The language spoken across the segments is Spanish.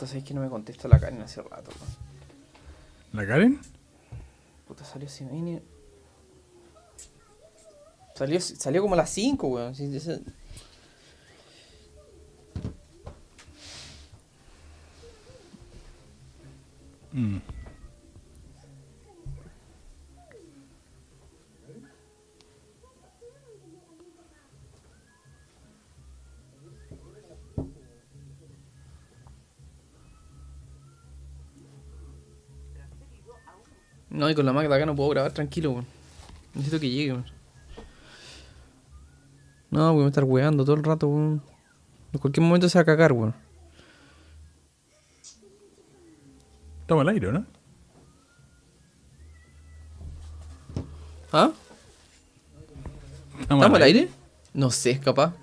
Puta, sabes que no me contesta la Karen hace rato. ¿La Karen? Puta, salió sin ni- Salió, salió como a las 5, weón. No, y con la Magda acá no puedo grabar tranquilo, weón. Necesito que llegue, weón. No, voy a estar weando todo el rato, weón. En cualquier momento se va a cagar, weón. Estamos al aire, ¿no? ¿Ah? ¿Estamos al aire? No sé, capaz.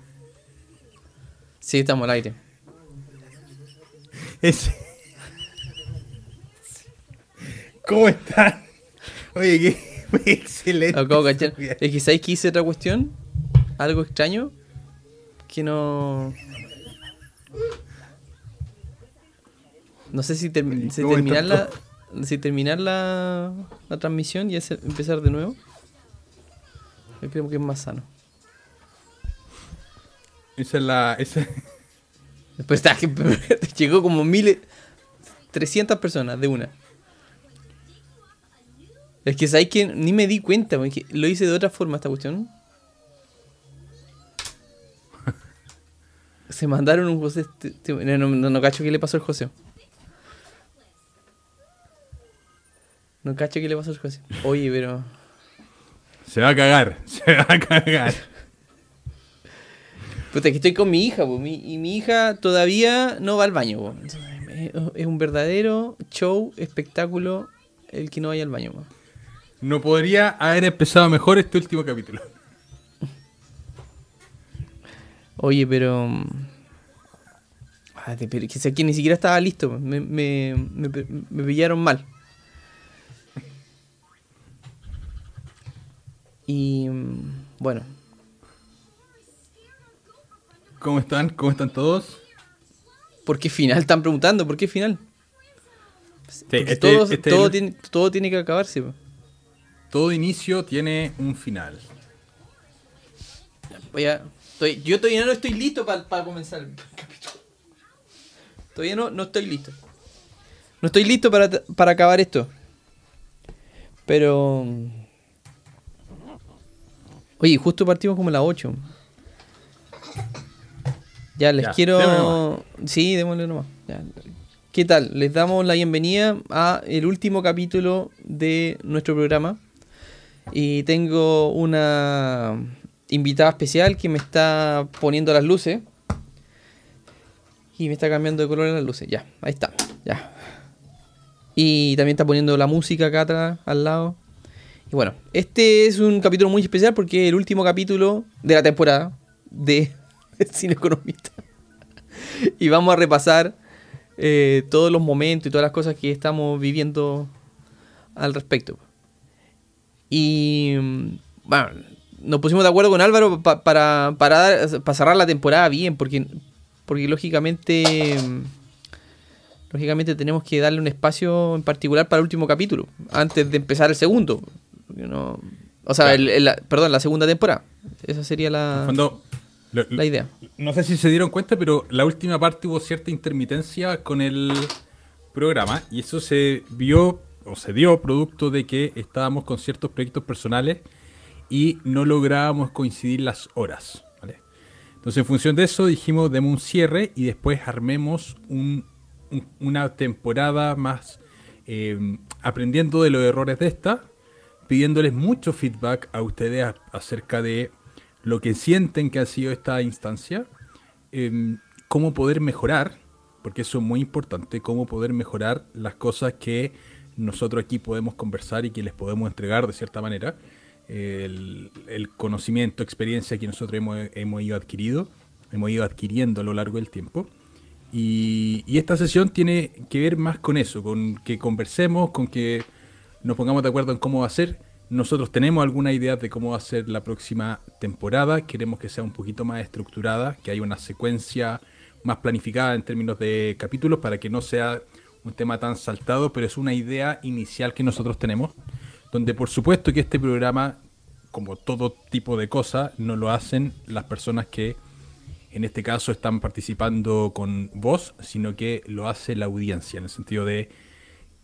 Sí, estamos al aire. ¿Cómo están? Oye, qué excelente. Acabo de cachar. Es que ¿sabes qué hice otra cuestión? Algo extraño. Que no. No sé si, termi- si ¿Cómo terminar la. Si terminar la, la transmisión y empezar de nuevo. Yo creo que es más sano. Esa es la. Esa... Después está que llegó como miles. 300 personas de una. Es que sabes que ni me di cuenta, porque lo hice de otra forma esta cuestión. Se mandaron un José. este- este- No, no, no, cacho qué le pasó al José. No cacho qué le pasó al José. Oye, pero. Se va a cagar. Se va a cagar. Puta, que estoy con mi hija, po, mi- y mi hija todavía no va al baño. po. Es es un verdadero show, espectáculo, el que no vaya al baño. po. No podría haber empezado mejor este último capítulo. Oye, pero... mm, ah, te- pero que ni siquiera estaba listo. Me, me, me, me pillaron mal. Y... mm, Bueno, ¿Cómo están? ¿Cómo están todos? ¿por qué final? Están preguntando, ¿por qué final? Sí, este- todo, este todo, el- tiene, todo tiene que acabarse. Todo inicio tiene un final. Voy a- estoy- yo todavía no estoy listo para comenzar el capítulo. Todavía no, no estoy listo. No estoy listo para, para acabar esto. Pero... Oye, justo partimos como a las 8. Ya, les Ya, quiero... démosle. Sí, démosle nomás. Ya. ¿Qué tal? Les damos la bienvenida a el último capítulo de nuestro programa. Y tengo una invitada especial que me está poniendo las luces. Y me está cambiando de color las luces. Ya, ahí está. Ya. Y también está poniendo la música acá atrás, al lado. Y bueno, este es un capítulo muy especial porque es el último capítulo de la temporada de Cine Economista. Y vamos a repasar eh, todos los momentos y todas las cosas que estamos viviendo al respecto. Y bueno, nos pusimos de acuerdo con Álvaro pa- para, para, dar- para cerrar la temporada bien, porque, porque lógicamente, lógicamente tenemos que darle un espacio en particular para el último capítulo, antes de empezar el segundo. No- o sea, el- el- la- perdón, la segunda temporada. Esa sería la, lo- la idea. no sé si se dieron cuenta, pero la última parte hubo cierta intermitencia con el programa y eso se vio o se dio producto de que estábamos con ciertos proyectos personales y no lográbamos coincidir las horas. Entonces, en función de eso, dijimos demos un cierre y después armemos un- un- una temporada más eh, aprendiendo de los errores de esta, pidiéndoles mucho feedback a ustedes acerca de lo que sienten que ha sido esta instancia, em, cómo poder mejorar, porque eso es muy importante, cómo poder mejorar las cosas que nosotros aquí podemos conversar y que les podemos entregar de cierta manera, el, conocimiento, experiencia que nosotros hemos, hemos ido adquirido, hemos ido adquiriendo a lo largo del tiempo. Y, y esta sesión tiene que ver más con eso, con que conversemos, con que nos pongamos de acuerdo en cómo va a ser. Nosotros tenemos alguna idea de cómo va a ser la próxima temporada. Queremos que sea un poquito más estructurada, que haya una secuencia más planificada en términos de capítulos para que no sea un tema tan saltado, pero es una idea inicial que nosotros tenemos, donde por supuesto que este programa, como todo tipo de cosas, no lo hacen las personas que en este caso están participando con vos, sino que lo hace la audiencia, en el sentido de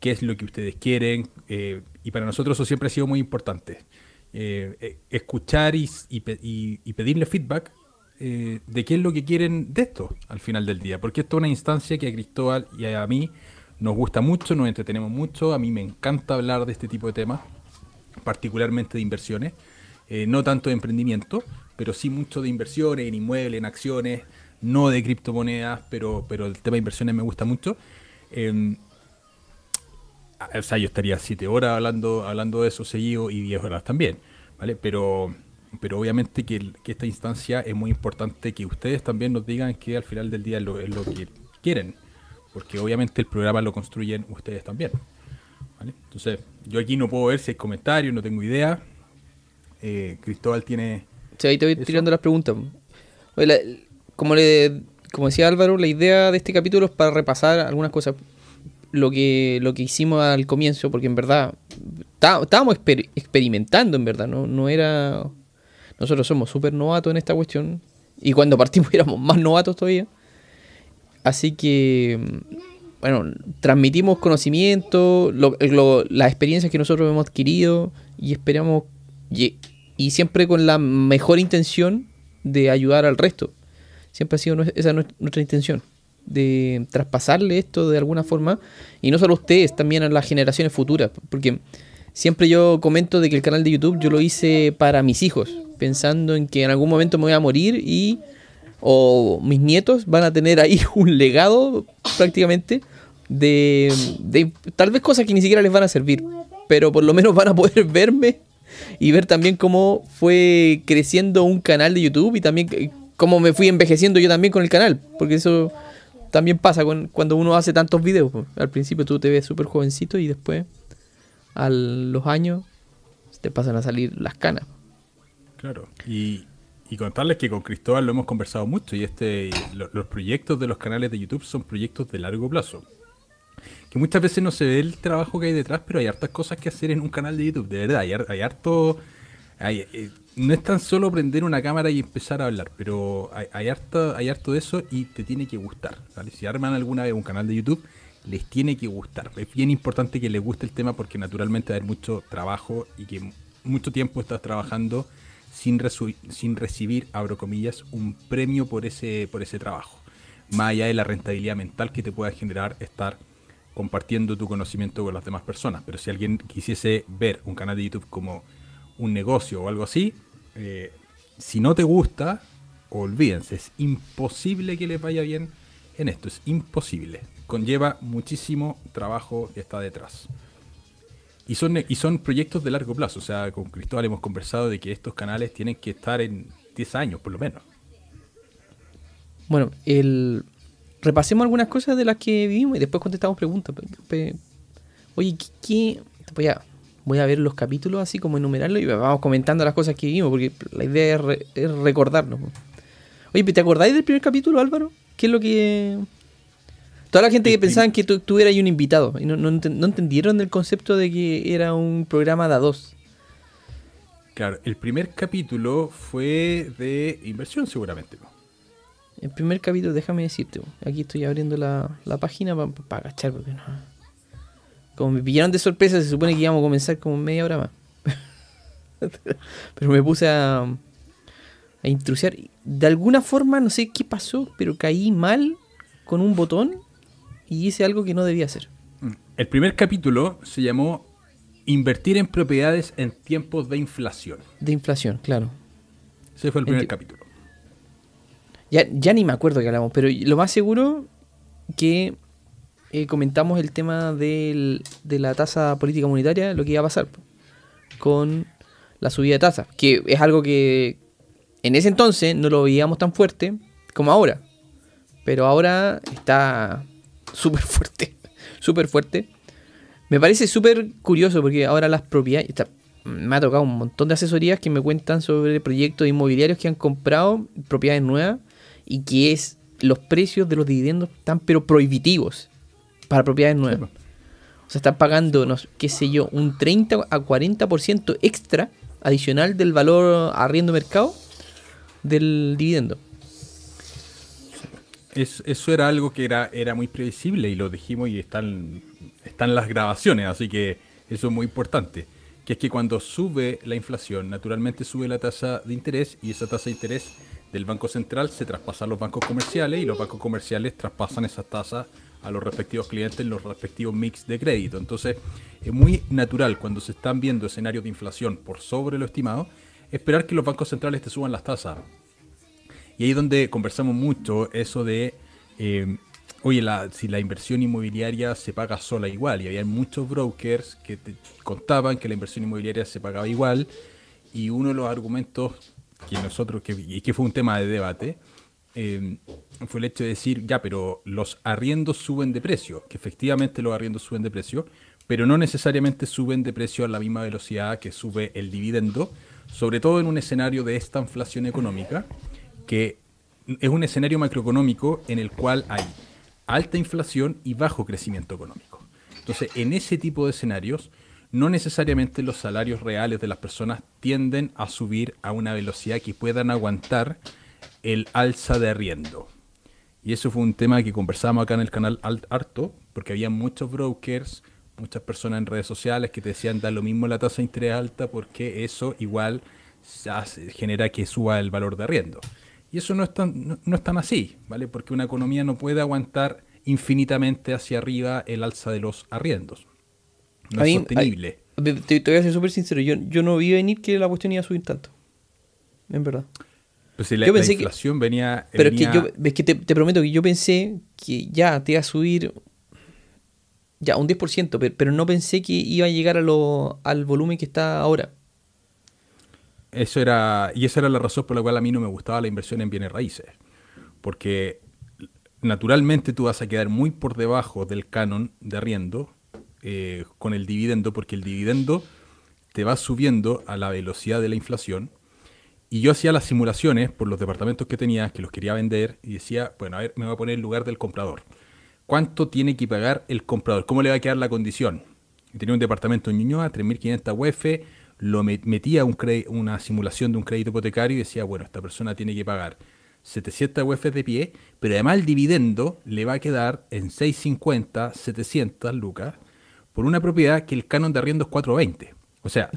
qué es lo que ustedes quieren, eh, y para nosotros eso siempre ha sido muy importante. Eh, eh, escuchar y, pedirle feedback de qué es lo que quieren de esto al final del día, porque esto es una instancia que a Cristóbal y a mí nos gusta mucho, nos entretenemos mucho, a mí me encanta hablar de este tipo de temas, particularmente de inversiones, no tanto de emprendimiento, pero sí mucho de inversiones, en inmuebles, en acciones, no de criptomonedas, pero, pero el tema de inversiones me gusta mucho. Em, o sea, yo estaría siete horas hablando, hablando de eso seguido y diez horas también, ¿vale? Pero, pero obviamente que, esta instancia es muy importante que ustedes también nos digan que al final del día lo, es lo que quieren, porque obviamente el programa lo construyen ustedes también. ¿vale? Entonces, yo aquí no puedo ver si hay comentarios, no tengo idea. Eh, Cristóbal tiene Sí, ahí te voy tirando las preguntas. como, le, como decía Álvaro, la idea de este capítulo es para repasar algunas cosas. Lo que, lo que hicimos al comienzo, porque en verdad estábamos experimentando, en verdad, ¿no? no era... Nosotros somos súper novatos en esta cuestión. Y cuando partimos éramos más novatos todavía. Así que, bueno, transmitimos conocimiento, las experiencias que nosotros hemos adquirido y esperamos y siempre con la mejor intención de ayudar al resto. Siempre ha sido esa nuestra intención, de traspasarle esto de alguna forma, y no solo a ustedes, también a las generaciones futuras, porque siempre yo comento de que el canal de YouTube yo lo hice para mis hijos, pensando en que en algún momento me voy a morir y o mis nietos van a tener ahí un legado prácticamente de, de tal vez cosas que ni siquiera les van a servir, pero por lo menos van a poder verme y ver también cómo fue creciendo un canal de YouTube y también cómo me fui envejeciendo yo también con el canal, porque eso también pasa cuando uno hace tantos videos. Al principio tú te ves súper jovencito y después, a los años, te pasan a salir las canas. Claro, y, y contarles que con Cristóbal lo hemos conversado mucho y este los proyectos de los canales de YouTube son proyectos de largo plazo que muchas veces no se ve el trabajo que hay detrás, pero hay hartas cosas que hacer en un canal de YouTube, de verdad, hay, harto... Eh, no es tan solo prender una cámara y empezar a hablar, pero hay, harto, hay harto de eso y te tiene que gustar. Si arman alguna vez un canal de YouTube, les tiene que gustar. Es bien importante que les guste el tema porque naturalmente va a haber mucho trabajo y que mucho tiempo estás trabajando sin, sin recibir, abro comillas, un premio por ese, por ese trabajo. Más allá de la rentabilidad mental que te pueda generar estar compartiendo tu conocimiento con las demás personas. Pero si alguien quisiese ver un canal de YouTube como un negocio o algo así, eh, si no te gusta, olvídense, es imposible que les vaya bien en esto, es imposible. Conlleva muchísimo trabajo que está detrás. Y son, y son proyectos de largo plazo, o sea, con Cristóbal hemos conversado de que estos canales tienen que estar en 10 años por lo menos. Bueno, el, repasemos algunas cosas de las que vivimos y después contestamos preguntas. Oye, ¿qué, Voy, a, voy a ver los capítulos así como enumerarlos y vamos comentando las cosas que vivimos, porque la idea es, recordarnos. Oye, ¿te acordáis del primer capítulo, Álvaro? ¿Qué es lo que... Toda la gente que pensaba que tú, eras un invitado y no, no, entendieron el concepto de que era un programa de a dos. Claro, el primer capítulo fue de inversión seguramente. El primer capítulo, déjame decirte, aquí estoy abriendo la, página para agachar, porque no. Como me pillaron de sorpresa, se supone que íbamos a comenzar como media hora más. pero me puse a, a intrusiar. De alguna forma, no sé qué pasó, pero caí mal con un botón y hice algo que no debía hacer. El primer capítulo se llamó Invertir en propiedades en tiempos de inflación. De inflación, claro. Ese fue el primer capítulo. Ya, ni me acuerdo que hablamos, pero lo más seguro que eh, comentamos el tema de la tasa política monetaria, lo que iba a pasar con la subida de tasa, que es algo que en ese entonces no lo veíamos tan fuerte como ahora, pero ahora está súper fuerte, súper fuerte. Me parece súper curioso porque ahora las propiedades, me ha tocado un montón de asesorías que me cuentan sobre proyectos inmobiliarios que han comprado propiedades nuevas y que es los precios de los dividendos están pero prohibitivos para propiedades nuevas. O sea, están pagando, no, qué sé yo, un 30 a 40% extra adicional del valor arriendo mercado del dividendo. Eso era algo que era, era muy previsible y lo dijimos y están, están las grabaciones, así que eso es muy importante. Que es que cuando sube la inflación, naturalmente sube la tasa de interés y esa tasa de interés del Banco Central se traspasa a los bancos comerciales y los bancos comerciales traspasan esas tasas a los respectivos clientes en los respectivos mix de crédito. Entonces, es muy natural cuando se están viendo escenarios de inflación por sobre lo estimado, esperar que los bancos centrales te suban las tasas. Y ahí es donde conversamos mucho eso de, eh, oye, si la inversión inmobiliaria se paga sola igual, y había muchos brokers que te contaban que la inversión inmobiliaria se pagaba igual, y uno de los argumentos que nosotros, que, y que fue un tema de debate, eh, fue el hecho de decir, ya, pero los arriendos suben de precio, que efectivamente los arriendos suben de precio, pero no necesariamente suben de precio a la misma velocidad que sube el dividendo, sobre todo en un escenario de esta inflación económica, que es un escenario macroeconómico en el cual hay alta inflación y bajo crecimiento económico. Entonces, en ese tipo de escenarios, no necesariamente los salarios reales de las personas tienden a subir a una velocidad que puedan aguantar el alza de arriendo. Y eso fue un tema que conversábamos acá en el canal harto, porque había muchos brokers, muchas personas en redes sociales que te decían da lo mismo la tasa de interés alta porque eso igual genera que suba el valor de arriendo. Y eso no es tan, no, es tan así, ¿vale? Porque una economía no puede aguantar infinitamente hacia arriba el alza de los arriendos. No es sostenible. te, voy a ser súper sincero, yo, yo no vi venir que la cuestión iba a subir tanto. En verdad. Pues la, yo pensé inflación que, venía, Pero es que yo, es que te, prometo que yo pensé que ya te iba a subir ya un 10%, pero, pero no pensé que iba a llegar a lo, al volumen que está ahora. Eso era, y esa era la razón por la cual a mí no me gustaba la inversión en bienes raíces. Porque naturalmente tú vas a quedar muy por debajo del canon de arriendo eh, con el dividendo, porque el dividendo te va subiendo a la velocidad de la inflación y yo hacía las simulaciones por los departamentos que tenía, que los quería vender, y decía, bueno, a ver, me voy a poner el lugar del comprador. ¿Cuánto tiene que pagar el comprador? ¿Cómo le va a quedar la condición? tenía un departamento en Ñuñoa, 3.500 UF, lo metía un una simulación de un crédito hipotecario y decía, bueno, esta persona tiene que pagar 700 UF de pie, pero además el dividendo le va a quedar en 650, 700 lucas, por una propiedad que el canon de arriendo es 420. O sea,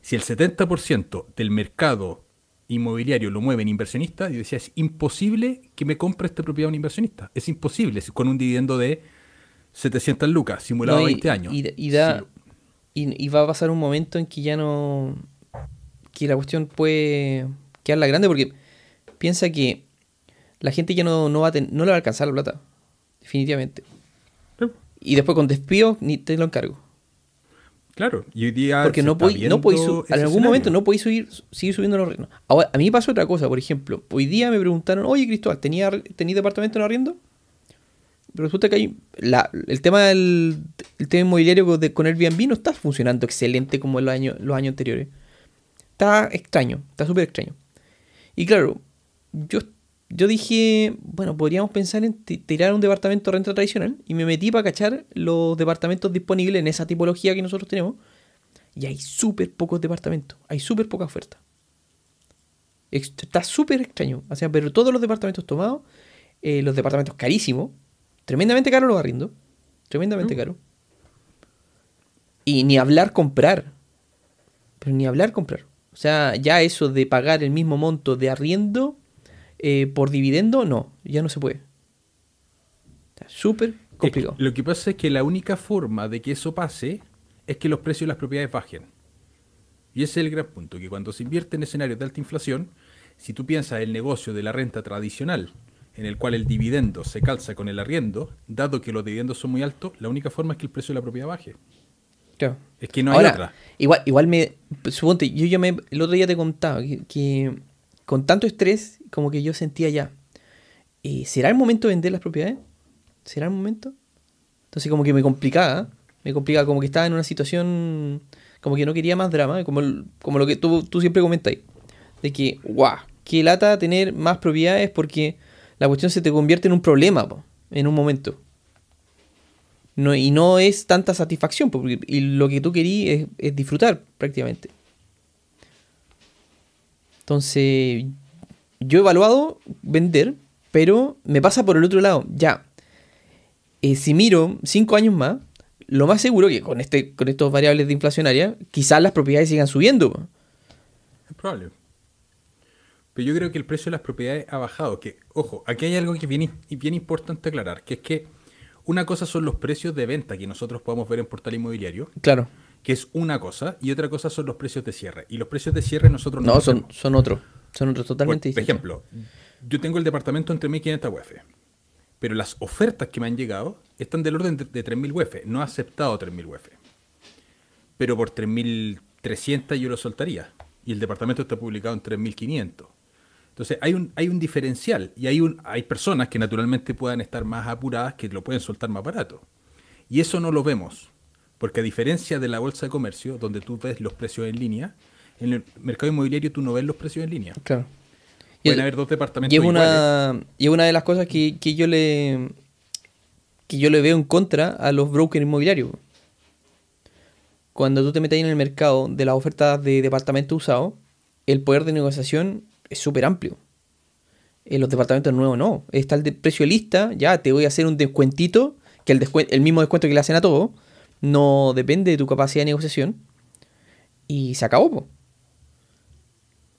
si el 70% del mercado inmobiliario lo mueven inversionistas, yo decía, es imposible que me compre esta propiedad un inversionista. Es imposible, con un dividendo de 700 lucas, simulado a 20 años. Y, da, y, va a pasar un momento en que ya no... que la cuestión puede quedar la grande porque piensa que la gente ya no, no, va a no le va a alcanzar la plata, definitivamente. Y después con despido ni te lo encargo. Claro, y hoy día. Porque no podéis, no en algún momento no podéis subir, seguir subiendo los arriendos. Ahora, a mí me pasó otra cosa, por ejemplo. Hoy día me preguntaron, oye Cristóbal, ¿tenía, departamento en arriendo? Resulta que hay, el tema del el tema inmobiliario con, con Airbnb no está funcionando excelente como en los años, los años anteriores. Está extraño, está súper extraño. Y claro, yo yo dije, bueno, podríamos pensar en tirar un departamento de renta tradicional y me metí para cachar los departamentos disponibles en esa tipología que nosotros tenemos. Y hay súper pocos departamentos, hay súper poca oferta. Está súper extraño. O sea, pero todos los departamentos tomados, eh, los departamentos carísimos, tremendamente caros los arriendo, tremendamente mm. caros. Y ni hablar comprar. Pero ni hablar comprar. O sea, ya eso de pagar el mismo monto de arriendo eh, por dividendo, no, ya no se puede. Súper complicado. lo que pasa es que la única forma de que eso pase es que los precios de las propiedades bajen. Y ese es el gran punto, que cuando se invierte en escenarios de alta inflación, si tú piensas el negocio de la renta tradicional, en el cual el dividendo se calza con el arriendo, dado que los dividendos son muy altos, la única forma es que el precio de la propiedad baje. Claro. Es que no hay otra. Igual, igual me. Suponte, yo ya me. El otro día te contaba que con tanto estrés, como que yo sentía ya, eh, ¿será el momento de vender las propiedades? ¿Será el momento? Entonces como que me complicaba, me complicaba, como que estaba en una situación, como que no quería más drama, como, como lo que tú, tú siempre comentáis, de que, guau, qué lata tener más propiedades porque la cuestión se te convierte en un problema en un momento. Y no es tanta satisfacción, porque y lo que tú querías es, disfrutar prácticamente. Entonces, yo he evaluado vender, pero me pasa por el otro lado. Ya, eh, si miro cinco años más, lo más seguro que con, este, con estos variables de inflacionaria, quizás las propiedades sigan subiendo. probable. Pero yo creo que el precio de las propiedades ha bajado. Que, ojo, aquí hay algo que es bien, importante aclarar, que es que una cosa son los precios de venta que nosotros podemos ver en portal inmobiliario, Claro. que es una cosa, y otra cosa son los precios de cierre. Y los precios de cierre nosotros No, los son, son otros. Son otros Por, totalmente por distintos. ejemplo, yo tengo el departamento en 3.500 UF, pero las ofertas que me han llegado están del orden de, de 3.000 UF. No he aceptado 3.000 UF. Pero por 3.300 yo lo soltaría. Y el departamento está publicado en 3.500. Entonces hay un, hay un diferencial y hay, un, hay personas que naturalmente puedan estar más apuradas que lo pueden soltar más barato. Y eso no lo vemos. Porque a diferencia de la bolsa de comercio, donde tú ves los precios en línea, en el mercado inmobiliario tú no ves los precios en línea. Claro. Y Pueden es- haber dos departamentos Y es una, y una de las cosas que, que yo le que yo le veo en contra a los brokers inmobiliarios. Cuando tú te metes en el mercado de las ofertas de departamentos usados, el poder de negociación es súper amplio. En los departamentos nuevos no. Está el de precio lista, ya te voy a hacer un descuentito, que el, el mismo descuento que le hacen a todos, no depende de tu capacidad de negociación. Y se acabó, po.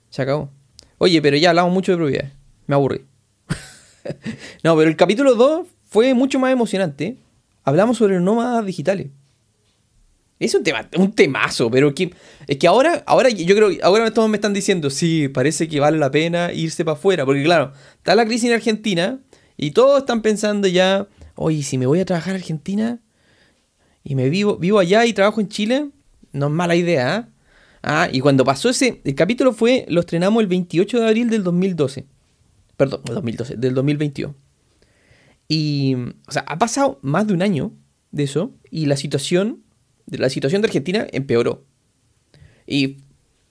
Se acabó. Oye, pero ya hablamos mucho de propiedades. Me aburrí. no, pero el capítulo 2 fue mucho más emocionante. Hablamos sobre nómadas digitales. Es un tema, un temazo, pero que, es que ahora, ahora yo creo, ahora todos me están diciendo, sí, parece que vale la pena irse para afuera, porque claro, está la crisis en Argentina y todos están pensando ya, oye, si me voy a trabajar a Argentina y me vivo, vivo allá y trabajo en Chile, no es mala idea, ¿ah? Ah, y cuando pasó ese, el capítulo fue, lo estrenamos el 28 de abril del 2012. Perdón, no 2012, del 2022. Y, o sea, ha pasado más de un año de eso y la situación, la situación de Argentina empeoró. Y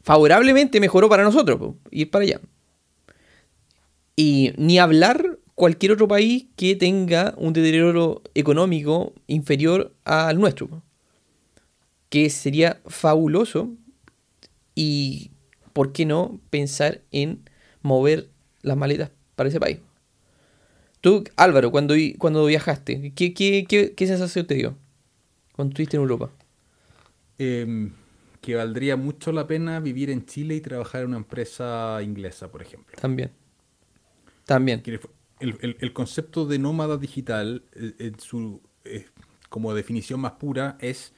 favorablemente mejoró para nosotros, po, ir para allá. Y ni hablar cualquier otro país que tenga un deterioro económico inferior al nuestro. Que sería fabuloso y, ¿por qué no pensar en mover las maletas para ese país? Tú, Álvaro, cuando, cuando viajaste, ¿qué, qué, qué, qué sensación te dio cuando estuviste en Europa? Eh, que valdría mucho la pena vivir en Chile y trabajar en una empresa inglesa, por ejemplo. También. También. El, el- el concepto de nómada digital, eh, en su eh, como definición más pura, es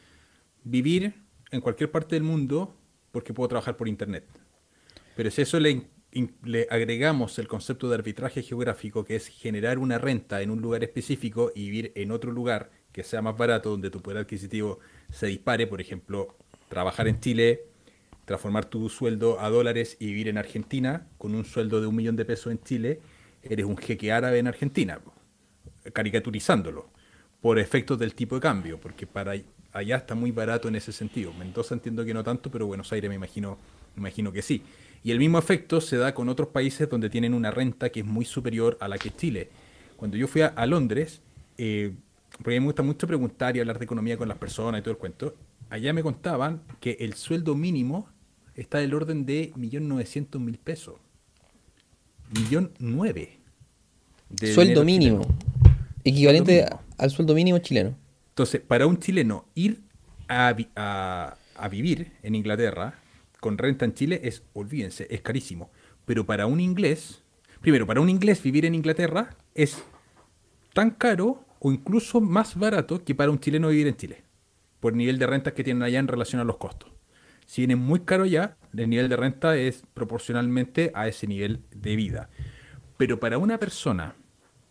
vivir en cualquier parte del mundo porque puedo trabajar por internet. Pero si eso le agregamos el concepto de arbitraje geográfico, que es generar una renta en un lugar específico y vivir en otro lugar que sea más barato, donde tu poder adquisitivo se dispare, por ejemplo, trabajar en Chile, transformar tu sueldo a dólares y vivir en Argentina con un sueldo de un millón de pesos en Chile, eres un jeque árabe en Argentina, caricaturizándolo, por efectos del tipo de cambio, porque para allá está muy barato en ese sentido. Mendoza entiendo que no tanto, pero Buenos Aires me imagino, me imagino que sí. Y el mismo efecto se da con otros países donde tienen una renta que es muy superior a la que Chile. Cuando yo fui a, a Londres, eh, porque a mí me gusta mucho preguntar y hablar de economía con las personas y todo el cuento, allá me contaban que el sueldo mínimo está del orden de 1.900.000 pesos. Millón nueve. de Sueldo dinero mínimo. chileno. Equivalente Sueldo mínimo. al sueldo mínimo chileno. Entonces, para un chileno ir a- a vivir en Inglaterra con renta en Chile es, olvídense, es carísimo. Pero para un inglés, primero, para un inglés vivir en Inglaterra es tan caro o incluso más barato que para un chileno vivir en Chile, por el nivel de rentas que tienen allá en relación a los costos. Si bien es muy caro ya, el nivel de renta es proporcionalmente a ese nivel de vida. Pero para una persona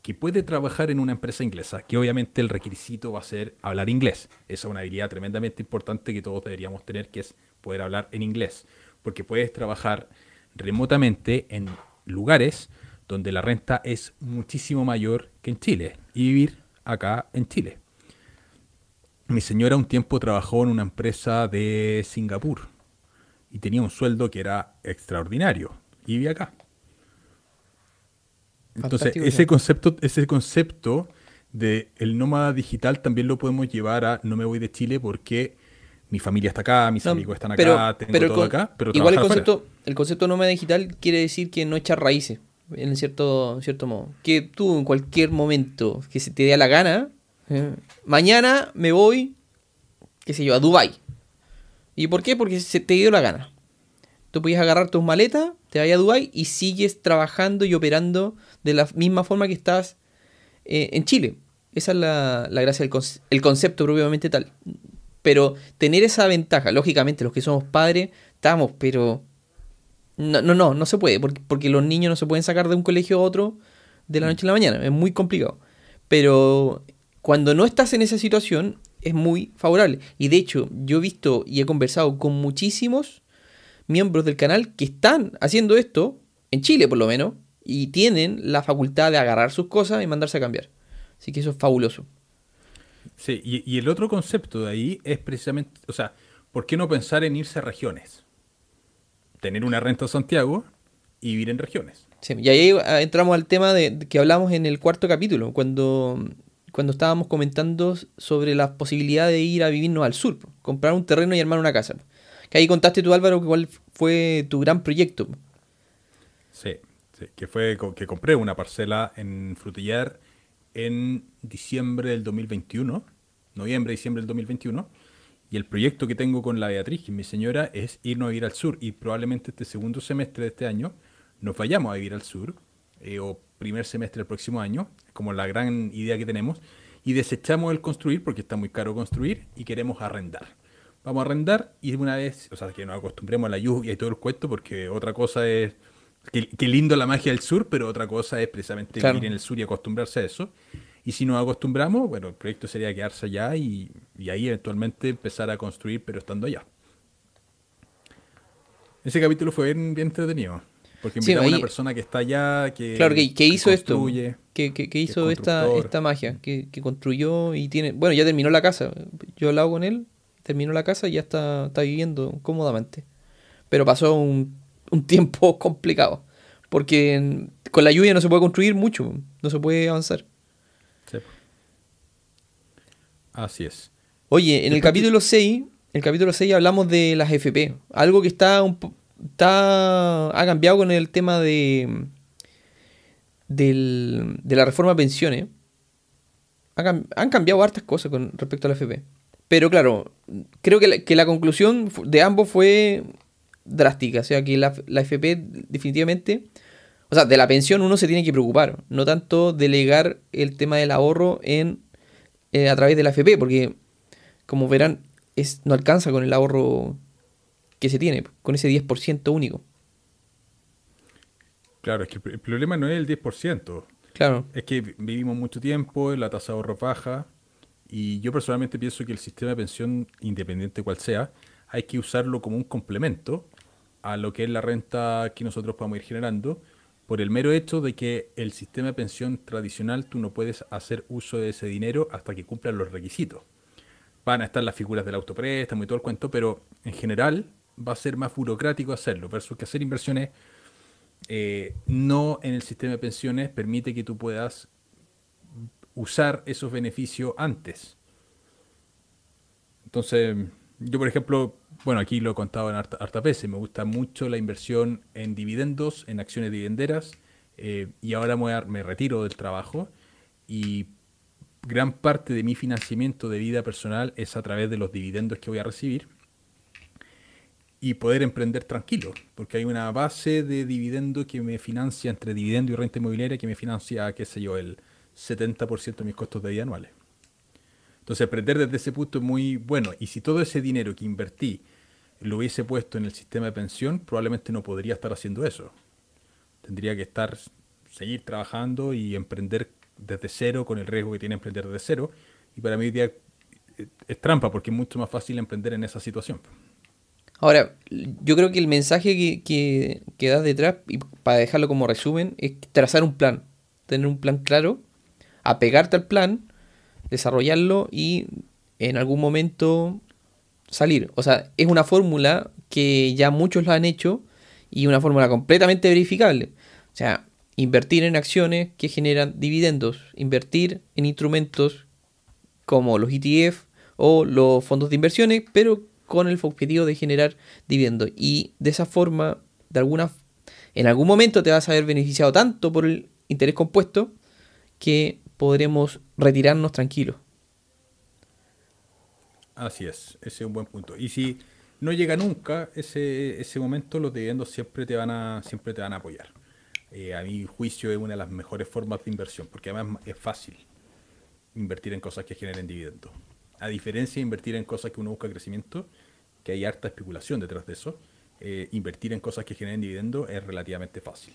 que puede trabajar en una empresa inglesa, que obviamente el requisito va a ser hablar inglés. Esa es una habilidad tremendamente importante que todos deberíamos tener, que es poder hablar en inglés. Porque puedes trabajar remotamente en lugares donde la renta es muchísimo mayor que en Chile y vivir acá en Chile. Mi señora un tiempo trabajó en una empresa de Singapur y tenía un sueldo que era extraordinario y vivía acá. Entonces, ese concepto, ese concepto de el nómada digital también lo podemos llevar a no me voy de Chile porque mi familia está acá, mis amigos están acá, tengo todo acá, pero igual el concepto, el concepto nómada digital quiere decir que no echar raíces, en cierto, cierto modo. Que tú en cualquier momento que se te dé la gana, eh, mañana me voy, qué sé yo, a Dubai. ¿Y por qué? Porque se te dio la gana. Tú puedes agarrar tus maletas, te vas a Dubai y sigues trabajando y operando de la misma forma que estás eh, en Chile. Esa es la, gracia del el concepto propiamente tal. Pero tener esa ventaja, lógicamente los que somos padres, estamos, pero no, no, no, no se puede, porque, porque los niños no se pueden sacar de un colegio a otro de la noche a la mañana, es muy complicado. Pero cuando no estás en esa situación, es muy favorable. Y de hecho, yo he visto y he conversado con muchísimos miembros del canal que están haciendo esto, en Chile por lo menos, y tienen la facultad de agarrar sus cosas y mandarse a cambiar. Así que eso es fabuloso. Sí, y, el otro concepto de ahí es precisamente, o sea, ¿por qué no pensar en irse a regiones? Tener una renta en Santiago y vivir en regiones. Sí, y ahí ah, entramos al tema de, que hablamos en el cuarto capítulo, cuando, cuando estábamos comentando sobre la posibilidad de ir a vivirnos al sur, comprar un terreno y armar una casa. Que ahí contaste tú, Álvaro, cuál fue tu gran proyecto. Sí, sí que fue que compré una parcela en Frutillar en diciembre del 2021, noviembre, diciembre del 2021. Y el proyecto que tengo con la Beatriz, que mi señora, es irnos a vivir al sur. Y probablemente este segundo semestre de este año nos vayamos a vivir al sur, eh, o primer semestre del próximo año, como la gran idea que tenemos. Y desechamos el construir, porque está muy caro construir, y queremos arrendar. Vamos a arrendar y una vez, o sea, que nos acostumbremos a la lluvia y todo el cuento, porque otra cosa es Qué, lindo la magia del sur, pero otra cosa es precisamente vivir en el sur y acostumbrarse a eso. Y si nos acostumbramos, bueno, el proyecto sería quedarse allá y, ahí eventualmente empezar a construir, pero estando allá. Ese capítulo fue bien, entretenido. Porque invitamos a una persona que está allá, que. Claro, que, hizo esto. Que, que, hizo esta, esta magia. Que, construyó y tiene. Bueno, ya terminó la casa. Yo hablado con él, terminó la casa y ya está, está viviendo cómodamente. Pero pasó un un tiempo complicado. Porque con la lluvia no se puede construir mucho, no se puede avanzar. Así es. Oye, en el capítulo 6, el capítulo 6 hablamos de las FP. Algo que está, un, está ha cambiado con el tema de, del, de la reforma de pensiones. Han cambiado hartas cosas con respecto a la FP. Pero claro, creo que que la conclusión de ambos fue drástica. O sea que la, FP definitivamente, o sea, de la pensión uno se tiene que preocupar, no tanto delegar el tema del ahorro en eh, a través de la FP, porque como verán, es, no alcanza con el ahorro que se tiene, con ese 10% único. Claro, es que el problema no es el 10%. Claro. Es que vivimos mucho tiempo, la tasa de ahorro baja, y yo personalmente pienso que el sistema de pensión, independiente cual sea, hay que usarlo como un complemento a lo que es la renta que nosotros podemos ir generando, por el mero hecho de que el sistema de pensión tradicional tú no puedes hacer uso de ese dinero hasta que cumplan los requisitos. Van a estar las figuras del autopréstamo y todo el cuento, pero en general va a ser más burocrático hacerlo, versus que hacer inversiones eh, no en el sistema de pensiones permite que tú puedas usar esos beneficios antes. Entonces, yo por ejemplo, bueno, aquí lo he contado en harta, veces, me gusta mucho la inversión en dividendos, en acciones dividenderas, eh, y ahora me, retiro del trabajo y gran parte de mi financiamiento de vida personal es a través de los dividendos que voy a recibir y poder emprender tranquilo, porque hay una base de dividendo que me financia entre dividendo y renta inmobiliaria que me financia, qué sé yo, el 70% de mis costos de vida anuales. Entonces, emprender desde ese punto es muy bueno. Y si todo ese dinero que invertí lo hubiese puesto en el sistema de pensión, probablemente no podría estar haciendo eso. Tendría que estar, seguir trabajando y emprender desde cero con el riesgo que tiene emprender desde cero. Y para mí día es trampa porque es mucho más fácil emprender en esa situación. Ahora, yo creo que el mensaje que, que, que das detrás, y para dejarlo como resumen, es trazar un plan. Tener un plan claro, apegarte al plan, desarrollarlo y en algún momento salir. O sea, es una fórmula que ya muchos lo han hecho y una fórmula completamente verificable. O sea, invertir en acciones que generan dividendos, invertir en instrumentos como los ETF o los fondos de inversiones, pero con el objetivo de generar dividendos. Y de esa forma, de alguna, en algún momento te vas a ver beneficiado tanto por el interés compuesto que podremos retirarnos tranquilos. Así es, ese es un buen punto. Y si no llega nunca ese, ese momento, los dividendos siempre te van a, siempre te van a apoyar. Eh, a mi juicio es una de las mejores formas de inversión, porque además es fácil invertir en cosas que generen dividendos. A diferencia de invertir en cosas que uno busca crecimiento, que hay harta especulación detrás de eso, eh, invertir en cosas que generen dividendos es relativamente fácil.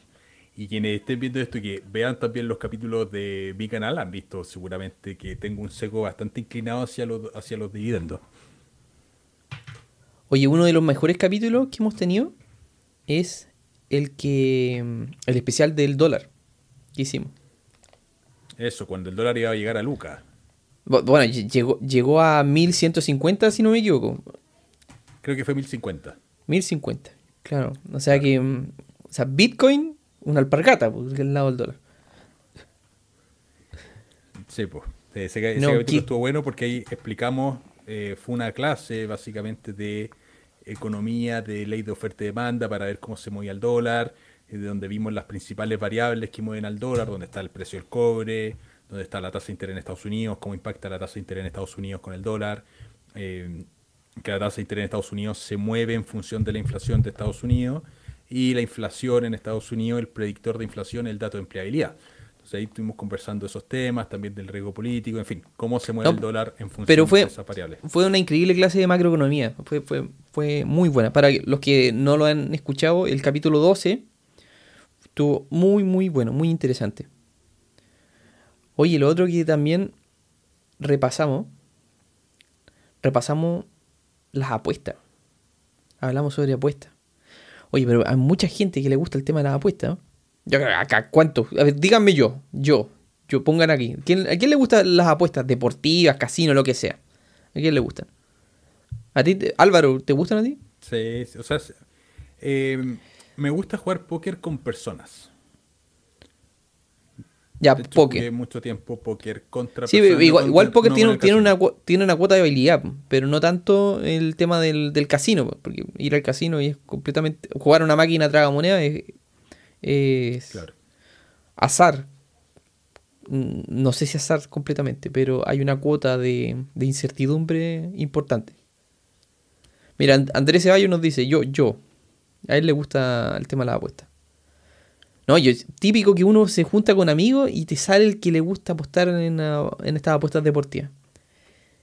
Y quienes estén viendo esto y que vean también los capítulos de mi canal, han visto seguramente que tengo un seco bastante inclinado hacia los, hacia los dividendos. Oye, uno de los mejores capítulos que hemos tenido es el que el especial del dólar que hicimos. Eso, cuando el dólar iba a llegar a Luca. Bueno, llegó, llegó a 1150, si no me equivoco. Creo que fue 1050. 1050, claro. O sea que. Mm, o sea, Bitcoin una alpargata, pues, el lado del dólar. Sí, pues. Ese, capítulo estuvo bueno porque ahí explicamos, eh, fue una clase básicamente de economía, de ley de oferta y demanda para ver cómo se movía el dólar, eh, de donde vimos las principales variables que mueven al dólar, donde está el precio del cobre, donde está la tasa de interés en Estados Unidos, cómo impacta la tasa de interés en Estados Unidos con el dólar, eh, que la tasa de interés en Estados Unidos se mueve en función de la inflación de Estados Unidos y la inflación en Estados Unidos, el predictor de inflación, el dato de empleabilidad. Entonces ahí estuvimos conversando esos temas, también del riesgo político, en fin, cómo se mueve el dólar en función de esas variables. Fue una increíble clase de macroeconomía, fue, fue, fue muy buena. Para los que no lo han escuchado, el capítulo 12 estuvo muy, muy bueno, muy interesante. Oye, lo otro que también repasamos, repasamos las apuestas. Hablamos sobre apuestas. Oye, pero hay mucha gente que le gusta el tema de las apuestas. Yo acá, ¿cuántos? Díganme yo, yo, yo, pongan aquí. ¿A quién le gustan las apuestas deportivas, casino, lo que sea? ¿A quién le gustan? ¿A ti, Álvaro, te gustan a ti? Sí, o sea, eh, me gusta jugar póker con personas. Ya, póker. mucho tiempo póker contra Sí, igual, igual póker tiene, tiene, una, tiene una cuota de habilidad, pero no tanto el tema del, casino, porque ir al casino y es completamente. Jugar una máquina traga moneda es. es azar. No sé si azar completamente, pero hay una cuota de, de incertidumbre importante. Mira, Andrés Ceballos nos dice: Yo, yo. A él le gusta el tema de la apuesta. No, yo, típico que uno se junta con amigos y te sale el que le gusta apostar en, estas apuestas deportivas.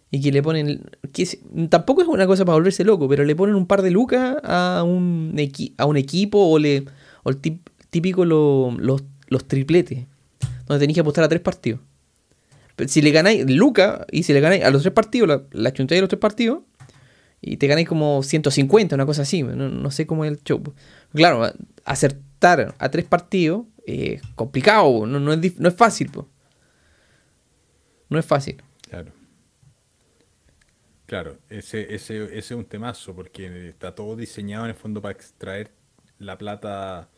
Y que le ponen. Que tampoco es una cosa para volverse loco, pero le ponen un par de lucas a un, equipo o, le, o el típico los, los tripletes, donde tenéis que apostar a tres partidos. Si le ganáis lucas y si le ganáis a los tres partidos, la, la de los tres partidos, y te ganáis como 150, una cosa así. No, no sé cómo es el show. Claro, hacer a tres partidos es complicado, no, es, no es fácil. No es fácil. Claro. Claro, ese, ese, es un temazo porque está todo diseñado en el fondo para extraer la plata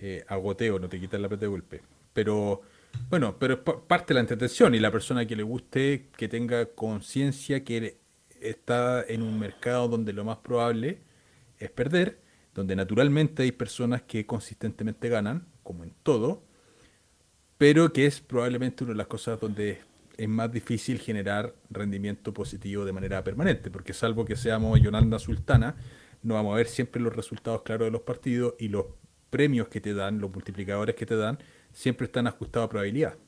eh, a goteo, no te quitas la plata de golpe. Pero bueno, pero es parte de la entretención y la persona que le guste que tenga conciencia que está en un mercado donde lo más probable es perder donde naturalmente hay personas que consistentemente ganan, como en todo, pero que es probablemente una de las cosas donde es más difícil generar rendimiento positivo de manera permanente, porque salvo que seamos Yolanda Sultana, no vamos a ver siempre los resultados claros de los partidos y los premios que te dan, los multiplicadores que te dan, siempre están ajustados a probabilidad.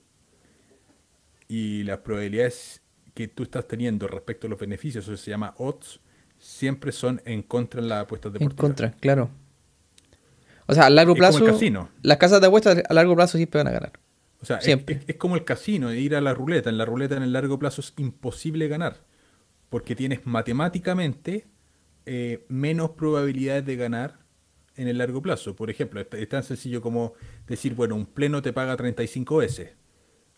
Y las probabilidades que tú estás teniendo respecto a los beneficios, eso se llama odds, siempre son en contra en las apuestas deportivas. En contra, claro. O sea, a largo plazo, las casas de apuestas a largo plazo siempre van a ganar. O sea, siempre. Es, como el casino, ir a la ruleta. En la ruleta en el largo plazo es imposible ganar, porque tienes matemáticamente eh, menos probabilidades de ganar en el largo plazo. Por ejemplo, es tan sencillo como decir, bueno, un pleno te paga 35 veces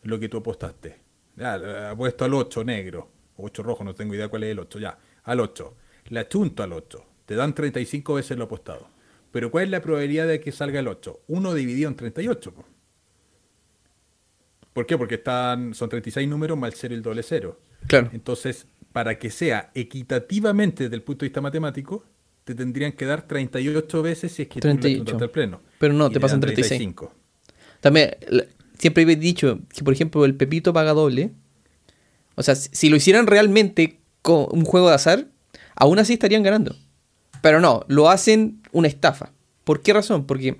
lo que tú apostaste. Ya, apuesto al 8 negro, 8 rojo, no tengo idea cuál es el 8, ya, al 8 la chunto al 8. Te dan 35 veces lo apostado. Pero ¿cuál es la probabilidad de que salga el 8? 1 dividido en 38. ¿Por qué? Porque están, son 36 números más el 0 y el doble cero. Claro. Entonces, para que sea equitativamente desde el punto de vista matemático, te tendrían que dar 38 veces si es que 38. tú al pleno. Pero no, Y te pasan dan 36. 35. También, siempre he dicho que, por ejemplo, el Pepito paga doble. O sea, si lo hicieran realmente con un juego de azar, aún así estarían ganando. Pero no, lo hacen una estafa. ¿Por qué razón? Porque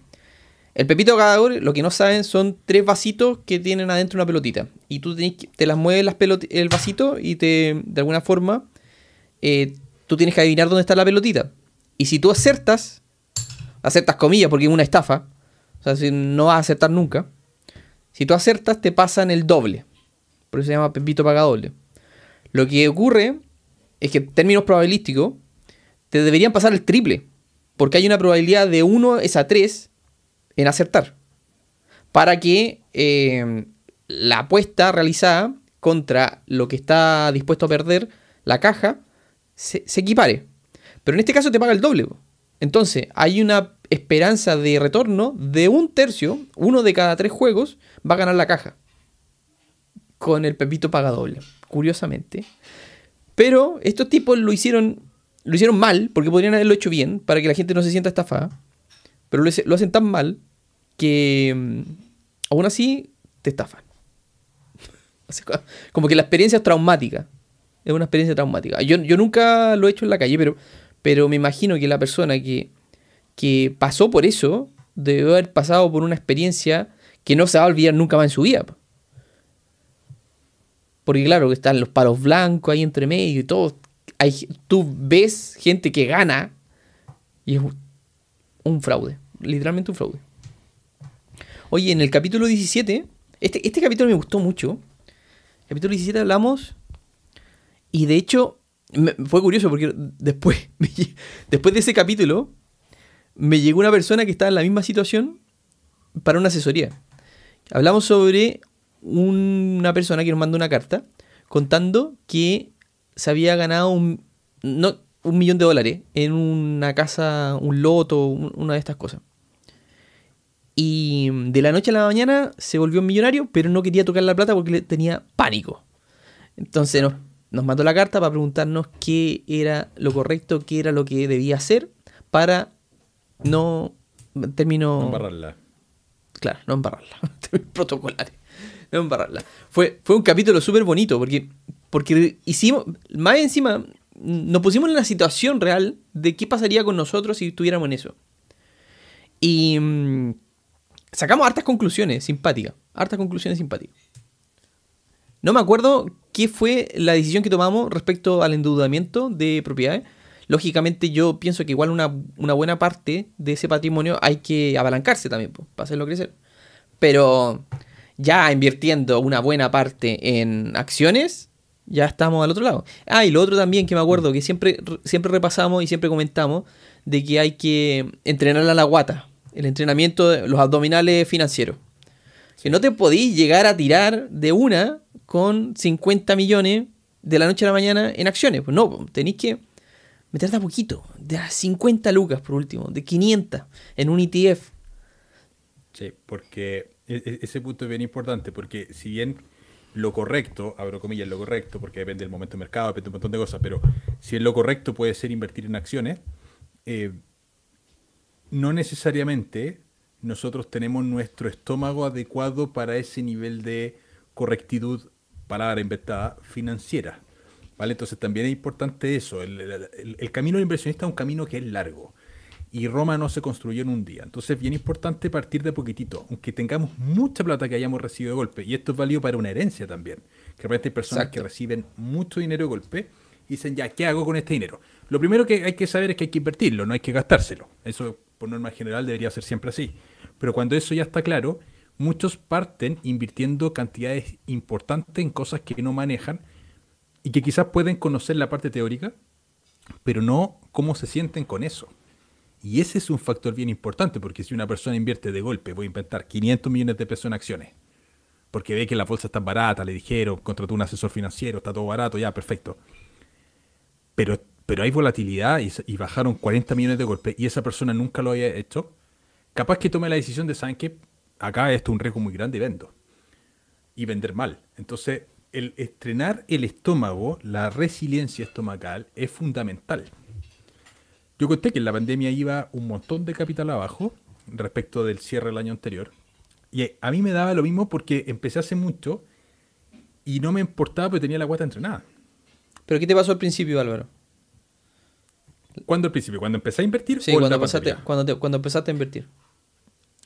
el Pepito paga doble, lo que no saben son tres vasitos que tienen adentro una pelotita. Y tú te las mueves las el vasito y te, de alguna forma, eh, tú tienes que adivinar dónde está la pelotita. Y si tú acertas, acertas comillas porque es una estafa, o sea, si no vas a acertar nunca. Si tú acertas, te pasan el doble. Por eso se llama Pepito paga doble. Lo que ocurre es que en términos probabilísticos, te deberían pasar el triple. Porque hay una probabilidad de 1 es a 3 en acertar. Para que eh, la apuesta realizada contra lo que está dispuesto a perder la caja se, equipare. Pero en este caso te paga el doble. Entonces, hay una esperanza de retorno de un tercio, uno de cada tres juegos, va a ganar la caja. Con el Pepito paga doble, curiosamente. Pero estos tipos lo hicieron, lo hicieron mal, porque podrían haberlo hecho bien, para que la gente no se sienta estafada. Pero lo, hace- lo hacen tan mal que mm, aún así te estafan. Como que la experiencia es traumática. Es una experiencia traumática. Yo, yo nunca lo he hecho en la calle, pero, pero me imagino que la persona que, que pasó por eso debe haber pasado por una experiencia que no se va a olvidar nunca más en su vida. Po. Porque claro, están los palos blancos ahí entre medio y todo. Hay, tú ves gente que gana y es un, fraude. Literalmente un fraude. Oye, en el capítulo 17, este, este capítulo me gustó mucho. Capítulo 17 hablamos y de hecho fue curioso porque después, después de ese capítulo me llegó una persona que estaba en la misma situación para una asesoría. Hablamos sobre una persona que nos mandó una carta contando que se había ganado un, no, un millón de dólares en una casa, un loto, un- una de estas cosas. Y de la noche a la mañana se volvió un millonario, pero no quería tocar la plata porque le tenía pánico. Entonces nos, nos mandó la carta para preguntarnos qué era lo correcto, qué era lo que debía hacer para no término No embarrarla. claro, no embarrarla, protocolares, no embarrarla. Fue, fue un capítulo súper bonito porque, porque hicimos, más encima, nos pusimos en la situación real de qué pasaría con nosotros si estuviéramos en eso. Y mm, sacamos hartas conclusiones simpáticas, hartas conclusiones simpáticas. No me acuerdo qué fue la decisión que tomamos respecto al endeudamiento de propiedades. Lógicamente yo pienso que igual una, buena parte de ese patrimonio hay que apalancarse también para hacerlo crecer. Pero ya invirtiendo una buena parte en acciones, ya estamos al otro lado. Ah, y lo otro también que me acuerdo que siempre, siempre repasamos y siempre comentamos de que hay que entrenar a la guata, el entrenamiento de los abdominales financieros. Que no te podís llegar a tirar de una con 50 millones de la noche a la mañana en acciones. Pues no, pues, tenéis que meterte a poquito, de a 50 lucas por último, de 500 en un ETF. Sí, porque e- e- ese punto es bien importante, porque si bien lo correcto, abro comillas, lo correcto, porque depende del momento de mercado, depende de un montón de cosas, pero si bien lo correcto puede ser invertir en acciones, eh, no necesariamente nosotros tenemos nuestro estómago adecuado para ese nivel de correctitud, palabra inventada, financiera. ¿Vale? Entonces también es importante eso. El- el camino del inversionista es un camino que es largo. Y Roma no se construyó en un día. Entonces es bien importante partir de poquitito. Aunque tengamos mucha plata que hayamos recibido de golpe. Y esto es válido para una herencia también. Que de repente hay personas Exacto. que reciben mucho dinero de golpe y dicen, ya, ¿qué hago con este dinero? Lo primero que hay que saber es que hay que invertirlo, no hay que gastárselo. Eso, por norma general, debería ser siempre así. Pero cuando eso ya está claro, muchos parten invirtiendo cantidades importantes en cosas que no manejan y que quizás pueden conocer la parte teórica, pero no cómo se sienten con eso. Y ese es un factor bien importante, porque si una persona invierte de golpe, voy a inventar 500 millones de pesos en acciones, porque ve que la bolsa está barata, le dijeron, contrató un asesor financiero, está todo barato, ya, perfecto. Pero, pero hay volatilidad y, bajaron 40 millones de golpe y esa persona nunca lo había hecho, capaz que tome la decisión de, ¿saben qué? Acá esto es un riesgo muy grande y vendo. y vender mal. Entonces, el estrenar el estómago, la resiliencia estomacal, es fundamental. Yo conté que en la pandemia iba un montón de capital abajo respecto del cierre del año anterior. Y a mí me daba lo mismo porque empecé hace mucho y no me importaba porque tenía la guata entrenada. ¿Pero qué te pasó al principio, Álvaro? ¿Cuándo al principio? ¿Cuando empecé a invertir? Sí, cuando, pasaste, cuando, cuando empezaste a invertir.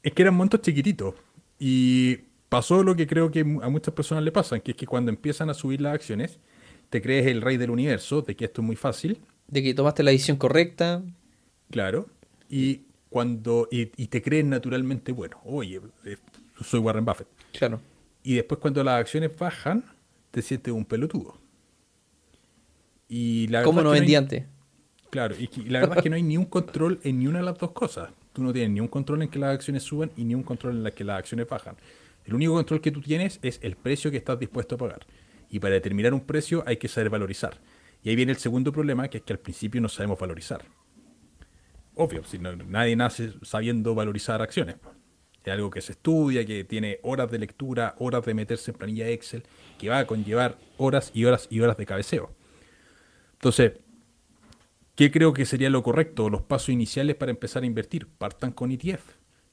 Es que eran montos chiquititos. Y pasó lo que creo que a muchas personas le pasa, que es que cuando empiezan a subir las acciones, te crees el rey del universo, de que esto es muy fácil. De que tomaste la decisión correcta. Claro. Y cuando y, te crees naturalmente bueno. Oye, eh, soy Warren Buffett. Claro. Y después cuando las acciones bajan, te sientes un pelotudo. Y la ¿Cómo no vendí antes? Claro, y, la verdad es que no hay ni un control en ni una de las dos cosas. Tú no tienes ni un control en que las acciones suban y ni un control en la que las acciones bajan. El único control que tú tienes es el precio que estás dispuesto a pagar. Y para determinar un precio hay que saber valorizar. Y ahí viene el segundo problema, que es que al principio no sabemos valorizar. Obvio, si nadie nace sabiendo valorizar acciones. Es algo que se estudia, que tiene horas de lectura, horas de meterse en planilla Excel, que va a conllevar horas y horas y horas de cabeceo. Entonces, ¿qué creo que sería lo correcto? Los pasos iniciales para empezar a invertir. Partan con ETF,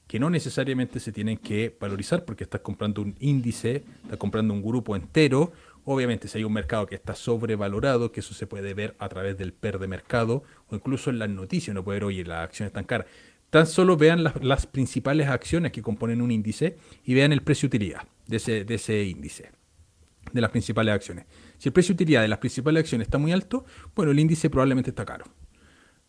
que no necesariamente se tienen que valorizar porque estás comprando un índice, estás comprando un grupo entero. Obviamente, si hay un mercado que está sobrevalorado, que eso se puede ver a través del PER de mercado o incluso en las noticias, no puede ver, oye, las acciones están caras. Tan solo vean las, principales acciones que componen un índice y vean el precio utilidad de ese, de ese índice, de las principales acciones. Si el precio utilidad de las principales acciones está muy alto, bueno, el índice probablemente está caro.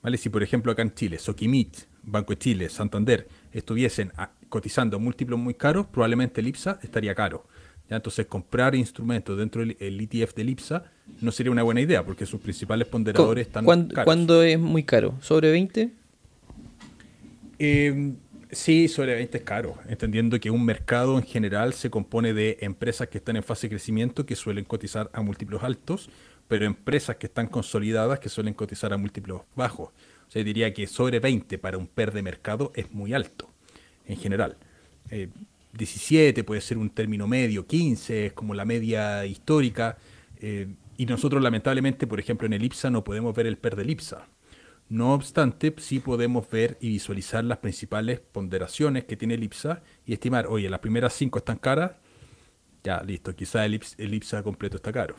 ¿Vale? Si por ejemplo acá en Chile, Soquimit, Banco de Chile, Santander estuviesen cotizando múltiplos muy caros, probablemente el IPSA estaría caro. ¿Ya? Entonces comprar instrumentos dentro del ETF del IPSA no sería una buena idea porque sus principales ponderadores están caros. ¿Cuándo es muy caro? ¿Sobre 20? Eh, sí, sobre 20 es caro, entendiendo que un mercado en general se compone de empresas que están en fase de crecimiento que suelen cotizar a múltiplos altos, pero empresas que están consolidadas que suelen cotizar a múltiplos bajos. O sea, diría que sobre 20 para un PER de mercado es muy alto, en general. 17 eh, puede ser un término medio, 15 es como la media histórica. Eh, y nosotros lamentablemente, por ejemplo, en el IPSA no podemos ver el PER del IPSA. No obstante, sí podemos ver y visualizar las principales ponderaciones que tiene el IPSA y estimar, oye, las primeras cinco están caras, ya, listo, quizá el, IPSA, completo está caro.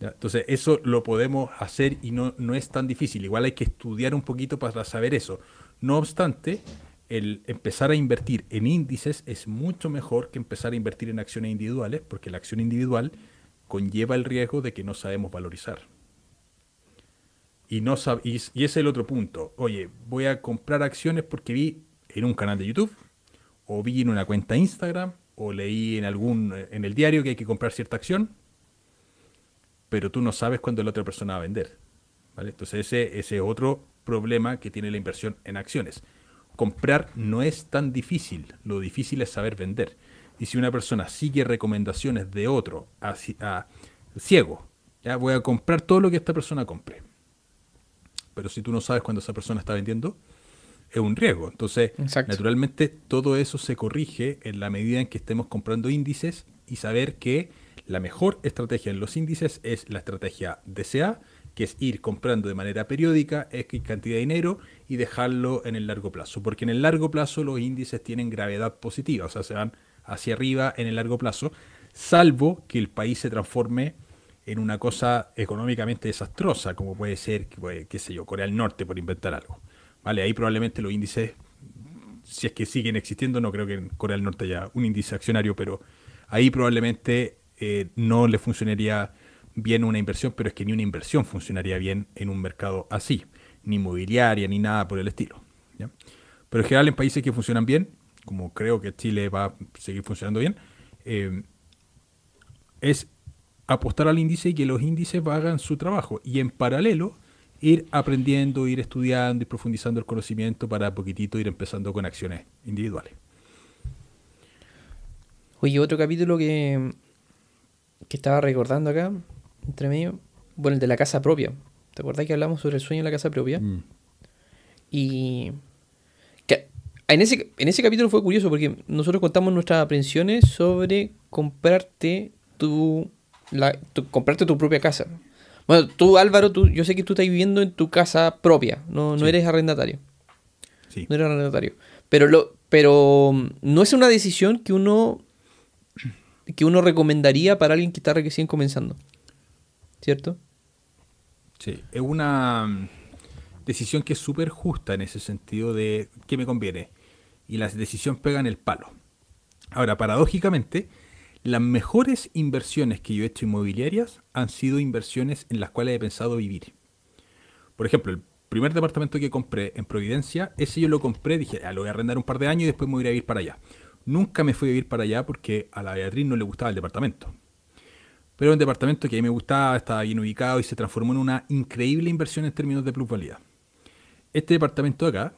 Entonces, eso lo podemos hacer y no, no es tan difícil. Igual hay que estudiar un poquito para saber eso. No obstante, el empezar a invertir en índices es mucho mejor que empezar a invertir en acciones individuales, porque la acción individual conlleva el riesgo de que no sabemos valorizar. Y, no y, y es el otro punto. Oye, voy a comprar acciones porque vi en un canal de YouTube, o vi en una cuenta Instagram, o leí en algún en el diario que hay que comprar cierta acción, pero tú no sabes cuándo la otra persona va a vender. ¿vale? Entonces ese, ese es otro problema que tiene la inversión en acciones. Comprar no es tan difícil, lo difícil es saber vender. Y si una persona sigue recomendaciones de otro a, a ciego, ya voy a comprar todo lo que esta persona compre pero si tú no sabes cuándo esa persona está vendiendo, es un riesgo. Entonces, naturalmente, todo eso se corrige en la medida en que estemos comprando índices y saber que la mejor estrategia en los índices es la estrategia DCA, que es ir comprando de manera periódica X cantidad de dinero y dejarlo en el largo plazo. Porque en el largo plazo los índices tienen gravedad positiva, o sea, se van hacia arriba en el largo plazo, salvo que el país se transforme en una cosa económicamente desastrosa, como puede ser, qué sé yo, Corea del Norte, por inventar algo. Vale, ahí probablemente los índices, si es que siguen existiendo, no creo que en Corea del Norte haya un índice accionario, pero ahí probablemente eh, no le funcionaría bien una inversión, pero es que ni una inversión funcionaría bien en un mercado así, ni inmobiliaria, ni nada por el estilo. Pero en general en países que funcionan bien, como creo que Chile va a seguir funcionando bien, eh, es apostar al índice y que los índices hagan su trabajo. Y en paralelo, ir aprendiendo, ir estudiando y profundizando el conocimiento para poquitito ir empezando con acciones individuales. Oye, otro capítulo que, que estaba recordando acá, entre medio, bueno, el de la casa propia. ¿Te acordás que hablamos sobre el sueño de la casa propia? Mm. Y que en ese, en ese capítulo fue curioso porque nosotros contamos nuestras aprensiones sobre comprarte tu, la, comprarte tu propia casa. Bueno, tú Álvaro, tú, yo sé que tú estás viviendo en tu casa propia, no, no eres arrendatario. Sí. No eres arrendatario. Pero, lo, pero mm, no es una decisión que uno, que uno recomendaría para alguien que está recién comenzando. ¿Cierto? Sí, es una mm, decisión que es súper justa en ese sentido de qué me conviene. Y la decisión pega en el palo. Ahora, paradójicamente, las mejores inversiones que yo he hecho inmobiliarias han sido inversiones en las cuales he pensado vivir. Por ejemplo, el primer departamento que compré en Providencia, ese yo lo compré, dije, ah, lo voy a arrendar un par de años y después me voy a ir para allá. Nunca me fui a vivir para allá porque a la Beatriz no le gustaba el departamento. Pero un departamento que a mí me gustaba, estaba bien ubicado y se transformó en una increíble inversión en términos de plusvalía. Este departamento de acá,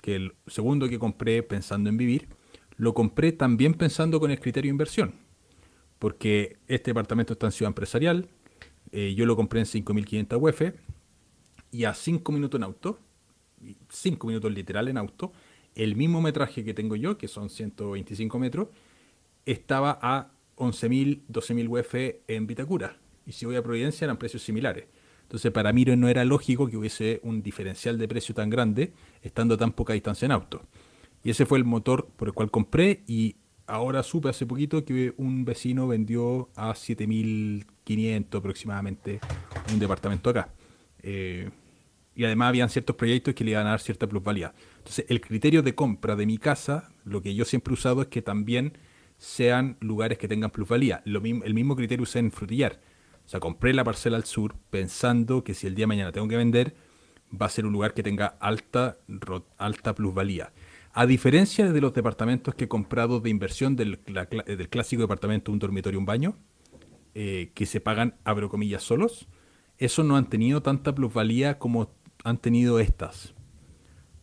que el segundo que compré pensando en vivir, lo compré también pensando con el criterio de inversión porque este departamento está en Ciudad Empresarial, eh, yo lo compré en 5.500 UF y a 5 minutos en auto, 5 minutos literal en auto, el mismo metraje que tengo yo, que son 125 metros, estaba a 11.000, 12.000 UF en Vitacura. Y si voy a Providencia eran precios similares. Entonces para mí no era lógico que hubiese un diferencial de precio tan grande estando a tan poca distancia en auto. Y ese fue el motor por el cual compré y ahora supe hace poquito que un vecino vendió a 7.500 aproximadamente un departamento acá. Eh, y además habían ciertos proyectos que le iban a dar cierta plusvalía. Entonces, el criterio de compra de mi casa, lo que yo siempre he usado es que también sean lugares que tengan plusvalía. Lo el mismo criterio usé en Frutillar. O sea, compré la parcela al sur pensando que si el día de mañana tengo que vender, va a ser un lugar que tenga alta, alta plusvalía. A diferencia de los departamentos que he comprado de inversión del, clásico departamento, un dormitorio, un baño, eh, que se pagan, abro comillas, solos, esos no han tenido tanta plusvalía como han tenido estas.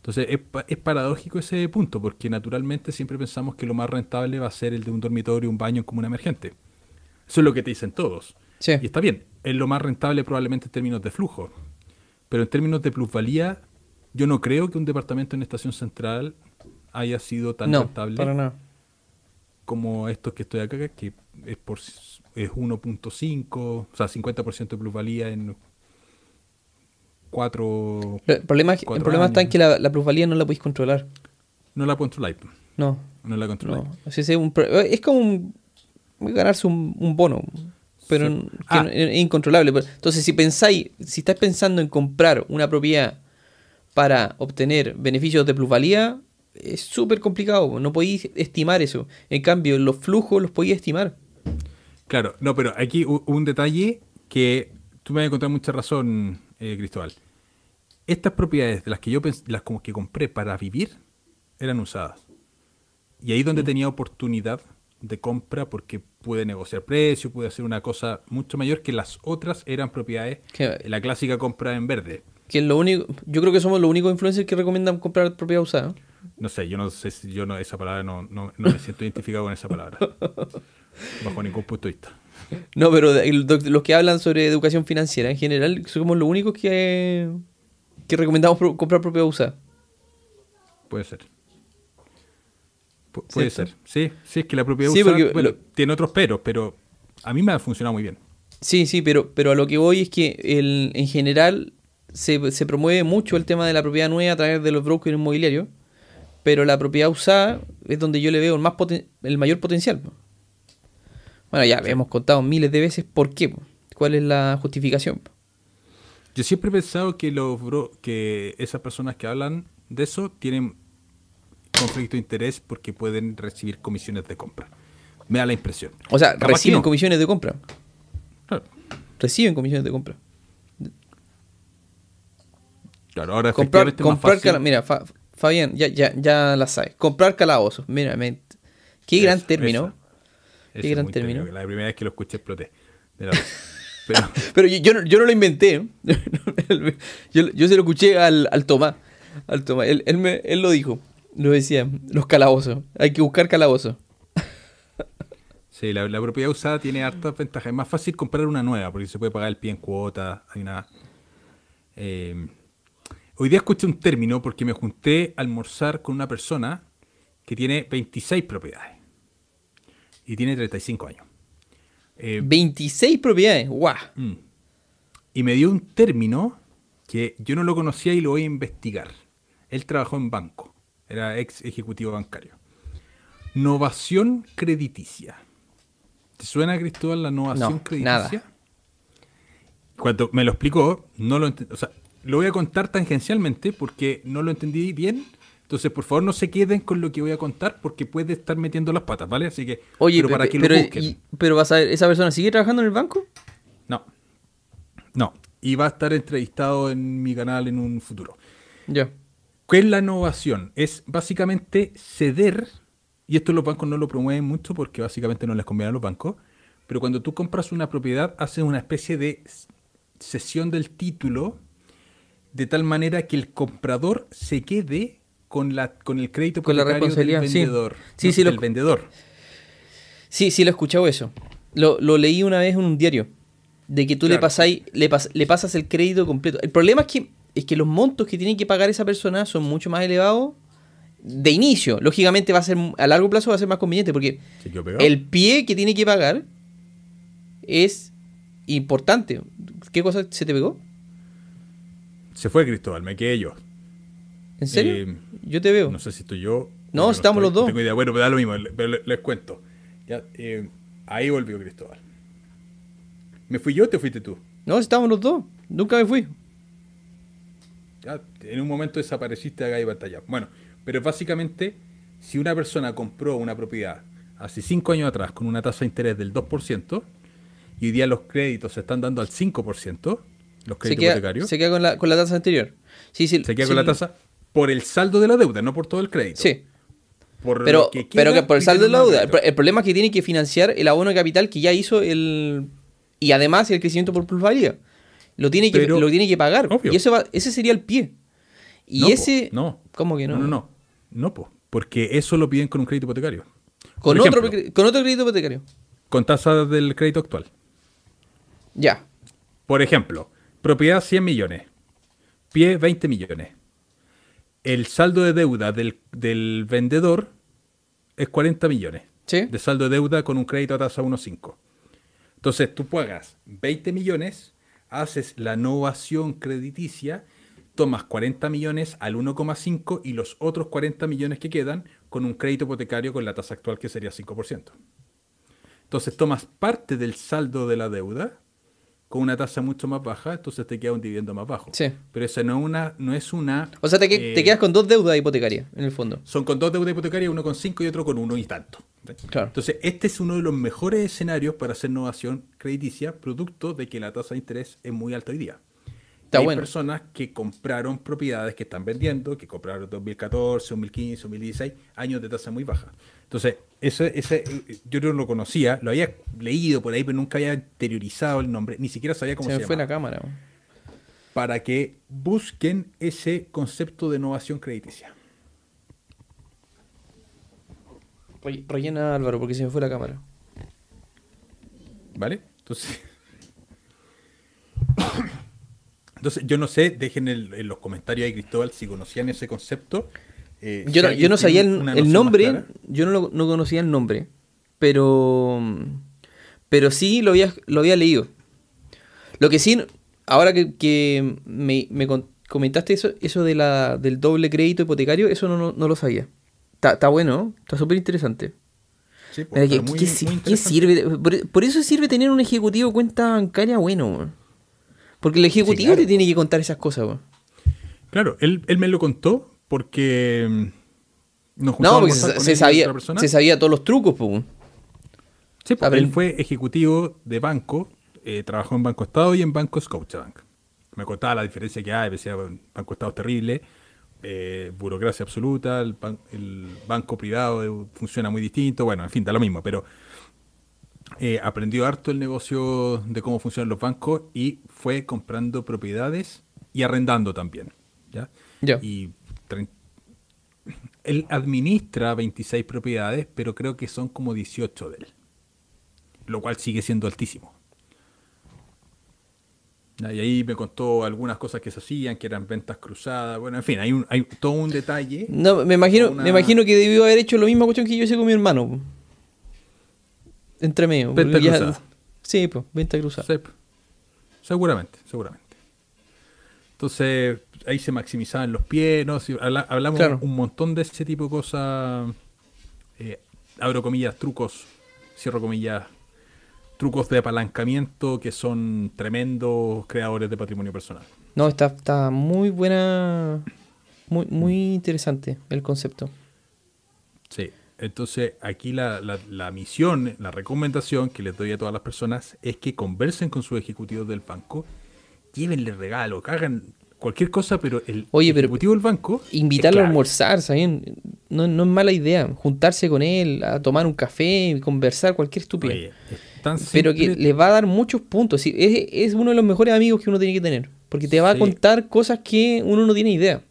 Entonces es, paradójico ese punto, porque naturalmente siempre pensamos que lo más rentable va a ser el de un dormitorio, un baño como una emergente. Eso es lo que te dicen todos. Y está bien, es lo más rentable probablemente en términos de flujo. Pero en términos de plusvalía, yo no creo que un departamento en estación central haya sido tan rentable como estos que estoy acá, que es por es 1.5, o sea, 50% de plusvalía en 4 El problema, el problema está en que la, plusvalía no la podéis controlar. No la controláis. No. No la controláis. es, como ganarse un, bono, pero ah. es incontrolable. Entonces, si pensáis, si estáis pensando en comprar una propiedad para obtener beneficios de plusvalía, es súper complicado, no podéis estimar eso. En cambio, los flujos los podéis estimar. Claro, no, pero aquí un detalle que tú me vas a encontrar mucha razón, eh, Cristóbal. Estas propiedades de las que yo las como que compré para vivir eran usadas. Y ahí donde mm. tenía oportunidad de compra porque pude negociar precio, pude hacer una cosa mucho mayor que las otras eran propiedades, la clásica compra en verde. Que lo único, yo creo que somos los únicos influencers que recomiendan comprar propiedad usada. No sé, yo no sé si yo no, esa palabra no, no, no me siento identificado con esa palabra. Bajo ningún punto de vista. No, pero los que hablan sobre educación financiera en general somos los únicos que, que recomendamos comprar propiedad usada. Puede ser. puede ser. Sí, sí, es que la propiedad usada tiene otros peros, pero a mí me ha funcionado muy bien. Sí, sí, pero, pero a lo que voy es que el, en general se, se promueve mucho el tema de la propiedad nueva a través de los brokers inmobiliarios pero la propiedad usada es donde yo le veo el, más el mayor potencial. Bueno, ya hemos contado miles de veces por qué, cuál es la justificación. Yo siempre he pensado que, los que esas personas que hablan de eso tienen conflicto de interés porque pueden recibir comisiones de compra. Me da la impresión. O sea, reciben comisiones de compra. Reciben comisiones de compra. Claro, ahora comprar, comprar mira, Fabián, ya, ya, ya la sabes. Comprar calabozos. Mira, qué gran término. qué gran término. La primera vez que lo escuché exploté. Pero, yo, no, yo, no, lo inventé. yo, yo, se lo escuché al, al Tomás. Al Tomás. Él, él, me, él lo dijo. Lo decía. Los calabozos. Hay que buscar calabozos. Sí, la, la, propiedad usada tiene hartas ventajas. Es más fácil comprar una nueva porque se puede pagar el pie en cuota. Hay una. Eh, Hoy día escuché un término porque me junté a almorzar con una persona que tiene 26 propiedades y tiene 35 años. 26 propiedades, guau. Mm. Y me dio un término que yo no lo conocía y lo voy a investigar. Él trabajó en banco, era ex ejecutivo bancario. Novación crediticia. ¿Te suena, Cristóbal, la novación crediticia? Nada. Cuando me lo explicó, no lo O sea, lo voy a contar tangencialmente porque no lo entendí bien. Entonces, por favor, no se queden con lo que voy a contar porque puede estar metiendo las patas, ¿vale? Así que, Oye, pero, para que lo busquen. pero vas a ver, ¿esa persona sigue trabajando en el banco? No. No. Y va a estar entrevistado en mi canal en un futuro. Ya. ¿Qué es la innovación? Es básicamente ceder, y esto los bancos no lo promueven mucho porque básicamente no les conviene a los bancos, pero cuando tú compras una propiedad, haces una especie de cesión del título de tal manera que el comprador se quede con la con el crédito con la responsabilidad del vendedor. Sí, sí, lo, vendedor. Sí, sí, lo he escuchado eso. Lo, leí una vez en un diario. De que tú le, pasáis, le, le pasas el crédito completo. El problema es que, es que los montos que tiene que pagar esa persona son mucho más elevados de inicio. Lógicamente va a ser, a largo plazo va a ser más conveniente porque el pie que tiene que pagar es importante. ¿Qué cosa se te pegó? Se fue Cristóbal, me quedé yo. ¿En serio? Eh, yo te veo. No sé si estoy yo. No, estamos los dos. tengo idea. Bueno, pero da lo mismo, pero les, cuento. Eh, ahí volvió Cristóbal. ¿Me fui yo o te fuiste tú? No, estamos los dos. Nunca me fui. Ya, en un momento desapareciste acá y batalla. Bueno, pero básicamente, si una persona compró una propiedad hace 5 años atrás con una tasa de interés del 2%, y hoy día los créditos se están dando al 5%, los créditos se queda, hipotecarios. Se queda con la, con la tasa anterior. Sí, sí, se queda con la tasa por el saldo de la deuda, no por todo el crédito. Sí. pero, pero que por el saldo de la deuda. El, problema es que tiene que financiar el abono de capital que ya hizo el. Y además el crecimiento por plusvalía. Lo tiene que, lo tiene que pagar. Y eso ese sería el pie. Y ese. no. ¿Cómo que no? No, no, no. No, porque eso lo piden con un crédito hipotecario. Con, otro, con otro crédito hipotecario. Con tasa del crédito actual. Ya. Por ejemplo, propiedad 100 millones. Pie 20 millones el saldo de deuda del, vendedor es 40 millones. De saldo de deuda con un crédito a tasa 1.5. Entonces tú pagas 20 millones, haces la novación crediticia, tomas 40 millones al 1,5 y los otros 40 millones que quedan con un crédito hipotecario con la tasa actual que sería 5%. Entonces tomas parte del saldo de la deuda con una tasa mucho más baja, entonces te queda un dividendo más bajo. Sí. Pero esa no, una, no es una... O sea, te, te, quedas con dos deudas hipotecarias, en el fondo. Son con dos deudas hipotecarias, uno con cinco y otro con uno y tanto. Claro. Entonces, este es uno de los mejores escenarios para hacer innovación crediticia, producto de que la tasa de interés es muy alta hoy día hay personas que compraron propiedades que están vendiendo, que compraron 2014, 2015, 2016, años de tasa muy baja. Entonces, ese, ese, yo no lo conocía, lo había leído por ahí, pero nunca había interiorizado el nombre, ni siquiera sabía cómo se, se me fue la cámara. Para que busquen ese concepto de innovación crediticia. Rellena Álvaro, porque se me fue la cámara. ¿Vale? Entonces. Entonces, yo no sé, dejen en los comentarios ahí, Cristóbal, si conocían ese concepto. Eh, yo, no, yo, no, sabía el, nombre, yo no, no, conocía el nombre, pero, pero sí lo había, lo había leído. Lo que sí, ahora que, me, comentaste eso, eso de la, del doble crédito hipotecario, eso no, lo sabía. Está, bueno, está súper interesante. Sí, pues, ¿Qué, sirve? Por, eso sirve tener un ejecutivo cuenta bancaria bueno. Porque el ejecutivo te tiene que contar esas cosas, Claro, él, me lo contó porque mm, No, porque se, sabía, se sabía todos los trucos, pues. Sí, porque él fue ejecutivo de banco, eh, trabajó en Banco Estado y en Banco Scotiabank. Me contaba la diferencia que hay, decía, Banco Estado es terrible, eh, burocracia absoluta, el, el, banco privado funciona muy distinto, bueno, en fin, da lo mismo, pero eh, aprendió harto el negocio de cómo funcionan los bancos y fue comprando propiedades y arrendando también. ¿ya? Y él administra 26 propiedades, pero creo que son como 18 de él. Lo cual sigue siendo altísimo. Y ahí me contó algunas cosas que se hacían, que eran ventas cruzadas. Bueno, en fin, hay, un, hay todo un detalle. No, me imagino, me imagino que debió haber hecho lo mismo cuestión que yo hice con mi hermano. Entre medio. Venta Ya- cruzada. Sí, pues, venta cruzada. Sí. Seguramente, seguramente. Entonces, ahí se maximizaban los pies, ¿no? Hablamos Claro. un montón de ese tipo de cosas. eh, abro comillas, trucos, cierro comillas, trucos de apalancamiento que son tremendos creadores de patrimonio personal. No, está, está muy buena. Muy, muy interesante el concepto. Sí. Entonces, aquí la, la- la misión, la recomendación que les doy a todas las personas es que conversen con sus ejecutivos del banco, llévenle regalo, que hagan cualquier cosa, pero el Oye, pero ejecutivo del banco. Invitarlo a almorzar, ¿saben? No, no es mala idea. Juntarse con él, a tomar un café, conversar, cualquier estupidez. Es Pero que le va a dar muchos puntos. Es, es uno de los mejores amigos que uno tiene que tener. Porque te va a contar cosas que uno no tiene idea.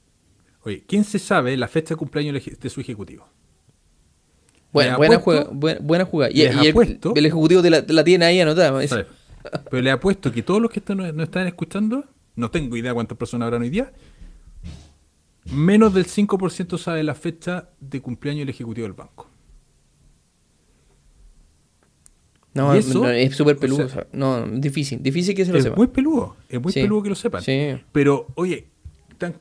Oye, ¿quién se sabe la fecha de cumpleaños de su ejecutivo? Buena, Les buena, apuesto- juega, buena, buena jugada. Y, el, apuesto- el ejecutivo te la, te la tiene ahí anotada. Pero le apuesto que todos los que están, no están escuchando, no tengo idea cuántas personas habrán hoy día, menos del 5% sabe la fecha de cumpleaños del ejecutivo del banco. No, ¿Y eso? no, es súper peludo. O sea, no, difícil. Difícil que se lo Es sepa. muy peludo, es muy Sí. peludo que lo sepan. Sí. Pero, oye, tan-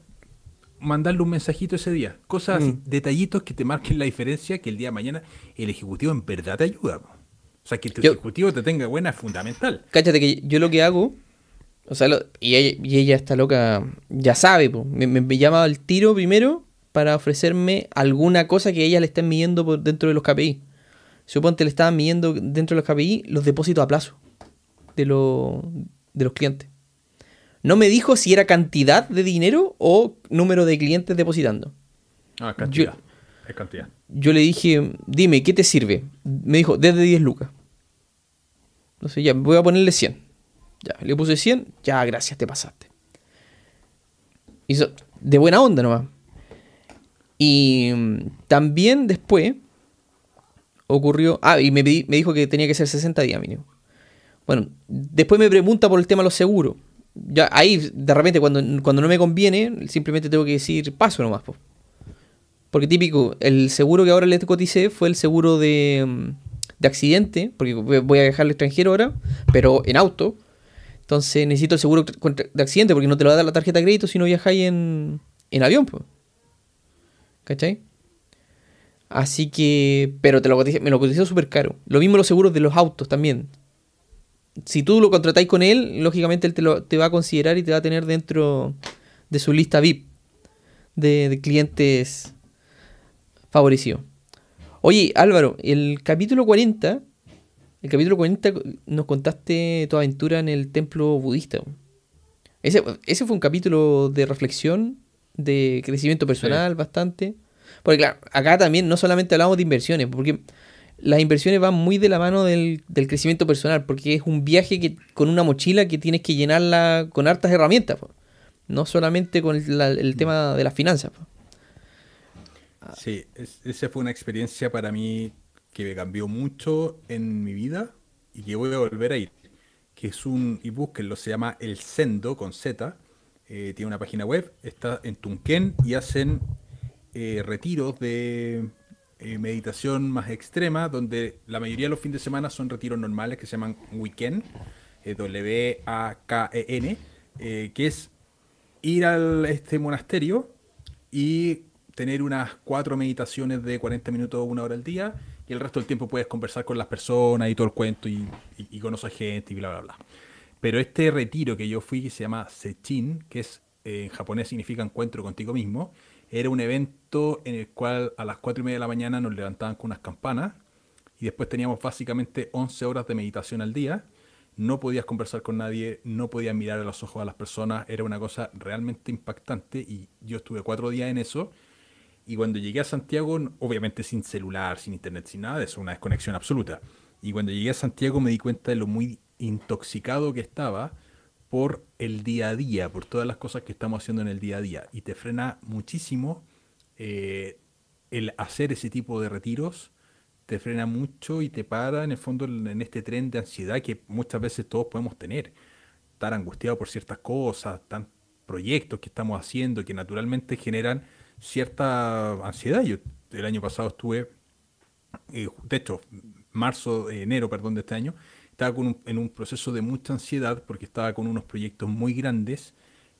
mandarle un mensajito ese día, cosas Mm. detallitos que te marquen la diferencia que el día de mañana el ejecutivo en verdad te ayuda. O sea, que tu Yo- ejecutivo te tenga buena es fundamental. Cáchate que yo lo que hago, o sea, lo- y, ella, y ella está loca, ya sabe, po, me, me- me llama al tiro primero para ofrecerme alguna cosa que ella le estén midiendo por dentro de los KPI. Suponte le estaban midiendo dentro de los KPI los depósitos a plazo de, lo- de los clientes. No me dijo si era cantidad de dinero o número de clientes depositando. Ah, cantidad. Es cantidad. Yo le dije, dime, ¿qué te sirve? Me dijo, desde 10 lucas. Entonces ya, voy a ponerle 100. Ya, le puse 100, ya, gracias, te pasaste. Hizo de buena onda nomás. Y mm, también después ocurrió, ah, y me, me dijo que tenía que ser 60 días mínimo. Bueno, después me pregunta por el tema de los seguros. Ya ahí, de repente, cuando, cuando no me conviene, simplemente tengo que decir paso nomás. po. Porque típico, el seguro que ahora le coticé fue el seguro de, mm, de accidente, porque voy a viajar al extranjero ahora, pero en auto. Entonces necesito el seguro de accidente porque no te lo va a dar la tarjeta de crédito si no viajáis en, en avión. po. ¿Cachai? Así que, pero te lo me lo cotizó súper caro. Lo mismo los seguros de los autos también. Si tú lo contratáis con él, lógicamente él te va a considerar y te va a tener dentro de su lista VIP de, de clientes favorecidos. Oye, Álvaro, el capítulo 40, el capítulo 40 nos contaste tu aventura en el templo budista. Ese, ese fue un capítulo de reflexión, de crecimiento personal bastante. Porque claro, acá también no solamente hablamos de inversiones, porque las inversiones van muy de la mano del, del crecimiento personal, porque es un viaje que, con una mochila que tienes que llenarla con hartas herramientas, po. no solamente con el, la- el tema de las finanzas. po. Sí, es- esa fue una experiencia para mí que me cambió mucho en mi vida y que voy a volver a ir. Que es un ebook que lo se llama El Sendo con Z. eh, tiene una página web, está en Tunquén y hacen eh, retiros de eh, meditación más extrema, donde la mayoría de los fines de semana son retiros normales que se llaman weekend, W-A-K-E-N, que es ir a este monasterio y tener unas cuatro meditaciones de 40 minutos o una hora al día y el resto del tiempo puedes conversar con las personas y todo el cuento y, y, gente y bla, bla, bla. Pero este retiro que yo fui, que se llama Sechin, que es eh, en japonés significa encuentro contigo mismo, era un evento en el cual a las 4 y media de la mañana nos levantaban con unas campanas y después teníamos básicamente 11 horas de meditación al día. No podías conversar con nadie, no podías mirar a los ojos a las personas, era una cosa realmente impactante y yo estuve cuatro días en eso. Y cuando llegué a Santiago, obviamente sin celular, sin internet, sin nada de eso, una desconexión absoluta. Y cuando llegué a Santiago me di cuenta de lo muy intoxicado que estaba por el día a día, por todas las cosas que estamos haciendo en el día a día. Y te frena muchísimo eh, el hacer ese tipo de retiros, te frena mucho y te para en el fondo en este tren de ansiedad que muchas veces todos podemos tener. estar angustiado por ciertas cosas, tan proyectos que estamos haciendo que naturalmente generan cierta ansiedad. Yo el año pasado estuve, eh, de hecho, marzo, enero, perdón, de este año, estaba en un proceso de mucha ansiedad porque estaba con unos proyectos muy grandes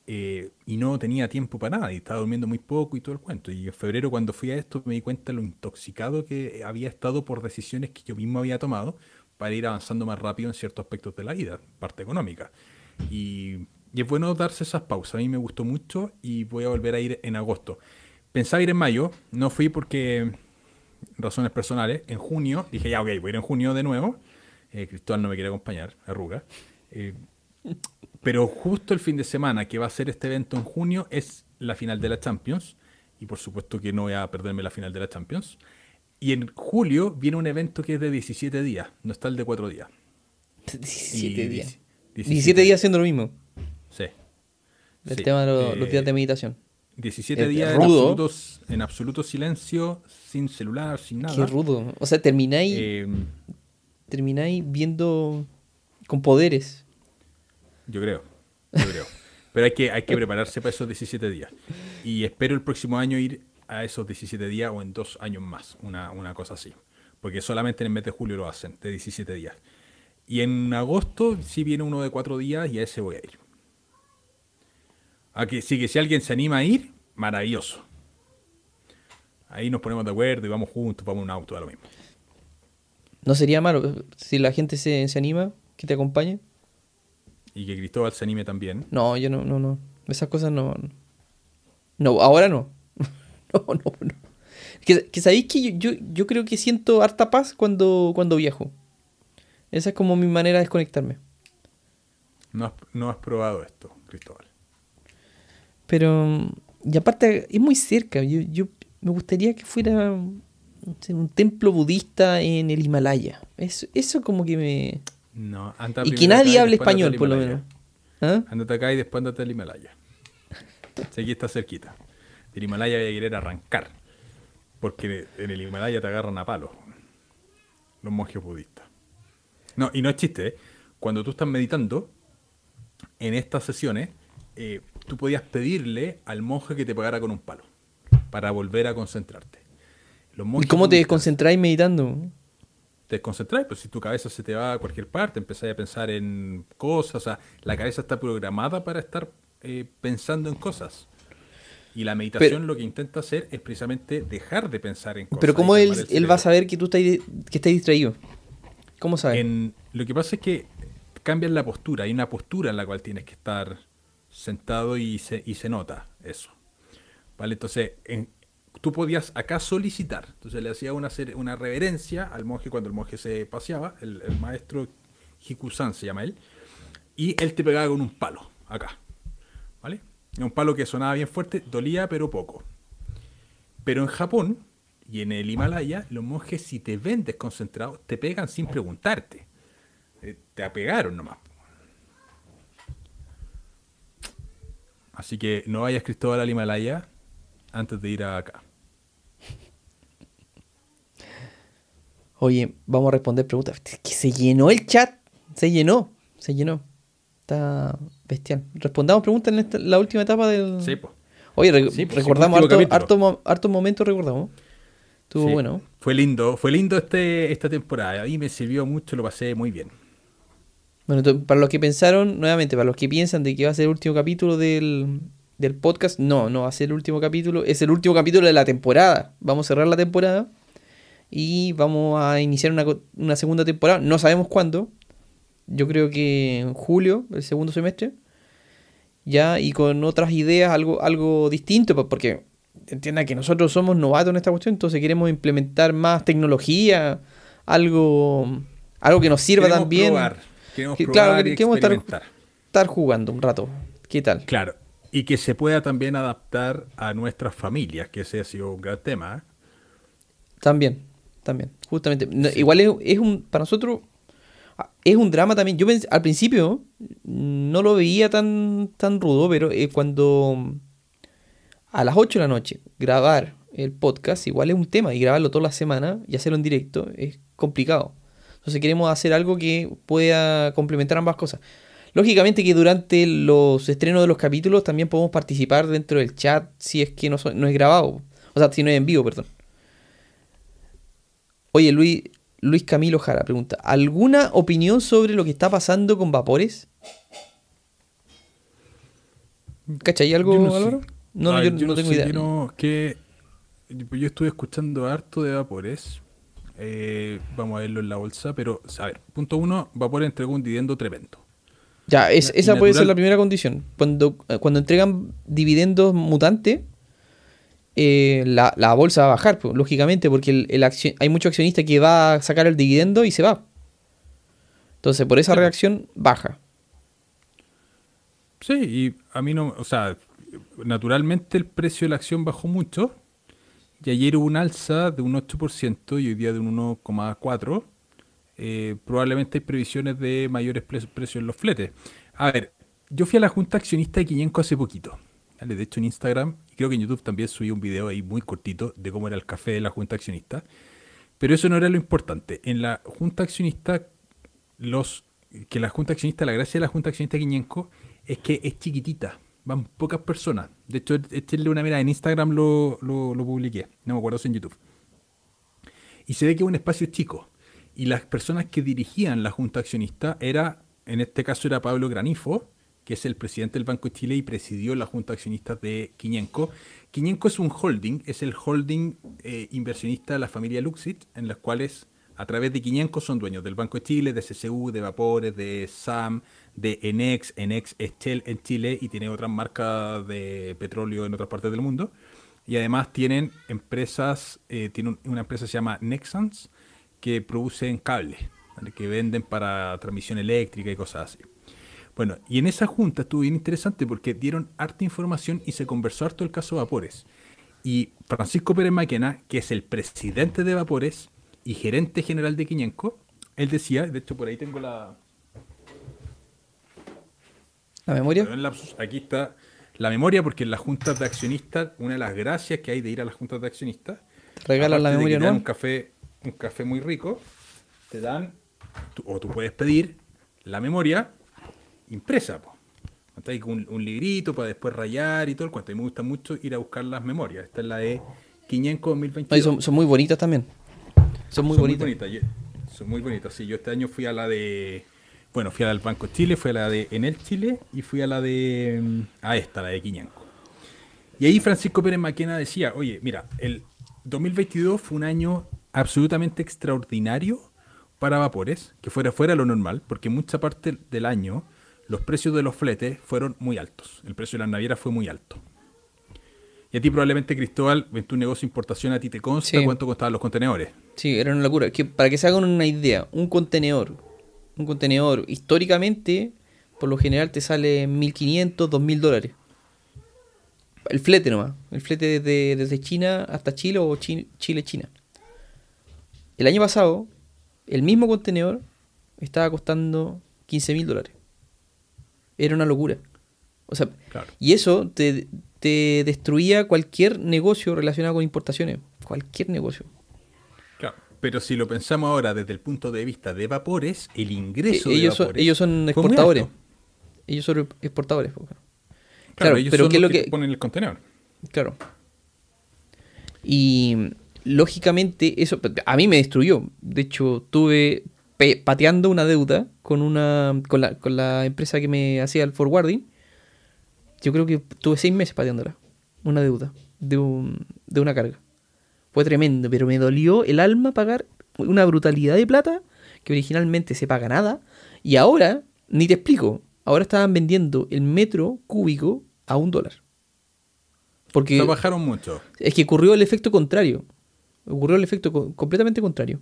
eh, y no tenía tiempo para nada y estaba durmiendo muy poco y todo el cuento. Y en febrero cuando fui a esto me di cuenta de lo intoxicado que había estado por decisiones que yo mismo había tomado para ir avanzando más rápido en ciertos aspectos de la vida, parte económica. Y, y es bueno darse esas pausas. A mí me gustó mucho y voy a volver a ir en agosto. Pensaba ir en mayo, no fui porque razones personales. En junio dije, ya, ok, voy a ir en junio de nuevo. Eh, Cristóbal no me quiere acompañar, arruga. Eh, pero justo el fin de semana que va a ser este evento en junio es la final de la Champions. Y por supuesto que no voy a perderme la final de la Champions. Y en julio viene un evento que es de 17 días, no está el de 4 días. 17 días. 17, días haciendo lo mismo. Sí. El tema de los, los días de meditación. 17 días en en absoluto, silencio, sin celular, sin nada. Qué rudo. O sea, termináis, eh, termináis viendo con poderes. Yo creo, yo creo. Pero hay que, hay que prepararse para esos 17 días. Y espero el próximo año ir a esos 17 días o en dos años más, una, una cosa así. Porque solamente en el mes de julio lo hacen, de 17 días. Y en agosto sí viene uno de cuatro días y a ese voy a ir. Aquí sí que si alguien se anima a ir, maravilloso. Ahí nos ponemos de acuerdo y vamos juntos, vamos en un auto, da lo mismo. No sería malo si la gente se, anima, que te acompañe. Y que Cristóbal se anime también. No, yo no, no, no. Esas cosas no. No, ahora no. no, no, no. Que, sabéis que yo, yo, creo que siento harta paz cuando, cuando viajo. Esa es como mi manera de desconectarme. No no has probado esto, Cristóbal. Pero, y aparte, es muy cerca. Yo, yo me gustaría que fuera un templo budista en el Himalaya. Eso, eso como que me... No, y que nadie hable español, por lo menos. ¿Ah? Andate acá y después andate al Himalaya. Si aquí está cerquita. Del Himalaya voy a querer arrancar. Porque en el Himalaya te agarran a palos. Los monjes budistas. No, y no es chiste, ¿eh? Cuando tú estás meditando, en estas sesiones, eh, tú podías pedirle al monje que te pagara con un palo para volver a concentrarte. ¿Y cómo te desconcentráis meditando? Te desconcentráis, pues si tu cabeza se te va a cualquier parte, empezáis a pensar en cosas, o sea, la cabeza está programada para estar eh, pensando en cosas. Y la meditación lo que intenta hacer es precisamente dejar de pensar en cosas. Pero ¿cómo él, él va a saber que tú estás, que estás distraído? ¿Cómo sabe? lo que pasa es que cambian la postura. Hay una postura en la cual tienes que estar sentado y se, y se nota eso. ¿Vale? Entonces, tú podías acá solicitar. Entonces le hacía una, una reverencia al monje cuando el monje se paseaba, el, maestro Hikusan se llama él, y él te pegaba con un palo, acá. ¿Vale? Un palo que sonaba bien fuerte, dolía pero poco. Pero en Japón y en el Himalaya, los monjes si te ven desconcentrado, te pegan sin preguntarte. Eh, te apegaron nomás. Así que no vayas Cristóbal al Himalaya antes de ir acá. Oye, vamos a responder preguntas. Que se llenó el chat. Se llenó. Se llenó. Está bestial. Respondamos preguntas en la última etapa del. Sí, pues. Oye, recordamos harto, harto, momento, recordamos. Estuvo bueno. Fue lindo, fue lindo este, esta temporada. A mí me sirvió mucho, lo pasé muy bien. Bueno, para los que pensaron, nuevamente, para los que piensan de que va a ser el último capítulo del, podcast, no, no va a ser el último capítulo, es el último capítulo de la temporada. Vamos a cerrar la temporada y vamos a iniciar una, una segunda temporada. No sabemos cuándo, yo creo que en julio, el segundo semestre, ya, y con otras ideas, algo, algo distinto, porque entienda que nosotros somos novatos en esta cuestión, entonces queremos implementar más tecnología, algo, algo que nos sirva también. Queremos claro, queremos estar, jugando un rato. ¿Qué tal? Claro. Y que se pueda también adaptar a nuestras familias, que ese ha sido un gran tema. ¿eh? También, también. Justamente. Igual es, un. Para nosotros. Ah, es un drama también. Yo al principio no lo veía tan, tan rudo, pero eh, cuando a las 8 de la noche grabar el podcast, igual es un tema. Y grabarlo toda la semana y hacerlo en directo es complicado. Entonces queremos hacer algo que pueda complementar ambas cosas. Lógicamente que durante los estrenos de los capítulos también podemos participar dentro del chat si es que no, no es grabado. O sea, si no es en vivo, perdón. Oye, Luis, Luis Camilo Jara pregunta, ¿alguna opinión sobre lo que está pasando con Vapores? ¿Cachai algo, no. Álvaro? No, yo no tengo sé, idea. yo que- yo estuve escuchando harto de Vapores. Eh, vamos a verlo en la bolsa, pero a ver, punto uno, Vapores entregó un dividendo tremendo. Ya, es- esa puede ser la primera condición. Cuando, eh, cuando entregan dividendos mutantes, eh, la, la bolsa va a bajar, pues, lógicamente, porque el, hay mucho accionista que va a sacar el dividendo y se va. Entonces, por esa reacción, baja. Sí, y a mí no, o sea, naturalmente el precio de la acción bajó mucho. Y ayer hubo un alza de un 8% y hoy día de un 1,4%. Eh, probablemente hay previsiones de mayores pre- precios en los fletes. A ver, yo fui a la junta accionista de Quiñenco hace poquito. De hecho, en Instagram, y creo que en YouTube también subí un video ahí muy cortito de cómo era el café de la junta accionista. Pero eso no era lo importante. En la junta accionista, los que la junta accionista, la gracia de la junta accionista Quiñenco es que es chiquitita. Van pocas personas. De hecho, échenle una mirada. En Instagram lo, lo, lo publiqué. No me acuerdo si en YouTube. Y se ve que es un espacio chico. Y las personas que dirigían la junta accionista era, en este caso era Pablo Granifo, que es el presidente del Banco de Chile y presidió la junta accionista de Quiñenco. Quiñenco es un holding, es el holding eh, inversionista de la familia Luxit, en las cuales a través de Quiñenco son dueños del Banco de Chile, de CCU, de Vapores, de SAM, de Enex. Enex es Shell en Chile y tiene otras marcas de petróleo en otras partes del mundo. Y además tienen empresas, eh, tiene un- una empresa que se llama Nexans, que producen cables, que venden para transmisión eléctrica y cosas así. Bueno, y en esa junta estuvo bien interesante porque dieron harta información y se conversó harto el caso Vapores. Y Francisco Pérez Maquena, que es el presidente de Vapores y gerente general de Quiñenco, él decía, de hecho por ahí tengo la, ¿La memoria? Aquí está la memoria, porque en las juntas de accionistas, una de las gracias que hay de ir a las juntas de accionistas, Te regalan la memoria que te dan nueva. un café, un café muy rico, te dan, tú- o tú puedes pedir la memoria impresa, po. Con un, un librito para después rayar y todo el cuento. Y me gusta mucho ir a buscar las memorias. Esta es la de Quiñenco 2022. No, y son, son muy bonitas también. Son muy son bonitas. muy bonitas. Yo- son muy bonitas. Sí, yo este año fui a la de. Bueno, fui a la del Banco Chile, fui a la de Enel Chile y fui a la de. mm, A esta, la de Quiñanco. Y ahí Francisco Pérez Maquena decía: Oye, mira, el 2022 fue un año absolutamente extraordinario para Vapores, que fuera fuera lo normal, porque mucha parte del año los precios de los fletes fueron muy altos. El precio de las navieras fue muy alto. Y a ti probablemente, Cristóbal, en tu negocio de importación, a ti te consta Sí. cuánto costaban los contenedores. Sí, era una locura. Que para que se hagan una idea, un contenedor, un contenedor históricamente, por lo general te sale 1500, 2000 dólares. El flete nomás. El flete desde, desde China hasta Chile o Chi- Chile-China. El año pasado, el mismo contenedor estaba costando 15 mil dólares. Era una locura. O sea, Claro. y eso te, te destruía cualquier negocio relacionado con importaciones. Cualquier negocio. Pero si lo pensamos ahora desde el punto de vista de vapores, el ingreso Eh, de ellos, son, vapores ellos son fue muy exportadores. Ellos son exportadores. po, Claro, Claro, ellos pero son ¿qué es los lo que, ponen el contenedor. Claro. Y lógicamente eso a mí me destruyó. De hecho, tuve pe- pateando una deuda con una con la, con la empresa que me hacía el forwarding. Yo creo que tuve seis meses pateándola. Una deuda de, un- de una carga. Fue tremendo, pero me dolió el alma pagar una brutalidad de plata que originalmente se paga nada. Y ahora, ni te explico, ahora estaban vendiendo el metro cúbico a un dólar. Porque bajaron mucho. es que ocurrió el efecto contrario. Ocurrió el efecto co- completamente contrario.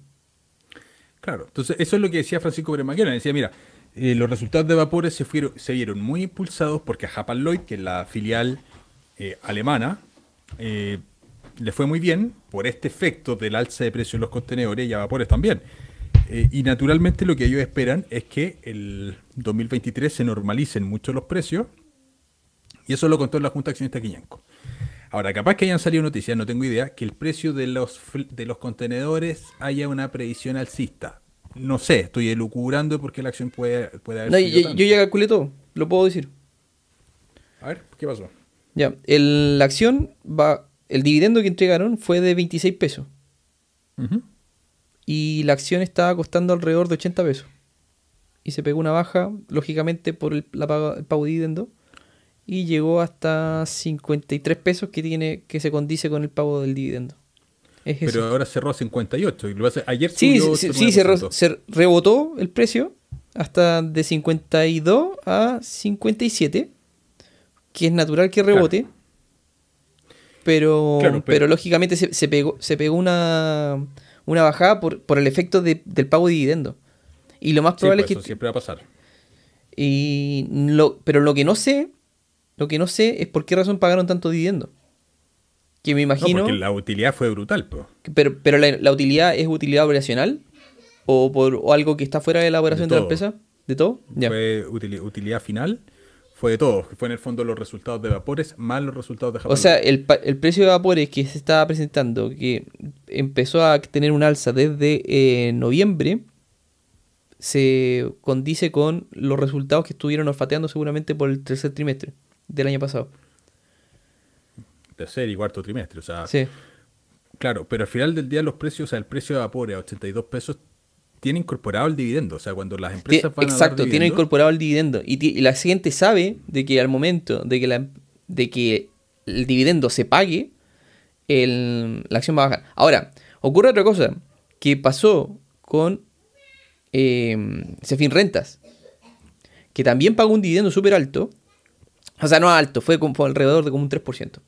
Claro, entonces eso es lo que decía Francisco Pérez Maquena. Decía, mira, eh, los resultados de vapores se, fueron, se vieron muy impulsados porque a Japan Lloyd, que es la filial eh, alemana, eh, le fue muy bien por este efecto del alza de precios de los contenedores y a vapores también. Eh, y naturalmente lo que ellos esperan es que el 2023 se normalicen mucho los precios y eso lo contó en la Junta Accionista Quiñanco. Ahora, capaz que hayan salido noticias, no tengo idea, que el precio de los, de los contenedores haya una previsión alcista. no sé, estoy elucubrando porque la acción puede, puede haber No, subido yo, tanto. yo ya calculé todo, lo puedo decir. A ver, ¿qué pasó? Ya, el- la acción va. El dividendo que entregaron fue de 26 pesos. Y la acción estaba costando alrededor de 80 pesos. Y se pegó una baja, lógicamente, por el, la paga- el pago de dividendo. Y llegó hasta 53 pesos que tiene que se condice con el pago del dividendo. Es Pero eso. ahora cerró a 58. Y lo hace- ayer Sí, subió sí, sí, se, re- 9%. se rebotó el precio hasta de 52 a 57, que es natural que rebote. Pero, Claro, pero, pero- lógicamente se, se pegó, se pegó una, una bajada por, por el efecto de- del pago de dividendo. Y lo más Sí, probable pues, es eso que... siempre va a pasar. Y lo, pero lo que no sé, lo que no sé es por qué razón pagaron tanto dividendo. Que me No, imagino... porque la utilidad fue brutal, pues. Pero, pero la, la utilidad es utilidad operacional o por o algo que está fuera de la operación de, De la empresa. ¿De todo? Fue utili- utilidad final, fue de todo. Fue en el fondo los resultados de vapores más los resultados de Japón. O sea, el, el precio de vapores que se estaba presentando, que empezó a tener un alza desde eh, noviembre, se condice con los resultados que estuvieron olfateando seguramente por el tercer trimestre del año pasado. tercer y cuarto trimestre. O sea, Sí. claro, pero al final del día los precios, o sea, el precio de vapores a 82 pesos tiene incorporado el dividendo. O sea, cuando las empresas van a dar Exacto, tiene incorporado el dividendo. Y, la gente sabe de que al momento de que, la, de que el dividendo se pague, el- la acción va a bajar. Ahora, ocurre otra cosa que pasó con eh, Cefin Rentas, que también pagó un dividendo súper alto. O sea, no alto, fue, como- fue alrededor de como un 3%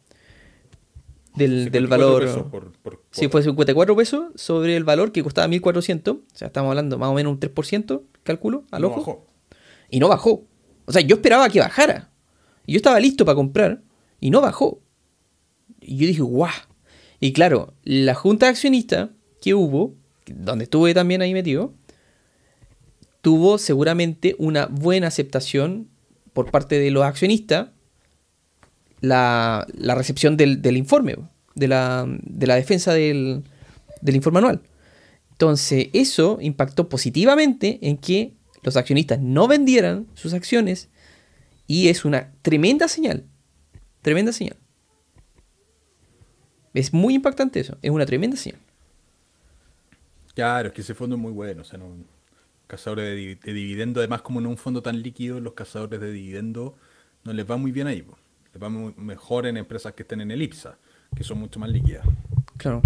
del, del 54 valor. por- por- Sí, por- fue 54 pesos sobre el valor que costaba 1400. O sea, estamos hablando más o menos un 3%, cálculo, al no ojo. bajó. Y no bajó. O sea, yo esperaba que bajara. Y yo estaba listo para comprar. Y no bajó. Y yo dije, guau. Y claro, la junta de accionistas que hubo, donde estuve también ahí metido, tuvo seguramente una buena aceptación por parte de los accionistas la, la recepción del, del informe, de la, de la defensa del, del informe anual. Entonces, eso impactó positivamente en que los accionistas no vendieran sus acciones y es una tremenda señal. Tremenda señal. Es muy impactante eso. Es una tremenda señal. Claro, es que ese fondo es muy bueno. O sea, no, cazadores de, de dividendo, además, como no es un fondo tan líquido, los cazadores de dividendo no les va muy bien ahí. Les va muy- mejor en empresas que estén en el IPSA, que son mucho más líquidas. Claro.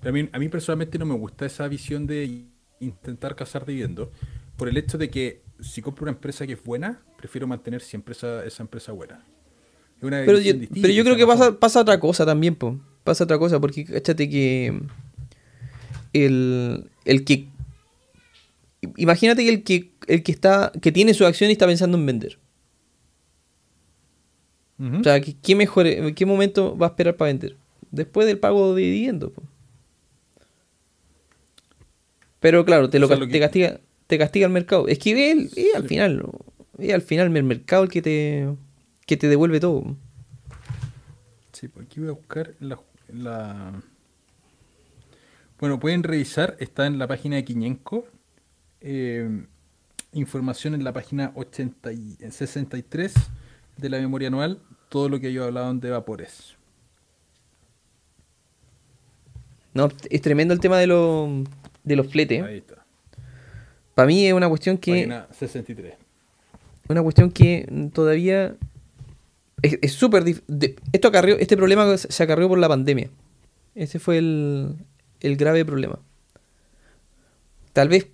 Pero a mí, a mí personalmente no me gusta esa visión de intentar cazar dividendos, por el hecho de que si compro una empresa que es buena, prefiero mantener siempre esa, esa empresa buena. Es una Pero yo, pero yo creo que pasa, pasa otra cosa también, po. Pasa otra cosa, porque cáchate que el, el que imagínate que el que el que está que tiene su acción y está pensando en vender. O sea, ¿qué, qué mejor, en qué momento va a esperar para vender? Después del pago de dividendos. po. Pero claro, te, lo, O sea, ca- lo que- te castiga te castiga el mercado. Es que es, es al final, es al final el mercado el que te que te devuelve todo. Sí, pues aquí voy a buscar la, la- Bueno, pueden revisar, está en la página de Quiñenco. eh, información en la página 80 y- 63 de la memoria anual, todo lo que ellos hablaban de vapores. No, es tremendo el tema de, los de los fletes. Ahí está. Para mí es una cuestión que Página 63. una cuestión que todavía es es súper de- esto acarreó, este problema se acarreó por la pandemia. Ese fue el, el grave problema. Tal vez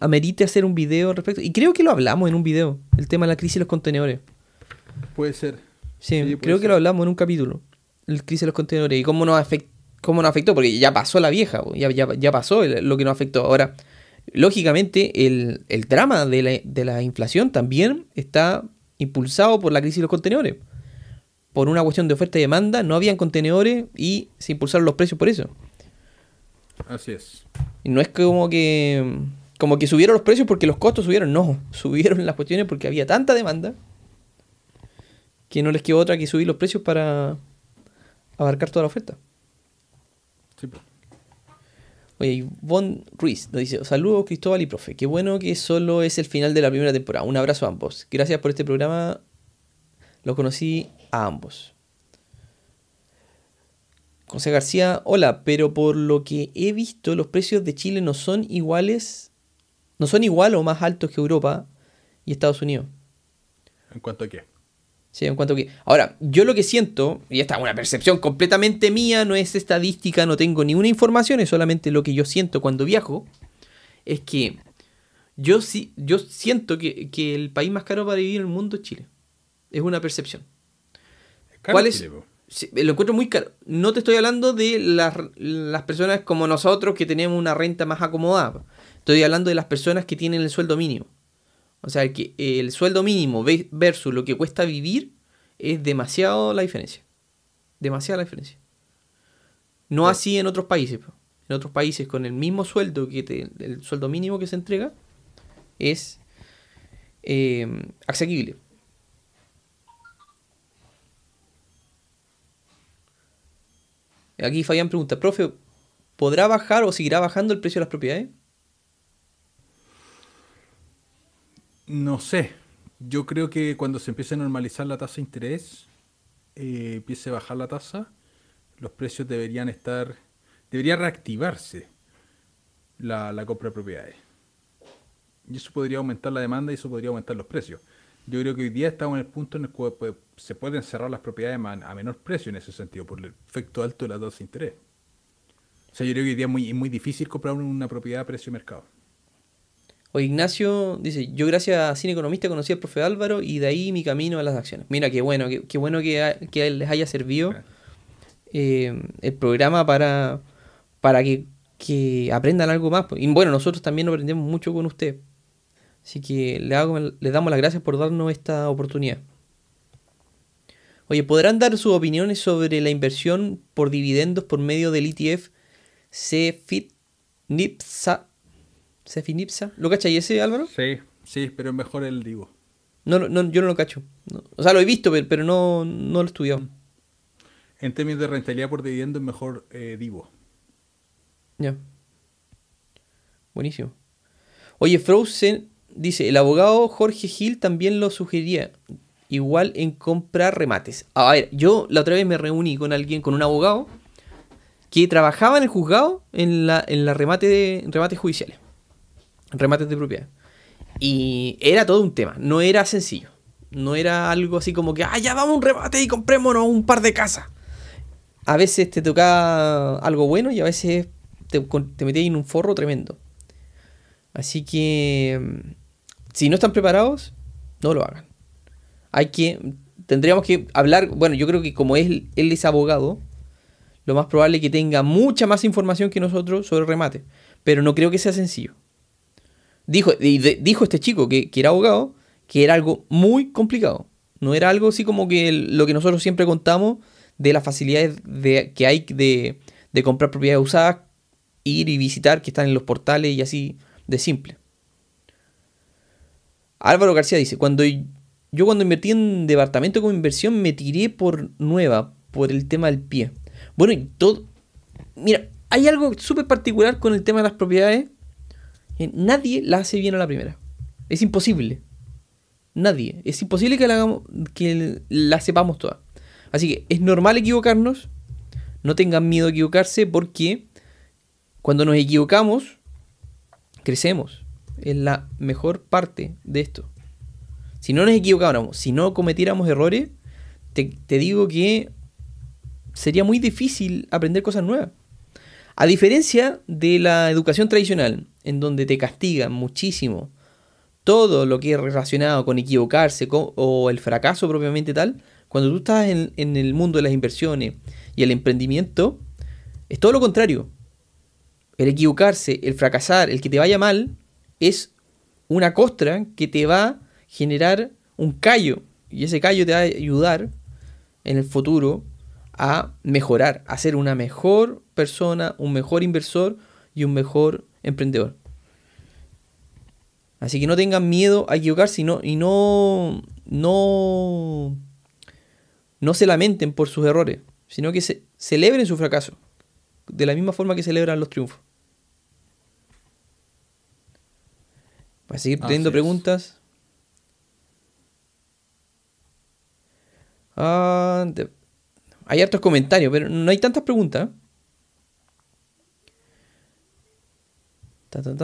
amerite hacer un video al respecto. Y creo que lo hablamos en un video. El tema de la crisis de los contenedores. Puede ser. Sí, creo que ser. lo hablamos en un capítulo. El crisis de los contenedores. Y cómo nos, afect- cómo nos afectó. Porque ya pasó la vieja. Ya, ya, ya pasó el- lo que nos afectó. Ahora, lógicamente, el, el drama de la, de la inflación también está impulsado por la crisis de los contenedores. Por una cuestión de oferta y demanda, no habían contenedores y se impulsaron los precios por eso. Así es. Y no es como que como que subieron los precios porque los costos subieron, no, subieron las cuestiones porque había tanta demanda que no les quedó otra que subir los precios para abarcar toda la oferta. Sí, pues. Oye, Von Ruiz nos dice, saludos Cristóbal y profe, qué bueno que solo es el final de la primera temporada. Un abrazo a ambos. Gracias por este programa. Lo conocí a ambos. José García, hola, pero por lo que he visto, los precios de Chile no son iguales, no son igual o más altos que Europa y Estados Unidos. ¿En cuanto a qué? Sí, en cuanto que. Ahora, yo lo que siento, y esta es una percepción completamente mía, no es estadística, no tengo ninguna información, es solamente lo que yo siento cuando viajo, es que yo sí, yo siento que, que el país más caro para vivir en el mundo es Chile. Es una percepción. Es caro ¿Cuál es? Chile. Sí, lo encuentro muy caro. No te estoy hablando de las, las personas como nosotros que tenemos una renta más acomodada. Estoy hablando de las personas que tienen el sueldo mínimo. O sea, que el sueldo mínimo ve- versus lo que cuesta vivir es demasiado la diferencia. Demasiada la diferencia. No Sí. así en otros países. En otros países con el mismo sueldo que te- el sueldo mínimo que se entrega es eh, asequible. Aquí Fabián pregunta, profe, ¿podrá bajar o seguirá bajando el precio de las propiedades? No sé. Yo creo que cuando se empiece a normalizar la tasa de interés, eh, empiece a bajar la tasa, los precios deberían estar. Debería reactivarse la, compra de propiedades. Y eso podría aumentar la demanda y eso podría aumentar los precios. Yo creo que hoy día estamos en el punto en el cual se pueden cerrar las propiedades a menor precio en ese sentido, por el efecto alto de la tasa de interés. O sea, yo creo que hoy día es muy difícil comprar una propiedad a precio de mercado. O Ignacio dice, yo gracias a Cine Economista conocí al profe Álvaro y de ahí mi camino a las acciones. Mira, qué bueno, qué, qué bueno que, que les haya servido eh, el programa para, para que, que aprendan algo más. pues. Y bueno, nosotros también aprendemos mucho con usted. Así que le, hago, le damos las gracias por darnos esta oportunidad. Oye, ¿podrán dar sus opiniones sobre la inversión por dividendos por medio del ETF CFIT NIPSA? ¿CFINIPSA? ¿Lo cachai ese, Álvaro? Sí, sí, pero es mejor el Divo. No, no, yo no lo cacho. No. O sea, lo he visto, pero, pero no, no lo he estudiado. En términos de rentabilidad por dividendo es mejor eh, Divo. Ya. Buenísimo. Oye, Frozen dice, el abogado Jorge Gil también lo sugería. Igual en comprar remates. A ver, yo la otra vez me reuní con alguien, con un abogado, que trabajaba en el juzgado en la, en la remate de, remates judiciales. Remates de propiedad. Y era todo un tema. No era sencillo. No era algo así como que, ah, ya vamos a un remate y comprémonos un par de casas. A veces te tocaba algo bueno y a veces te, te metías en un forro tremendo. Así que, mm, si no están preparados, no lo hagan. Hay que, tendríamos que hablar, bueno, yo creo que como él, él es abogado, lo más probable es que tenga mucha más información que nosotros sobre remate. Pero no creo que sea sencillo. Dijo, y dijo este chico que, que era abogado que era algo muy complicado. No era algo así como que lo que nosotros siempre contamos de las facilidades de, que hay de, de comprar propiedades usadas, ir y visitar que están en los portales y así de simple. Álvaro García dice, cuando yo cuando invertí en departamento como inversión me tiré por nueva, por el tema del pie. Bueno, y todo... Mira, hay algo súper particular con el tema de las propiedades. Que nadie la hace bien a la primera. Es imposible. Nadie. Es imposible que la, hagamos, que la sepamos todas. Así que es normal equivocarnos. No tengan miedo a equivocarse porque cuando nos equivocamos, crecemos. Es la mejor parte de esto. Si no nos equivocáramos, si no cometiéramos errores, te digo que sería muy difícil aprender cosas nuevas. A diferencia de la educación tradicional, en donde te castigan muchísimo todo lo que es relacionado con equivocarse o el fracaso propiamente tal, cuando tú estás en, en el mundo de las inversiones y el emprendimiento, es todo lo contrario. El equivocarse, el fracasar, el que te vaya mal, es una costra que te va a generar un callo. Y ese callo te va a ayudar en el futuro a mejorar, a ser una mejor persona, un mejor inversor y un mejor emprendedor. Así que no tengan miedo a equivocarse y no, no, no, no se lamenten por sus errores, sino que se, celebren su fracaso, de la misma forma que celebran los triunfos. Para seguir teniendo preguntas. Ah, hay hartos comentarios, pero no hay tantas preguntas. ¿eh? Ta, ta,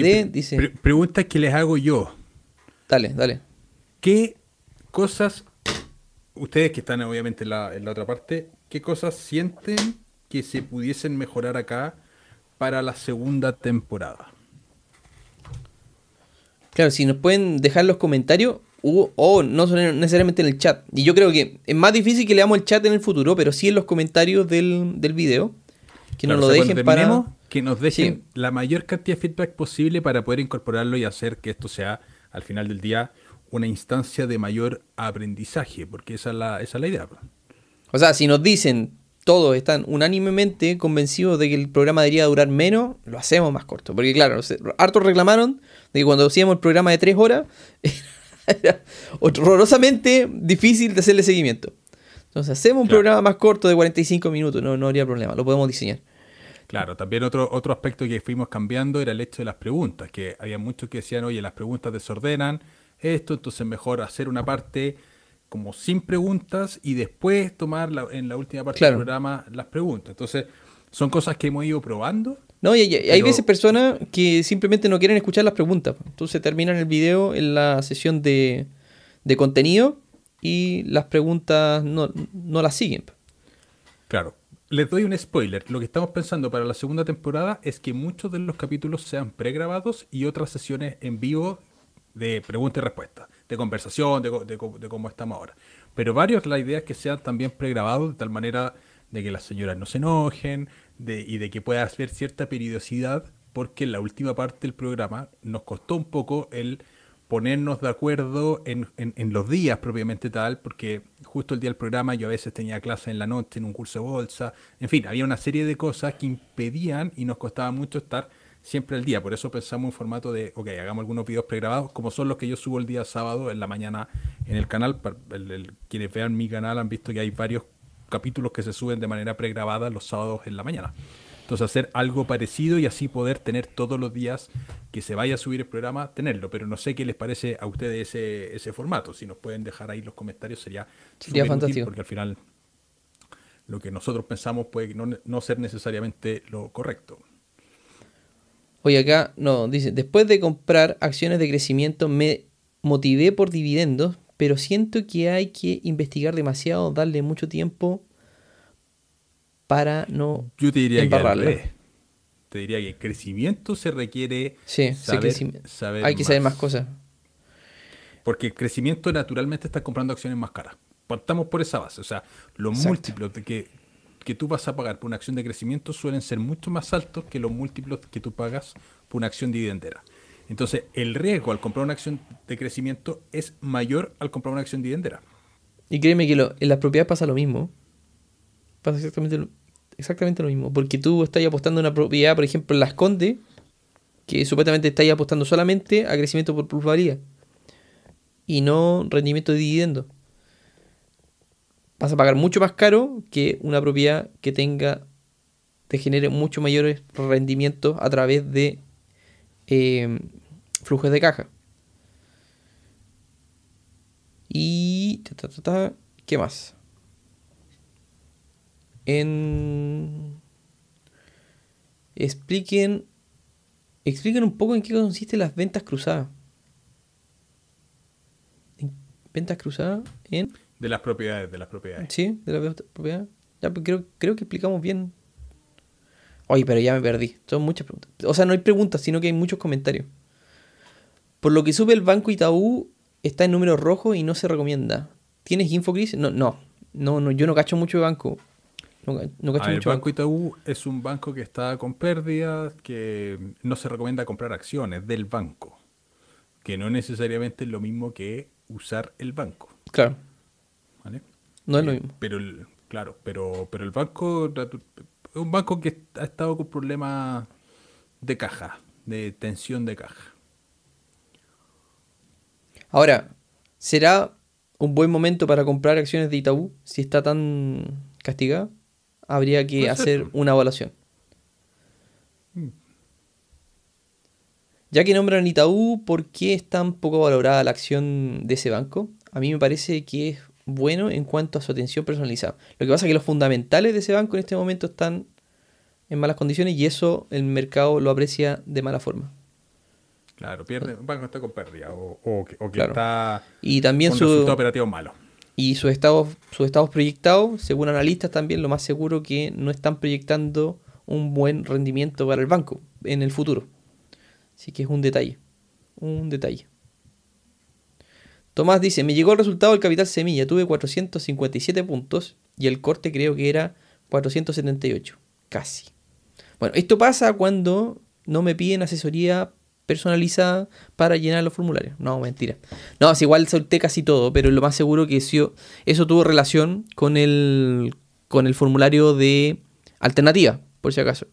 pre- dice. pre- preguntas que les hago yo. Dale, dale. ¿Qué cosas, ustedes que están obviamente en la, en la otra parte, qué cosas sienten que se pudiesen mejorar acá para la segunda temporada? Claro, si nos pueden dejar los comentarios o, o no son necesariamente en el chat. Y yo creo que es más difícil que leamos el chat en el futuro, pero sí en los comentarios del, del video. Que Claro, nos o lo sea, dejen para. Que nos dejen Sí. la mayor cantidad de feedback posible para poder incorporarlo y hacer que esto sea, al final del día, una instancia de mayor aprendizaje, porque esa es la, esa es la idea. pues. O sea, si nos dicen todos están unánimemente convencidos de que el programa debería durar menos, lo hacemos más corto. Porque claro, hartos reclamaron de que cuando hacíamos el programa de tres horas, era horrorosamente difícil de hacerle seguimiento. Entonces hacemos un Claro. programa más corto de 45 minutos, no, no habría problema, lo podemos diseñar. Claro, también otro, otro aspecto que fuimos cambiando era el hecho de las preguntas, que había muchos que decían, oye, las preguntas desordenan esto, entonces mejor hacer una parte como sin preguntas y después tomar la- en la última parte Claro. del programa las preguntas. Entonces, son cosas que hemos ido probando. No, y, y- hay veces personas que simplemente no quieren escuchar las preguntas. Entonces terminan el video en la sesión de, de contenido y las preguntas no, no las siguen. Claro, les doy un spoiler. Lo que estamos pensando para la segunda temporada es que muchos de los capítulos sean pregrabados y otras sesiones en vivo de preguntas y respuestas, de conversación, de, de de cómo estamos ahora. Pero varios, la idea es que sean también pregrabados de tal manera de que las señoras no se enojen de- y de que pueda haber cierta periodicidad, porque en la última parte del programa nos costó un poco el ponernos de acuerdo en, en- los días propiamente tal, porque justo el día del programa yo a veces tenía clase en la noche en un curso de bolsa, en fin, había una serie de cosas que impedían y nos costaba mucho estar siempre al día, por eso pensamos en formato de, ok, hagamos algunos videos pregrabados, como son los que yo subo el día sábado en la mañana en el canal, quienes vean mi canal han visto que hay varios capítulos que se suben de manera pregrabada los sábados en la mañana. Entonces hacer algo parecido y así poder tener todos los días que se vaya a subir el programa, tenerlo. Pero no sé qué les parece a ustedes ese, ese formato. Si nos pueden dejar ahí los comentarios sería, Sería fantástico. porque al final lo que nosotros pensamos puede no, no ser necesariamente lo correcto. Oye, acá no, dice, después de comprar acciones de crecimiento me motivé por dividendos, pero siento que hay que investigar demasiado, darle mucho tiempo para no... Yo te diría que al Embarrarla. revés. Te diría que crecimiento se requiere Sí, saber, crecimiento. saber hay que saber más cosas. Porque el crecimiento naturalmente está comprando acciones más caras. Partamos por esa base. O sea, los Exacto. múltiplos de que, que tú vas a pagar por una acción de crecimiento suelen ser mucho más altos que los múltiplos que tú pagas por una acción dividendera. Entonces, el riesgo al comprar una acción de crecimiento es mayor al comprar una acción dividendera. Y créeme que lo- en las propiedades pasa lo mismo. Pasa exactamente lo, exactamente lo mismo. Porque tú estás apostando una propiedad, por ejemplo, en Las Condes, que supuestamente estás apostando solamente a crecimiento por plusvalía. Y no rendimiento de dividendo. Vas a pagar mucho más caro que una propiedad que tenga, te genere mucho mayores rendimientos a través de eh, flujos de caja. Y. ta, ¿Qué más? En. Expliquen. Expliquen un poco en qué consisten las ventas cruzadas. ¿En ¿Ventas cruzadas? En. De las propiedades, de las propiedades. Sí, de la venta- propiedad. Ya, pues creo, creo que explicamos bien. Oye, pero ya me perdí. Son muchas preguntas. O sea, no hay preguntas, sino que hay muchos comentarios. Por lo que sube el banco Itaú está en número rojo y no se recomienda. ¿Tienes info, Chris? No, no. No, no, yo no cacho mucho de banco. El mucho Banco Itaú es un banco que está con pérdidas, que no se recomienda comprar acciones del banco, que no necesariamente es lo mismo que usar el banco. Claro, ¿vale? no es lo Eh, mismo. Pero el, claro, pero, pero el banco es un banco que ha estado con problemas de caja, de tensión de caja. Ahora, ¿será un buen momento para comprar acciones de Itaú si está tan castigada? Habría que ser. hacer una evaluación. Ya que nombran Itaú, ¿por qué es tan poco valorada la acción de ese banco? A mí me parece que es bueno en cuanto a su atención personalizada. Lo que pasa es que los fundamentales de ese banco en este momento están en malas condiciones y eso el mercado lo aprecia de mala forma. Claro, pierde, un banco está con pérdida o, que, está y también con su, resultado operativo malo. Y sus estados, sus estados proyectados, según analistas también, lo más seguro que no están proyectando un buen rendimiento para el banco en el futuro. Así que es un detalle. Un detalle. Tomás dice, me llegó el resultado del capital semilla, tuve 457 puntos y el corte creo que era 478, casi. Bueno, esto pasa cuando no me piden asesoría personalizada para llenar los formularios. No, mentira. No, es igual solté casi todo, pero lo más seguro que eso, tuvo relación con el, con el formulario de alternativa, por si acaso.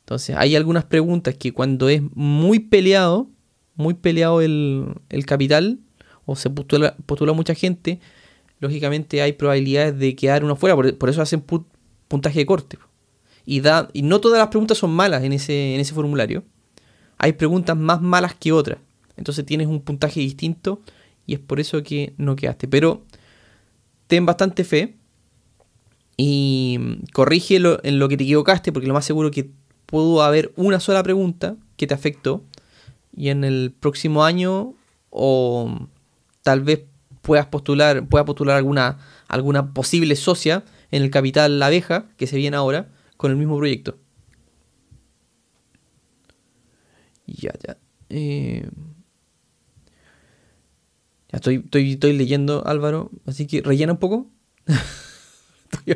Entonces, hay algunas preguntas que cuando es muy peleado, muy peleado el, el capital, o se postula, mucha gente, lógicamente hay probabilidades de quedar uno fuera, por, eso hacen puntaje de corte. Y, y no todas las preguntas son malas en ese, en ese formulario. Hay preguntas más malas que otras. Entonces tienes un puntaje distinto y es por eso que no quedaste. Pero ten bastante fe y corrige en lo que te equivocaste, porque lo más seguro que pudo haber una sola pregunta que te afectó y en el próximo año o tal vez puedas postular, pueda postular alguna, alguna posible socia en el capital La Abeja, que se viene ahora, con el mismo proyecto. Ya, ya. Eh, ya estoy, estoy, estoy leyendo, Álvaro, así que rellena un poco.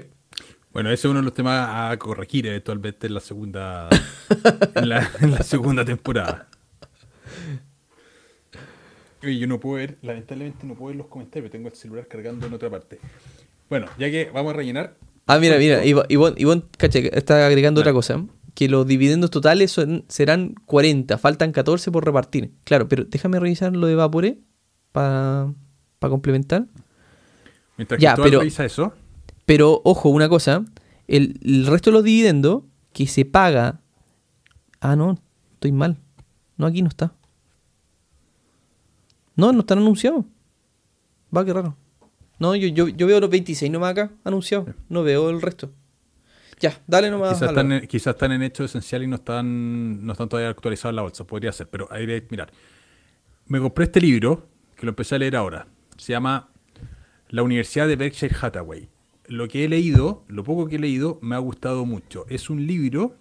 bueno, ese es uno de los temas a corregir eventualmente en la segunda, en la segunda temporada yo no puedo ver, lamentablemente no puedo ver los comentarios, tengo el celular cargando en otra parte. Bueno, ya que vamos a rellenar. Ah, mira, mira, Ivonne, caché, está agregando otra cosa. Que los dividendos totales serán 40, faltan 14 por repartir. Claro, pero déjame revisar lo de Vapore para complementar. Mientras que ya, pero, revisa eso. Pero, ojo, una cosa. El, el resto de los dividendos que se paga. Ah, no, estoy mal. No, aquí no está. No, no están anunciados. Va, qué raro. No, yo, yo, yo veo los 26 nomás acá anunciados. No veo el resto. Ya, dale nomás. Quizás están, en, quizás están en hecho esencial y no están, no están todavía actualizados en la bolsa. Podría ser, pero ahí mirar. Me compré este libro, que lo empecé a leer ahora. Se llama La Universidad de Berkshire Hathaway. Lo que he leído, lo poco que he leído, me ha gustado mucho. Es un libro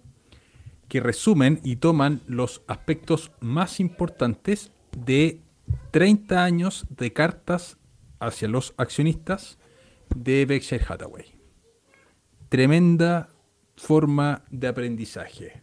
que resumen y toman los aspectos más importantes de 30 años de cartas hacia los accionistas de Berkshire Hathaway. Tremenda forma de aprendizaje.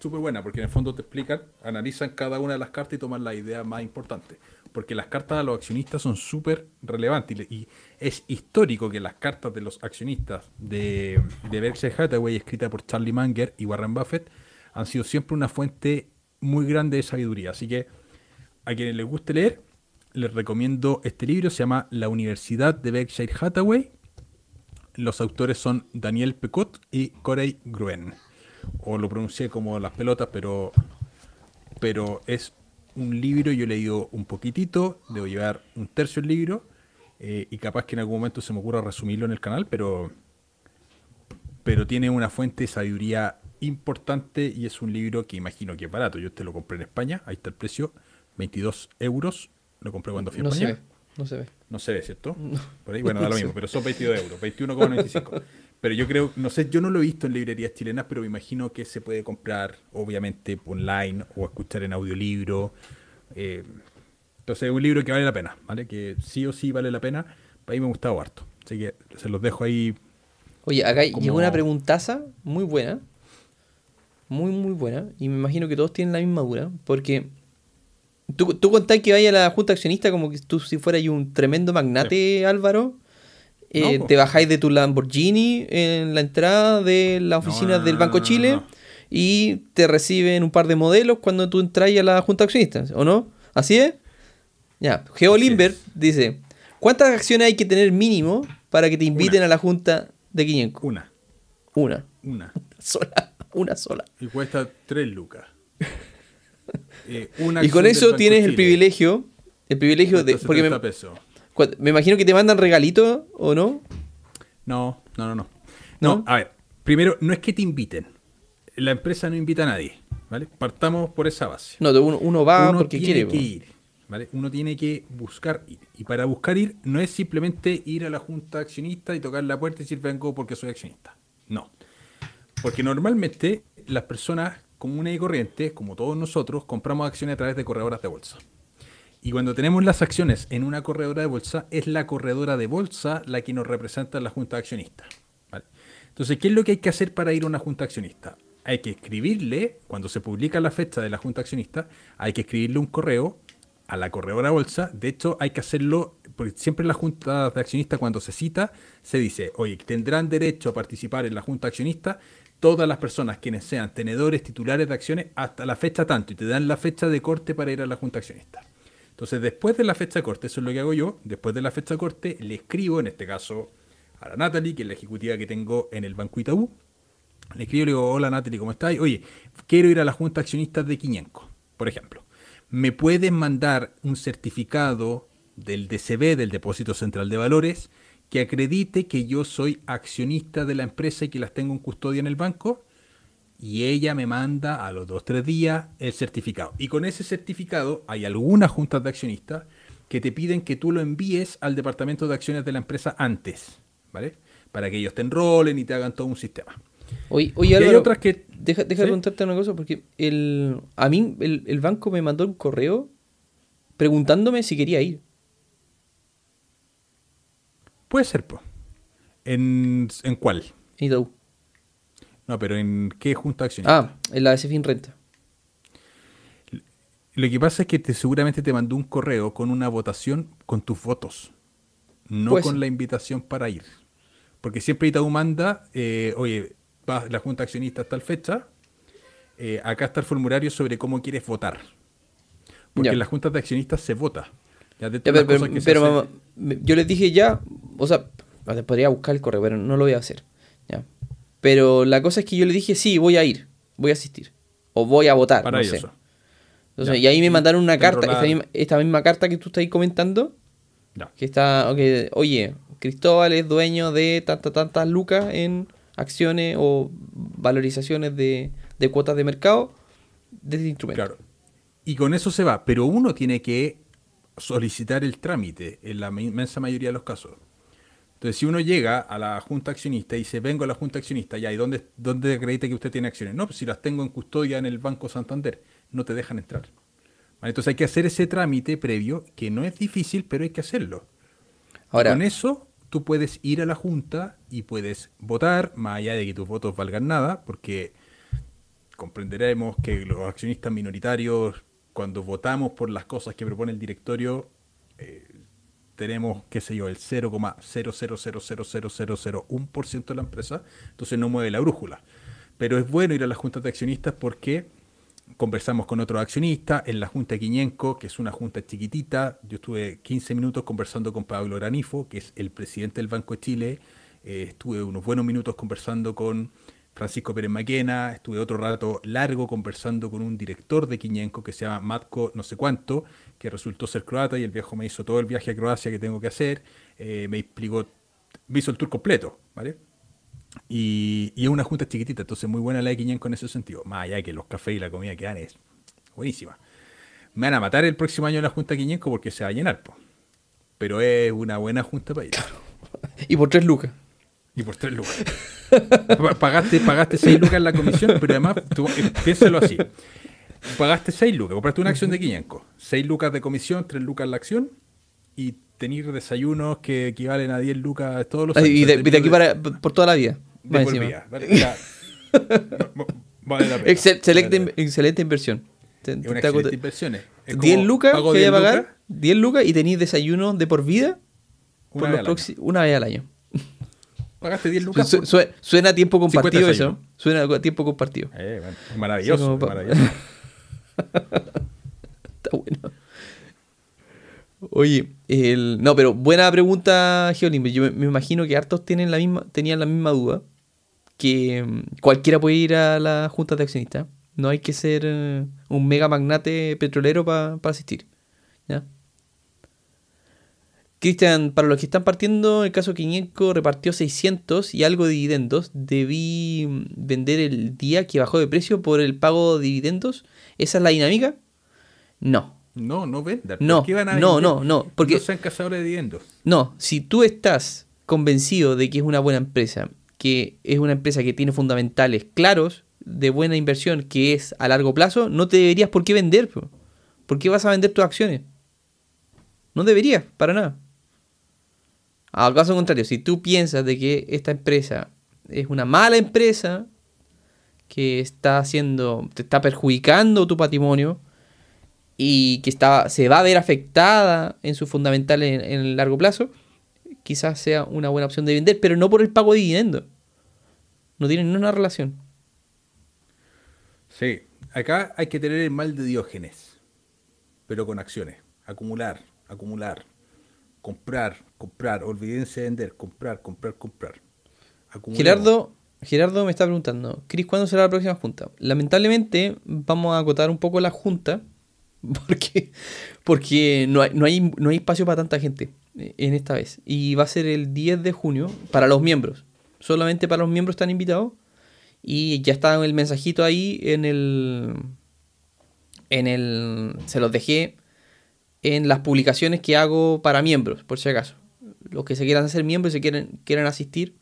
Súper buena, porque en el fondo te explican, analizan cada una de las cartas y toman la idea más importante. Porque las cartas de los accionistas son súper relevantes y es histórico que las cartas de los accionistas de, de Berkshire Hathaway, escritas por Charlie Munger y Warren Buffett, han sido siempre una fuente muy grande de sabiduría. Así que a quienes les guste leer, les recomiendo este libro, se llama La Universidad de Berkshire Hathaway. Los autores son Daniel Pecot y Corey Gruen. O lo pronuncié como las pelotas, pero, pero es un libro, yo he leído un poquitito, debo llevar un tercio del libro, eh, y capaz que en algún momento se me ocurra resumirlo en el canal, pero, pero tiene una fuente de sabiduría importante y es un libro que imagino que es barato. Yo te lo compré en España, ahí está el precio, 22 euros. Lo compré cuando fui a no España. Ve, no se ve. No se ve, ¿cierto? Por ahí, bueno, da lo mismo, pero son 22 euros, 21,95. Pero yo creo, no sé, yo no lo he visto en librerías chilenas, pero me imagino que se puede comprar, obviamente, online o escuchar en audiolibro. Eh, entonces es un libro que vale la pena, ¿vale? Que sí o sí vale la pena. Para mí me ha gustado harto. Así que se los dejo ahí. Oye, acá llegó una preguntaza muy buena. Muy, muy buena. Y me imagino que todos tienen la misma dura. Porque ¿Tú, tú contás que vaya a la junta accionista como que tú si fueras un tremendo magnate, Álvaro. Eh, te bajáis de tu Lamborghini en la entrada de la oficina del Banco Chile y te reciben un par de modelos cuando tú entras a la junta accionista, ¿o no? ¿Así es? Ya, Geo Limber dice, ¿cuántas acciones hay que tener mínimo para que te inviten a la junta de 500? Una. Una. Una. Sola. Una sola. Y cuesta 3 lucas. eh, una Y con eso tienes el privilegio. El privilegio de. Porque me, 70 pesos. cua- me imagino que te mandan regalitos, ¿o no? No, no, no, no. ¿No? No, a ver, primero, no es que te inviten. La empresa no invita a nadie, ¿vale? Partamos por esa base. No, uno, uno va Uno porque tiene quiere. que ir, ¿vale? Uno tiene que buscar ir. Y para buscar ir no es simplemente ir a la junta accionista y tocar la puerta y decir vengo porque soy accionista. No. Porque normalmente las personas comunes y corrientes, como todos nosotros, compramos acciones a través de corredoras de bolsa. Y cuando tenemos las acciones en una corredora de bolsa, es la corredora de bolsa la que nos representa en la junta accionista. ¿vale? Entonces, ¿qué es lo que hay que hacer para ir a una junta accionista? Hay que escribirle, cuando se publica la fecha de la junta accionista, hay que escribirle un correo a la corredora de bolsa. De hecho, hay que hacerlo, porque siempre en la junta de accionistas, cuando se cita, se dice, oye, tendrán derecho a participar en la junta accionista todas las personas quienes sean tenedores titulares de acciones hasta la fecha tanto, y te dan la fecha de corte para ir a la junta accionista. Entonces, después de la fecha de corte, eso es lo que hago yo, después de la fecha de corte, le escribo, en este caso, a la Natalie, que es la ejecutiva que tengo en el Banco Itaú, le escribo y le digo, hola Natalie, ¿cómo estás? Oye, quiero ir a la Junta de Accionistas de Quiñenco, por ejemplo. ¿Me puedes mandar un certificado del DCB, del Depósito Central de Valores, que acredite que yo soy accionista de la empresa y que las tengo en custodia en el banco? Y ella me manda a los dos tres días el certificado. Y con ese certificado hay algunas juntas de accionistas que te piden que tú lo envíes al departamento de acciones de la empresa antes, ¿vale? Para que ellos te enrolen y te hagan todo un sistema. Oye, hay otras que- deja, deja ¿Sí? de preguntarte una cosa, porque el, a mí el, el banco me mandó un correo preguntándome si quería ir. Puede ser, pues. ¿En, ¿En cuál? en Itaú. No, pero ¿en qué junta de accionistas? Ah, en la de Fin Renta. Lo que pasa es que te, seguramente te mandó un correo con una votación con tus votos, no con la invitación para ir. Porque siempre Itaú manda, eh, oye, va la junta de accionistas tal fecha, eh, acá está el formulario sobre cómo quieres votar. Porque Ya. en las juntas de accionistas se vota. Ya, de Ya, todas pero, que mamá, yo les dije ya, o sea, podría buscar el correo, pero no lo voy a hacer. Ya. Pero la cosa es que yo le dije, sí, voy a ir, voy a asistir. O voy a votar, para no ellos. sé. Entonces, Ya. y ahí me mandaron una carta, esta misma, esta misma carta que tú estás ahí comentando, Ya. que está, oye, Cristóbal es dueño de tantas, tantas lucas en acciones o valorizaciones de, de cuotas de mercado de este instrumento. Claro. Y con eso se va, pero uno tiene que solicitar el trámite en la inmensa mayoría de los casos. Entonces, si uno llega a la junta accionista y dice, vengo a la junta accionista, ya, ¿y dónde, dónde acredita que usted tiene acciones? No, pues si las tengo en custodia en el Banco Santander, no te dejan entrar. Vale, Entonces hay que hacer ese trámite previo, que no es difícil, pero hay que hacerlo. Ahora, Con eso tú puedes ir a la junta y puedes votar, más allá de que tus votos valgan nada, porque comprenderemos que los accionistas minoritarios, cuando votamos por las cosas que propone el directorio, eh, tenemos, qué sé yo, el 0,0000001% de la empresa, entonces no mueve la brújula. Pero es bueno ir a las juntas de accionistas porque conversamos con otros accionistas en la Junta de Quiñenco, que es una junta chiquitita. Yo estuve 15 minutos conversando con Pablo Granifo, que es el presidente del Banco de Chile. Eh, estuve unos buenos minutos conversando con Francisco Pérez Maquena. Estuve otro rato largo conversando con un director de Quiñenco que se llama Matko no sé cuánto, que resultó ser croata y el viejo me hizo todo el viaje a Croacia que tengo que hacer. Eh, me explicó, me hizo el tour completo, ¿vale? Y, es una junta chiquitita, entonces muy buena la de Quiñenco en ese sentido. Más allá que los cafés y la comida que dan es buenísima. Me van a matar el próximo año la junta Quiñenco porque se va a llenar, po. pero es una buena junta para ir. y por tres lucas. Y por tres lucas. Pa- pagaste, pagaste seis lucas en la comisión, pero además, tú, eh, piénsalo así. Pagaste seis lucas, compraste una acción de 500. Seis lucas de comisión, tres lucas la acción y tener desayunos que equivalen a 10 lucas todos los años. Y de, de aquí para por toda la vida. ¿vale? Ya. No, vale la pena. Excel- excelente, Vale la pena. excelente inversión. Te- te- una excelente inversión. Es como 10 lucas que 10 voy a pagar, lucas 10 lucas y tenéis desayuno de por vida Una por vez los una vez al año. Pagaste 10 lucas. Su- por- su- suena a tiempo 50 compartido eso. desayunos. Suena a tiempo compartido. Eh, bueno, es maravilloso, Sí, como es pa- maravilloso. Está bueno. Oye, el... no, pero buena pregunta, Geolim. Yo me, me imagino que hartos tienen la misma, tenían la misma duda. Que mm, cualquiera puede ir a la junta de accionistas. No hay que ser eh, un mega magnate petrolero para asistir. ¿ya? Cristian, para los que están partiendo, el caso Quiñenco repartió 600 y algo de dividendos. Debí vender el día que bajó de precio por el pago de dividendos. ¿Esa es la dinámica? No. No, no vendan. No, no, no, no, porque no sean cazadores de dividendos. No, si tú estás convencido de que es una buena empresa, que es una empresa que tiene fundamentales claros de buena inversión, que es a largo plazo, no te deberías por qué vender. ¿Por qué vas a vender tus acciones? No deberías, para nada. Al caso contrario, si tú piensas de que esta empresa es una mala empresa, que está haciendo, te está perjudicando tu patrimonio y que está, se va a ver afectada en sus fundamentales en, el largo plazo, quizás sea una buena opción de vender, pero no por el pago de dividendos. No tienen ninguna relación. Sí, acá hay que tener el mal de Diógenes, pero con acciones. Acumular, acumular, comprar, comprar, olvídense de vender, comprar, comprar, comprar. Gerardo, Gerardo me está preguntando, Cris, ¿cuándo será la próxima junta? Lamentablemente vamos a acotar un poco la junta porque, porque no, hay, no, hay, no hay espacio para tanta gente en esta vez. Y va a ser el 10 de junio para los miembros. Solamente para los miembros están invitados. Y ya está el mensajito ahí en el... En el... Se los dejé en las publicaciones que hago para miembros, por si acaso. Los que se quieran hacer miembros y se quieren, quieran asistir,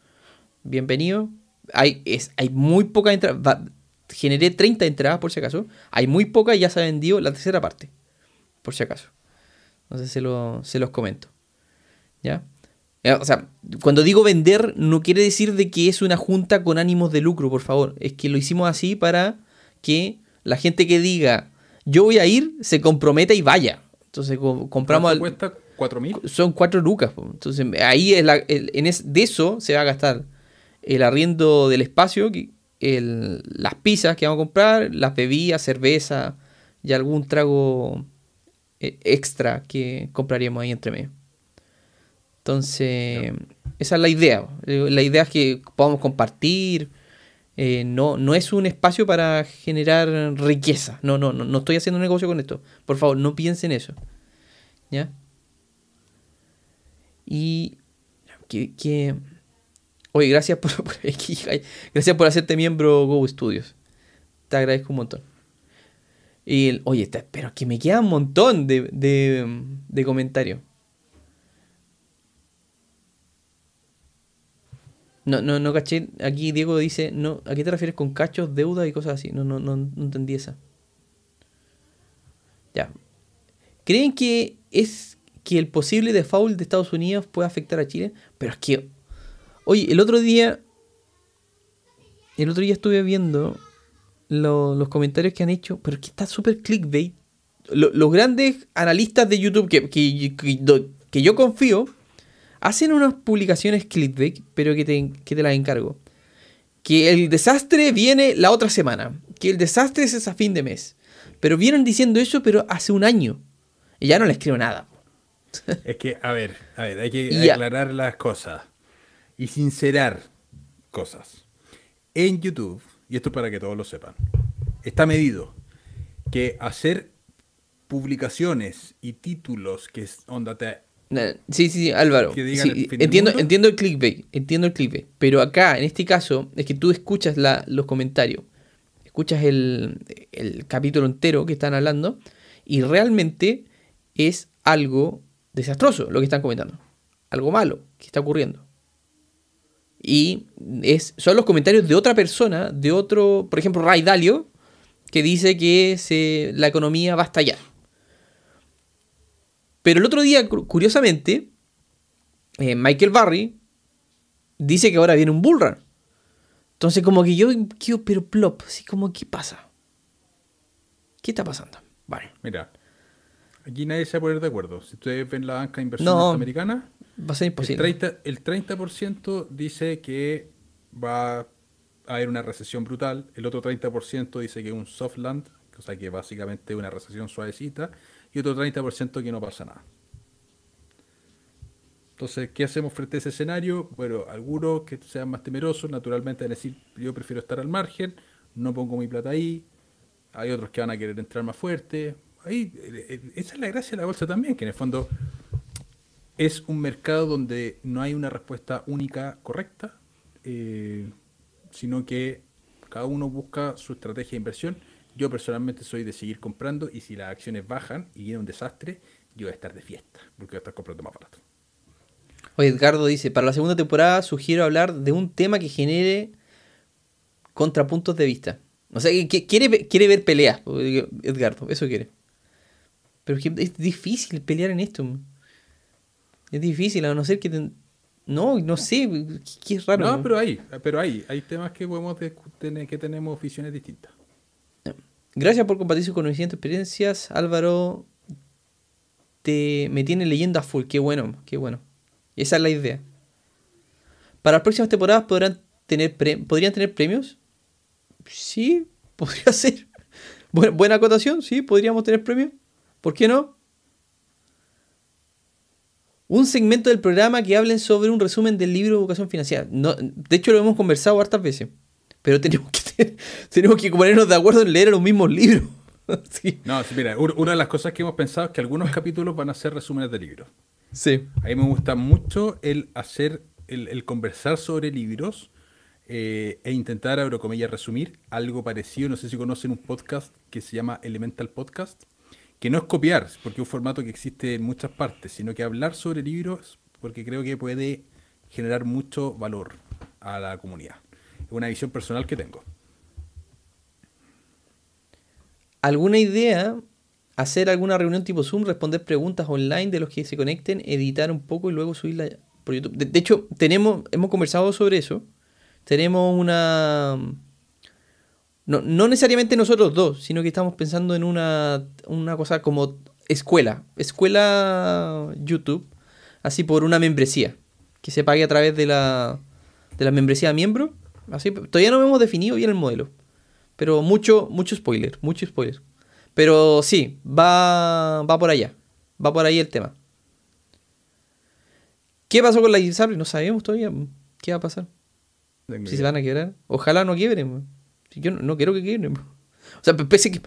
bienvenido. Hay, es, hay muy poca entrada. Generé 30 entradas, por si acaso. Hay muy poca y ya se ha vendido la tercera parte, por si acaso. Entonces se, lo, se los comento. ¿Ya? Eh, o sea, cuando digo vender, no quiere decir de que es una junta con ánimos de lucro, por favor. Es que lo hicimos así para que la gente que diga yo voy a ir, se comprometa y vaya. Entonces compramos... Al, cuesta? ¿Cuatro mil? Son cuatro lucas. Entonces ahí es en es, de eso se va a gastar el arriendo del espacio, el, las pizzas que vamos a comprar, las bebidas, cerveza y algún trago eh, extra que compraríamos ahí entre medio. Entonces, esa es la idea. La idea es que podamos compartir. Eh, no, no es un espacio para generar riqueza. No, no, no, no estoy haciendo un negocio con esto. Por favor, no piensen eso. ¿Ya? Y que, Oye, gracias por, gracias por hacerte miembro Go Studios. Te agradezco un montón. Y oye, pero que me queda un montón de, de, de comentarios. No, no, no caché. Aquí Diego dice, no, ¿a qué te refieres con cachos, deuda y cosas así? No, no, no, no entendí esa. Ya. ¿Creen que es que el posible default de Estados Unidos puede afectar a Chile? Pero es que. Oye, el otro día. El otro día estuve viendo los comentarios que han hecho. Pero es que está súper clickbait. los grandes analistas de YouTube que, que, que yo confío hacen unas publicaciones clickbait, pero que te, que te las encargo. Que el desastre viene la otra semana. Que el desastre es a fin de mes. Pero vienen diciendo eso, pero hace un año. Y ya no les creo nada. Es que, a ver, a ver, hay que aclarar las cosas. Y sincerar cosas. En YouTube, y esto para que todos lo sepan, está medido que hacer publicaciones y títulos que onda te Sí, sí, sí, Álvaro. entiendo, entiendo el clickbait, entiendo el clickbait. Pero acá, en este caso, es que tú escuchas los comentarios, escuchas el, capítulo entero que están hablando y realmente es algo desastroso lo que están comentando. Algo malo que está ocurriendo. Y es, son los comentarios de otra persona, de otro, por ejemplo, Ray Dalio, que dice que se, la economía va a estallar. Pero el otro día, curiosamente, eh, Michael Barry dice que ahora viene un bullrun. Entonces, como que yo quiero, pero plop, así como, ¿qué pasa? ¿Qué está pasando? Vale. Mira, aquí nadie se va a poner de acuerdo. Si ustedes ven la banca de inversión norteamericana, va a ser imposible. El 30%, dice que va a haber una recesión brutal. El otro 30% dice que es un soft land, o sea que básicamente es una recesión suavecita y otro 30% que no pasa nada. Entonces, ¿qué hacemos frente a ese escenario? Bueno, algunos que sean más temerosos, naturalmente van a decir, yo prefiero estar al margen, no pongo mi plata ahí, hay otros que van a querer entrar más fuerte. Ahí, eh, eh, esa es la gracia de la bolsa también, que en el fondo es un mercado donde no hay una respuesta única correcta, eh, sino que cada uno busca su estrategia de inversión. Yo personalmente soy de seguir comprando y si las acciones bajan y viene un desastre, yo voy a estar de fiesta, porque voy a estar comprando más barato. Oye, Edgardo dice, para la segunda temporada sugiero hablar de un tema que genere contrapuntos de vista. O sea, que quiere, quiere ver peleas, Edgardo, eso quiere. Pero es difícil pelear en esto. Es difícil, a no ser que... No, no sé, qué raro. No, pero hay, pero hay, hay temas que podemos tener, que tenemos visiones distintas. Gracias por compartir sus conocimientos y experiencias, Álvaro. Te, me tiene leyendo a full, qué bueno, qué bueno. Esa es la idea. Para las próximas temporadas podrán tener podrían tener premios. Sí, podría ser. buena acotación, sí, podríamos tener premios. ¿Por qué no? un segmento del programa que hablen sobre un resumen del libro de educación financiera. No, de hecho, lo hemos conversado hartas veces. Pero tenemos que, tenemos que ponernos de acuerdo en leer los mismos libros. No, mira, una de las cosas que hemos pensado es que algunos capítulos van a ser resúmenes de libros. Sí. A mí me gusta mucho el hacer, el, conversar sobre libros eh, e intentar, abro comillas, resumir algo parecido. No sé si conocen un podcast que se llama Elemental Podcast que no es copiar, porque es un formato que existe en muchas partes, sino que hablar sobre libros, porque creo que puede generar mucho valor a la comunidad. Es una visión personal que tengo. ¿Alguna idea? Hacer alguna reunión tipo Zoom, responder preguntas online de los que se conecten, editar un poco y luego subirla por YouTube. De, hecho, tenemos, hemos conversado sobre eso. Tenemos una no, no necesariamente nosotros dos, sino que estamos pensando en una, una cosa como escuela. Escuela YouTube, así por una membresía. Que se pague a través de la, de la membresía miembro. Así, todavía no hemos definido bien el modelo. Pero mucho, mucho spoiler, mucho spoiler. Pero sí, va, va por allá. Va por ahí el tema. ¿Qué pasó con la ISAPRE? No sabemos todavía. ¿Qué va a pasar? Si se van a quebrar. Ojalá no quiebren yo no, quiero que quede. O sea, pese que,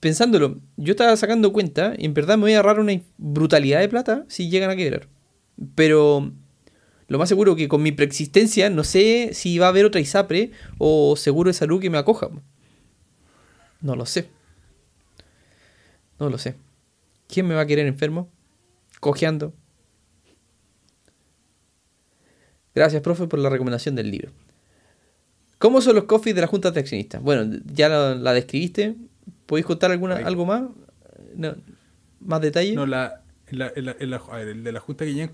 pensándolo, yo estaba sacando cuenta y en verdad me voy a ahorrar una brutalidad de plata si llegan a quebrar. Pero lo más seguro que con mi preexistencia no sé si va a haber otra ISAPRE o seguro de salud que me acoja. No lo sé. No lo sé. ¿Quién me va a querer enfermo? Cojeando. Gracias, profe, por la recomendación del libro. ¿Cómo son los coffees de la Junta de Accionistas? Bueno, ya la, describiste. ¿Podéis contar alguna, algo más? ¿Más detalle? No, la, el de la Junta de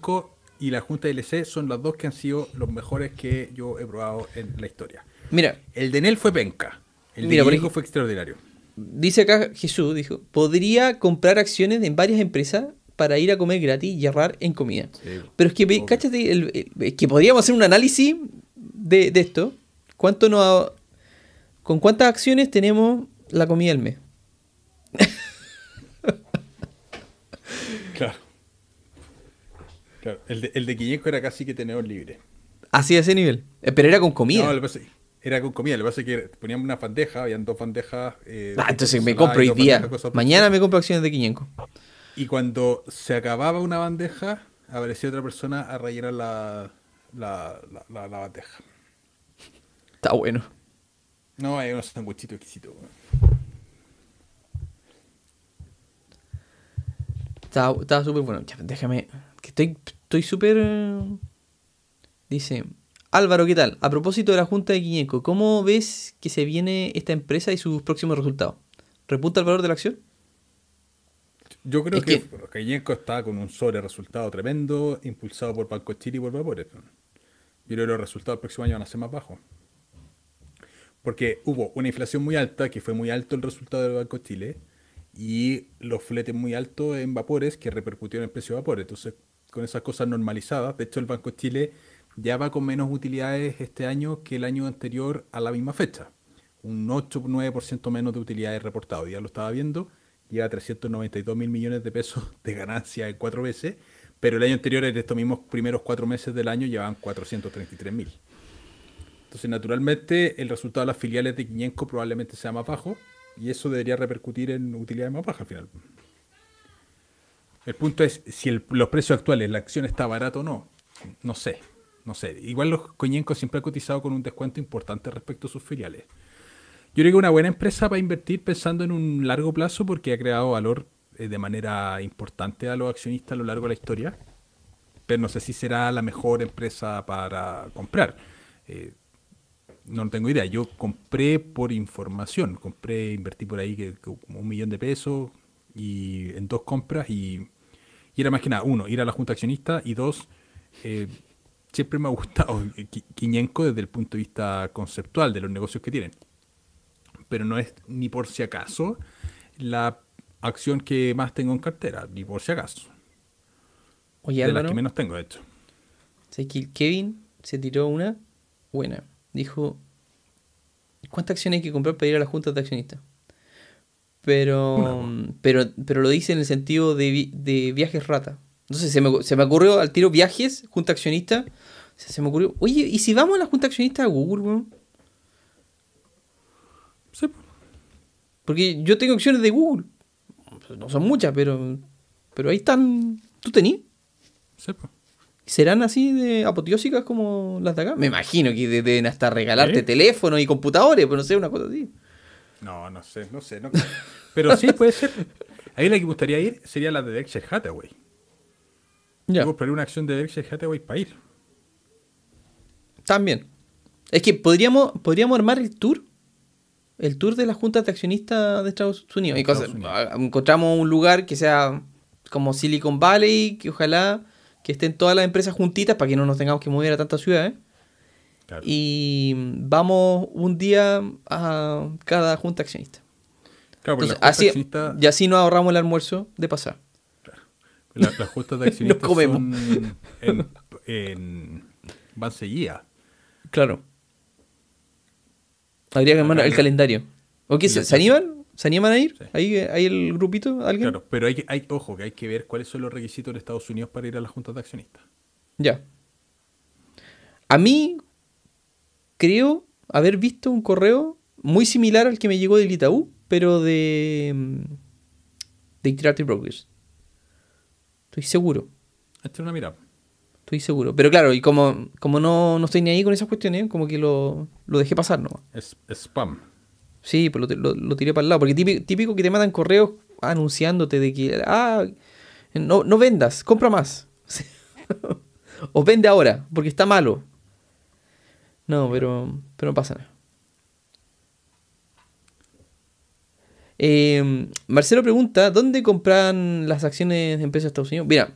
y la Junta de LC son las dos que han sido los mejores que yo he probado en la historia. Mira. El de Nel fue penca. El de Guillenco fue extraordinario. Dice acá Jesús, dijo, podría comprar acciones en varias empresas para ir a comer gratis y ahorrar en comida. Pero es que, cáchate, que podríamos hacer un análisis de, de esto ¿Cuánto no ¿Con cuántas acciones tenemos la comida del mes? claro. Claro. El de, el de era casi que tenedor libre. Así de ese nivel. Eh, pero era con comida. No, era con comida. Lo que pasa es que poníamos una bandeja, habían dos bandejas. Eh, ah, entonces me compro hoy día. Mañana me compro acciones de Quiñenco. Y cuando se acababa una bandeja, aparecía otra persona a rellenar la, la, la, la bandeja. Está bueno. No, hay unos sanguchitos exquisitos. Estaba, súper bueno. déjame. Que estoy estoy súper. dice. Álvaro, ¿qué tal? A propósito de la Junta de Quiñeco, ¿cómo ves que se viene esta empresa y sus próximos resultados? ¿Repunta el valor de la acción? Yo creo que, que... está con un sobre resultado tremendo, impulsado por Banco Chile y por Vapores. Yo creo que los resultados del próximo año van a ser más bajos porque hubo una inflación muy alta, que fue muy alto el resultado del Banco Chile, y los fletes muy altos en vapores que repercutieron en el precio de vapores. Entonces, con esas cosas normalizadas, de hecho el Banco Chile ya va con menos utilidades este año que el año anterior a la misma fecha. Un 8-9% menos de utilidades reportadas. Ya lo estaba viendo, lleva 392 mil millones de pesos de ganancia en cuatro veces, pero el año anterior, en estos mismos primeros cuatro meses del año, llevaban 433 mil. Entonces, naturalmente, el resultado de las filiales de Quiñenco probablemente sea más bajo, Y eso debería repercutir en utilidades más bajas al final. El punto es si el- los precios actuales, la acción está barata o no. No sé, no sé. Igual los coñencos siempre han cotizado con un descuento importante respecto a sus filiales. Yo creo que una buena empresa para invertir pensando en un largo plazo porque ha creado valor eh, de manera importante a los accionistas a lo largo de la historia. Pero no sé si será la mejor empresa para comprar. Eh, no tengo idea. Yo compré por información. Compré, invertí por ahí que, un millón de pesos y en dos compras y, y era más que nada, uno, ir a la junta accionista y dos, eh, siempre me ha gustado Qui- Quiñenco desde el punto de vista conceptual de los negocios que tienen. Pero no es ni por si acaso la acción que más tengo en cartera, ni por si acaso. Oye, de las que menos tengo, de hecho. ¿sabes que el Kevin se tiró una buena? Dijo, ¿cuántas acciones hay que comprar para ir a la junta de accionistas? Pero, pero, pero lo dice en el sentido de, vi- de viajes rata. Entonces se me, se me ocurrió al tiro viajes, junta accionista. Se, se me ocurrió, oye, ¿y si vamos a la junta accionista de Google, weón? Sí, po. Porque yo tengo acciones de Google. No son muchas, pero, pero ahí están. ¿Tú tenías? sí. ¿Serán así de apoteósicas como las de acá? Me imagino que de- deben hasta regalarte teléfonos y computadores, pero no sé, una cosa así. No, no sé, no sé. no- Pero sí, puede ser. Ahí la que gustaría ir sería la de Berkshire Hathaway. Ya, Yo compraría una acción de Berkshire Hathaway para ir. también. Es que podríamos, podríamos armar el tour. El tour de las juntas de accionistas de Estados Unidos. Y Estados cosas- Unidos. ah, encontramos un lugar que sea como Silicon Valley, que ojalá que estén todas las empresas juntitas para que no nos tengamos que mover a tantas ciudades. Claro. Y vamos un día a cada junta accionista. Claro, porque Entonces, juntas así, accionistas- y así nos ahorramos el almuerzo de pasar. la- las juntas de accionistas comemos. son en, en van seguidas. Claro. Habría que armar el la- calendario. ¿O qué? ¿Se, la se animan? ¿Se animan a ir? Sí. ¿Ahí, ahí el grupito? ¿Alguien? Claro, pero hay hay, ojo, que hay que ver cuáles son los requisitos de Estados Unidos para ir a las juntas de accionistas. Ya. A mí creo haber visto un correo muy similar al que me llegó del Itaú, pero de, mm, de Interactive Brokers. Estoy seguro. Echa una mirada. Estoy seguro. Pero claro, y como, como no, no estoy ni ahí con esas cuestiones, como que lo, lo dejé pasar nomás. Es spam. Sí, pues lo, lo- lo tiré para el lado. Porque típico, típico que te mandan correos anunciándote de que, ah, no, no vendas, compra más. o vende ahora, porque está malo. No, pero, pero no pasa nada. Eh, Marcelo pregunta, ¿dónde compran las acciones de empresas de Estados Unidos? Mira,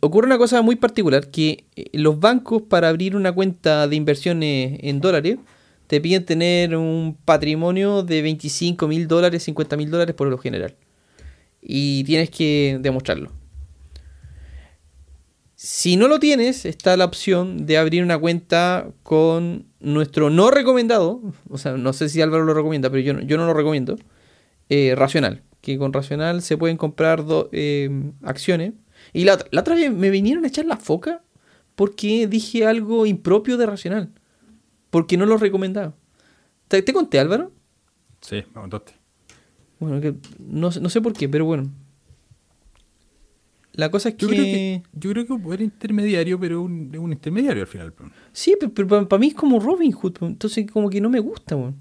ocurre una cosa muy particular, que eh, los bancos para abrir una cuenta de inversiones en dólares te piden tener un patrimonio de 25 mil dólares, 50 mil dólares por lo general. Y tienes que demostrarlo. Si no lo tienes, está la opción de abrir una cuenta con nuestro no recomendado, o sea, no sé si Álvaro lo recomienda, pero yo no, yo no lo recomiendo, eh, Racional. Que con Racional se pueden comprar do- eh, acciones. Y la, otra- la otra vez me vinieron a echar la foca porque dije algo impropio de Racional. Porque no lo recomendaba. ¿Te, te conté, Álvaro? Sí, me contaste. Bueno, que no, no sé por qué, pero bueno. La cosa es que... Yo creo que, yo creo que era intermediario, pero es un, un intermediario al final. Sí, pero, para mí es como Robin Hood. Entonces como que no me gusta, weón.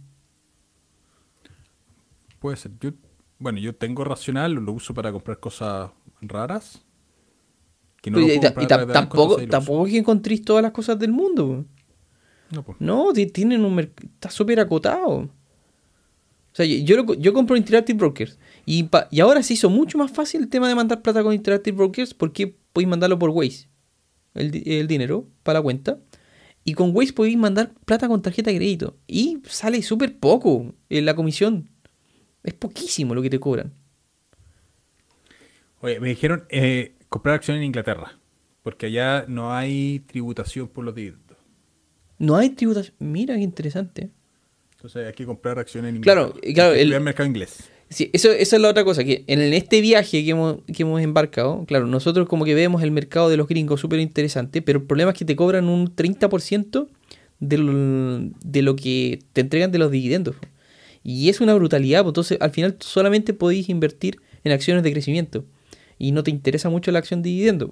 Puede ser. Yo, bueno, yo tengo racional, lo uso para comprar cosas raras. Que no Pero lo y, y tampoco, tampoco es que encontréis todas las cosas del mundo, weón. No, pues. No, ti- tienen un merc- está súper acotado. O sea, yo, yo, yo compro Interactive Brokers. Y, y ahora se hizo mucho más fácil el tema de mandar plata con Interactive Brokers porque podéis mandarlo por Waze. El, el dinero para la cuenta. Y con Waze podéis mandar plata con tarjeta de crédito. Y sale súper poco en la comisión. Es poquísimo lo que te cobran. Oye, me dijeron eh, comprar acciones en Inglaterra. Porque allá no hay tributación por los dividendos. No hay tributación. Mira qué interesante. Entonces hay que comprar acciones en Claro, Inglaterra. claro, que el- el mercado inglés. Sí, eso, esa es la otra cosa, que en este viaje que hemos, que hemos embarcado, claro, nosotros como que vemos el mercado de los gringos súper interesante, pero el problema es que te cobran un 30% de lo, de lo que te entregan de los dividendos. Y es una brutalidad, pues, entonces al final solamente podéis invertir en acciones de crecimiento. Y no te interesa mucho la acción de dividendo.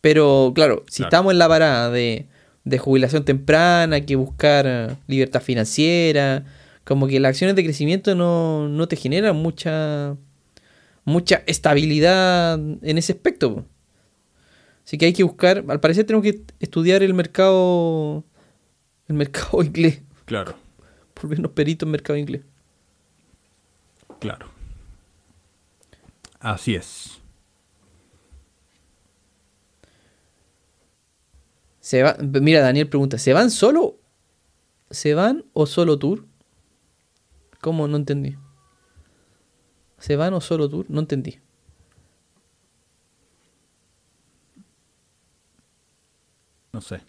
Pero claro, si Claro. estamos en la parada de, de jubilación temprana, hay que buscar libertad financiera, como que las acciones de crecimiento no, no te generan mucha, mucha estabilidad en ese aspecto. po. Así que hay que buscar, al parecer tenemos que estudiar el mercado, el mercado inglés, Claro, volvernos peritos en mercado inglés. claro. Así es. Se va, mira, Daniel pregunta, ¿se van solo? ¿Se van o solo tour? ¿Cómo? No entendí. ¿Se van o solo tour? No entendí. No sé.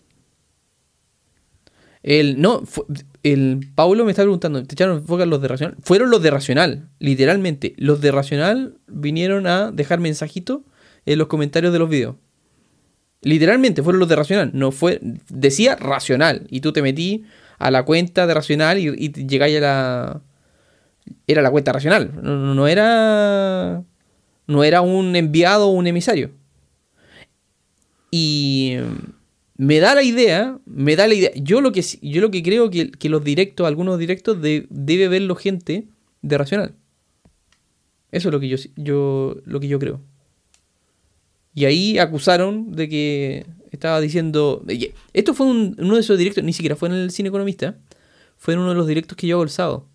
El, no, el Paulo me está preguntando, ¿te echaron foca los de Racional? Fueron los de Racional, literalmente. Los de Racional vinieron a dejar mensajito en los comentarios de los videos. Literalmente fueron los de Racional. No fue, decía Racional. Y tú te metí a la cuenta de Racional y, y llegáis a la. Era la cuenta Racional. No, no- era. No era un enviado o un emisario. Y me da la idea, me da la idea. Yo lo que, yo lo que creo que, que los directos, algunos directos, de- debe verlo gente de Racional. Eso es lo que yo, yo, lo que yo creo. Y ahí acusaron de que estaba diciendo. Esto fue un- uno de esos directos, ni siquiera fue en el Cine Economista, fue en uno de los directos que yo hago el sábado.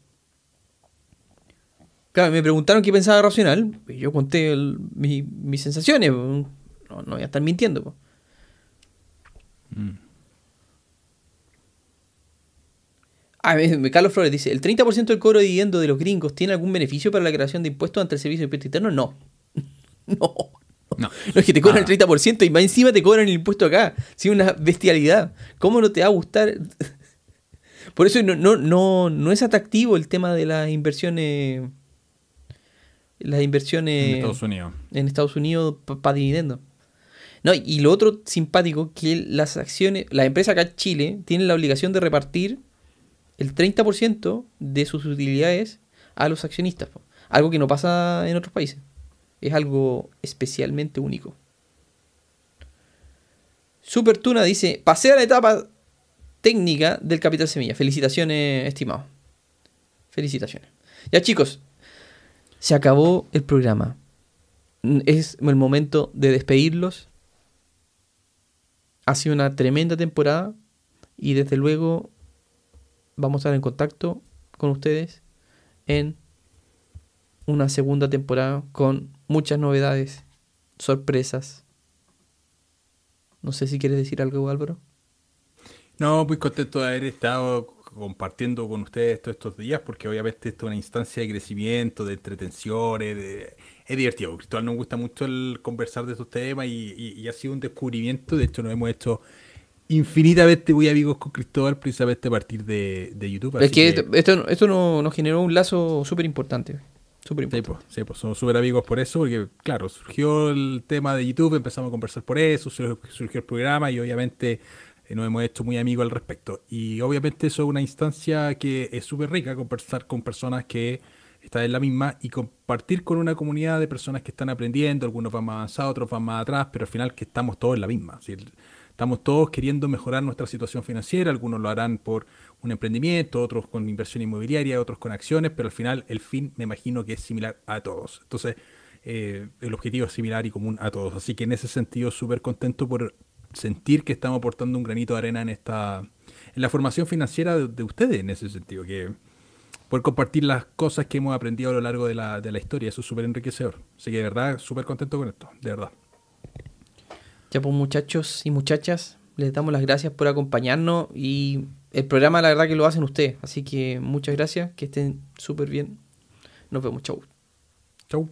Claro, me preguntaron qué pensaba Racional, y yo conté el- mi- mis sensaciones. No, no voy a estar mintiendo. po. Ah, Carlos Flores dice, ¿el 30% del cobro de dividendo de los gringos tiene algún beneficio para la creación de impuestos ante el servicio de impuesto interno? No. no. No. No es que te cobran Ah. el 30% y más encima te cobran el impuesto acá. Sí, una bestialidad. ¿Cómo no te va a gustar? Por eso no, no, no, no es atractivo el tema de las inversiones. Las inversiones En Estados Unidos. en Estados Unidos para dividendos. No, y lo otro simpático que las acciones, la empresa acá en Chile tiene la obligación de repartir el 30% de sus utilidades a los accionistas. po. Algo que no pasa en otros países. Es algo especialmente único. Super Tuna dice, pasé a la etapa técnica del Capital Semilla. Felicitaciones, estimado. Felicitaciones. Ya chicos, se acabó el programa. Es el momento de despedirlos. Ha sido una tremenda temporada y desde luego vamos a estar en contacto con ustedes en una segunda temporada con muchas novedades, sorpresas. No sé si quieres decir algo, Álvaro. No, muy contento de haber estado compartiendo con ustedes todos estos días, porque obviamente esto es una instancia de crecimiento, de entretenciones, de... es divertido. Cristóbal nos gusta mucho el conversar de estos temas y, y- y ha sido un descubrimiento. De hecho, nos hemos hecho infinitamente muy amigos con Cristóbal precisamente a partir de, de YouTube. es así que, esto, esto, esto no- nos generó un lazo súper importante. Súper Sí, importante. pues, sí, pues, somos súper amigos por eso, porque claro, surgió el tema de YouTube, empezamos a conversar por eso, sur- surgió el programa y obviamente nos hemos hecho muy amigos al respecto. Y obviamente eso es una instancia que es súper rica, conversar con personas que están en la misma y compartir con una comunidad de personas que están aprendiendo, algunos van más avanzados, otros van más atrás, pero al final que estamos todos en la misma. Estamos todos queriendo mejorar nuestra situación financiera, algunos lo harán por un emprendimiento, otros con inversión inmobiliaria, otros con acciones, pero al final el fin me imagino que es similar a todos. Entonces, eh, el objetivo es similar y común a todos. Así que en ese sentido, súper contento por sentir que estamos aportando un granito de arena en esta en la formación financiera de, de ustedes, en ese sentido, que poder compartir las cosas que hemos aprendido a lo largo de la, de la historia, eso es súper enriquecedor. Así que de verdad, súper contento con esto, de verdad. Ya pues muchachos y muchachas, les damos las gracias por acompañarnos y el programa la verdad que lo hacen ustedes. Así que muchas gracias, que estén súper bien. Nos vemos, chau. Chau.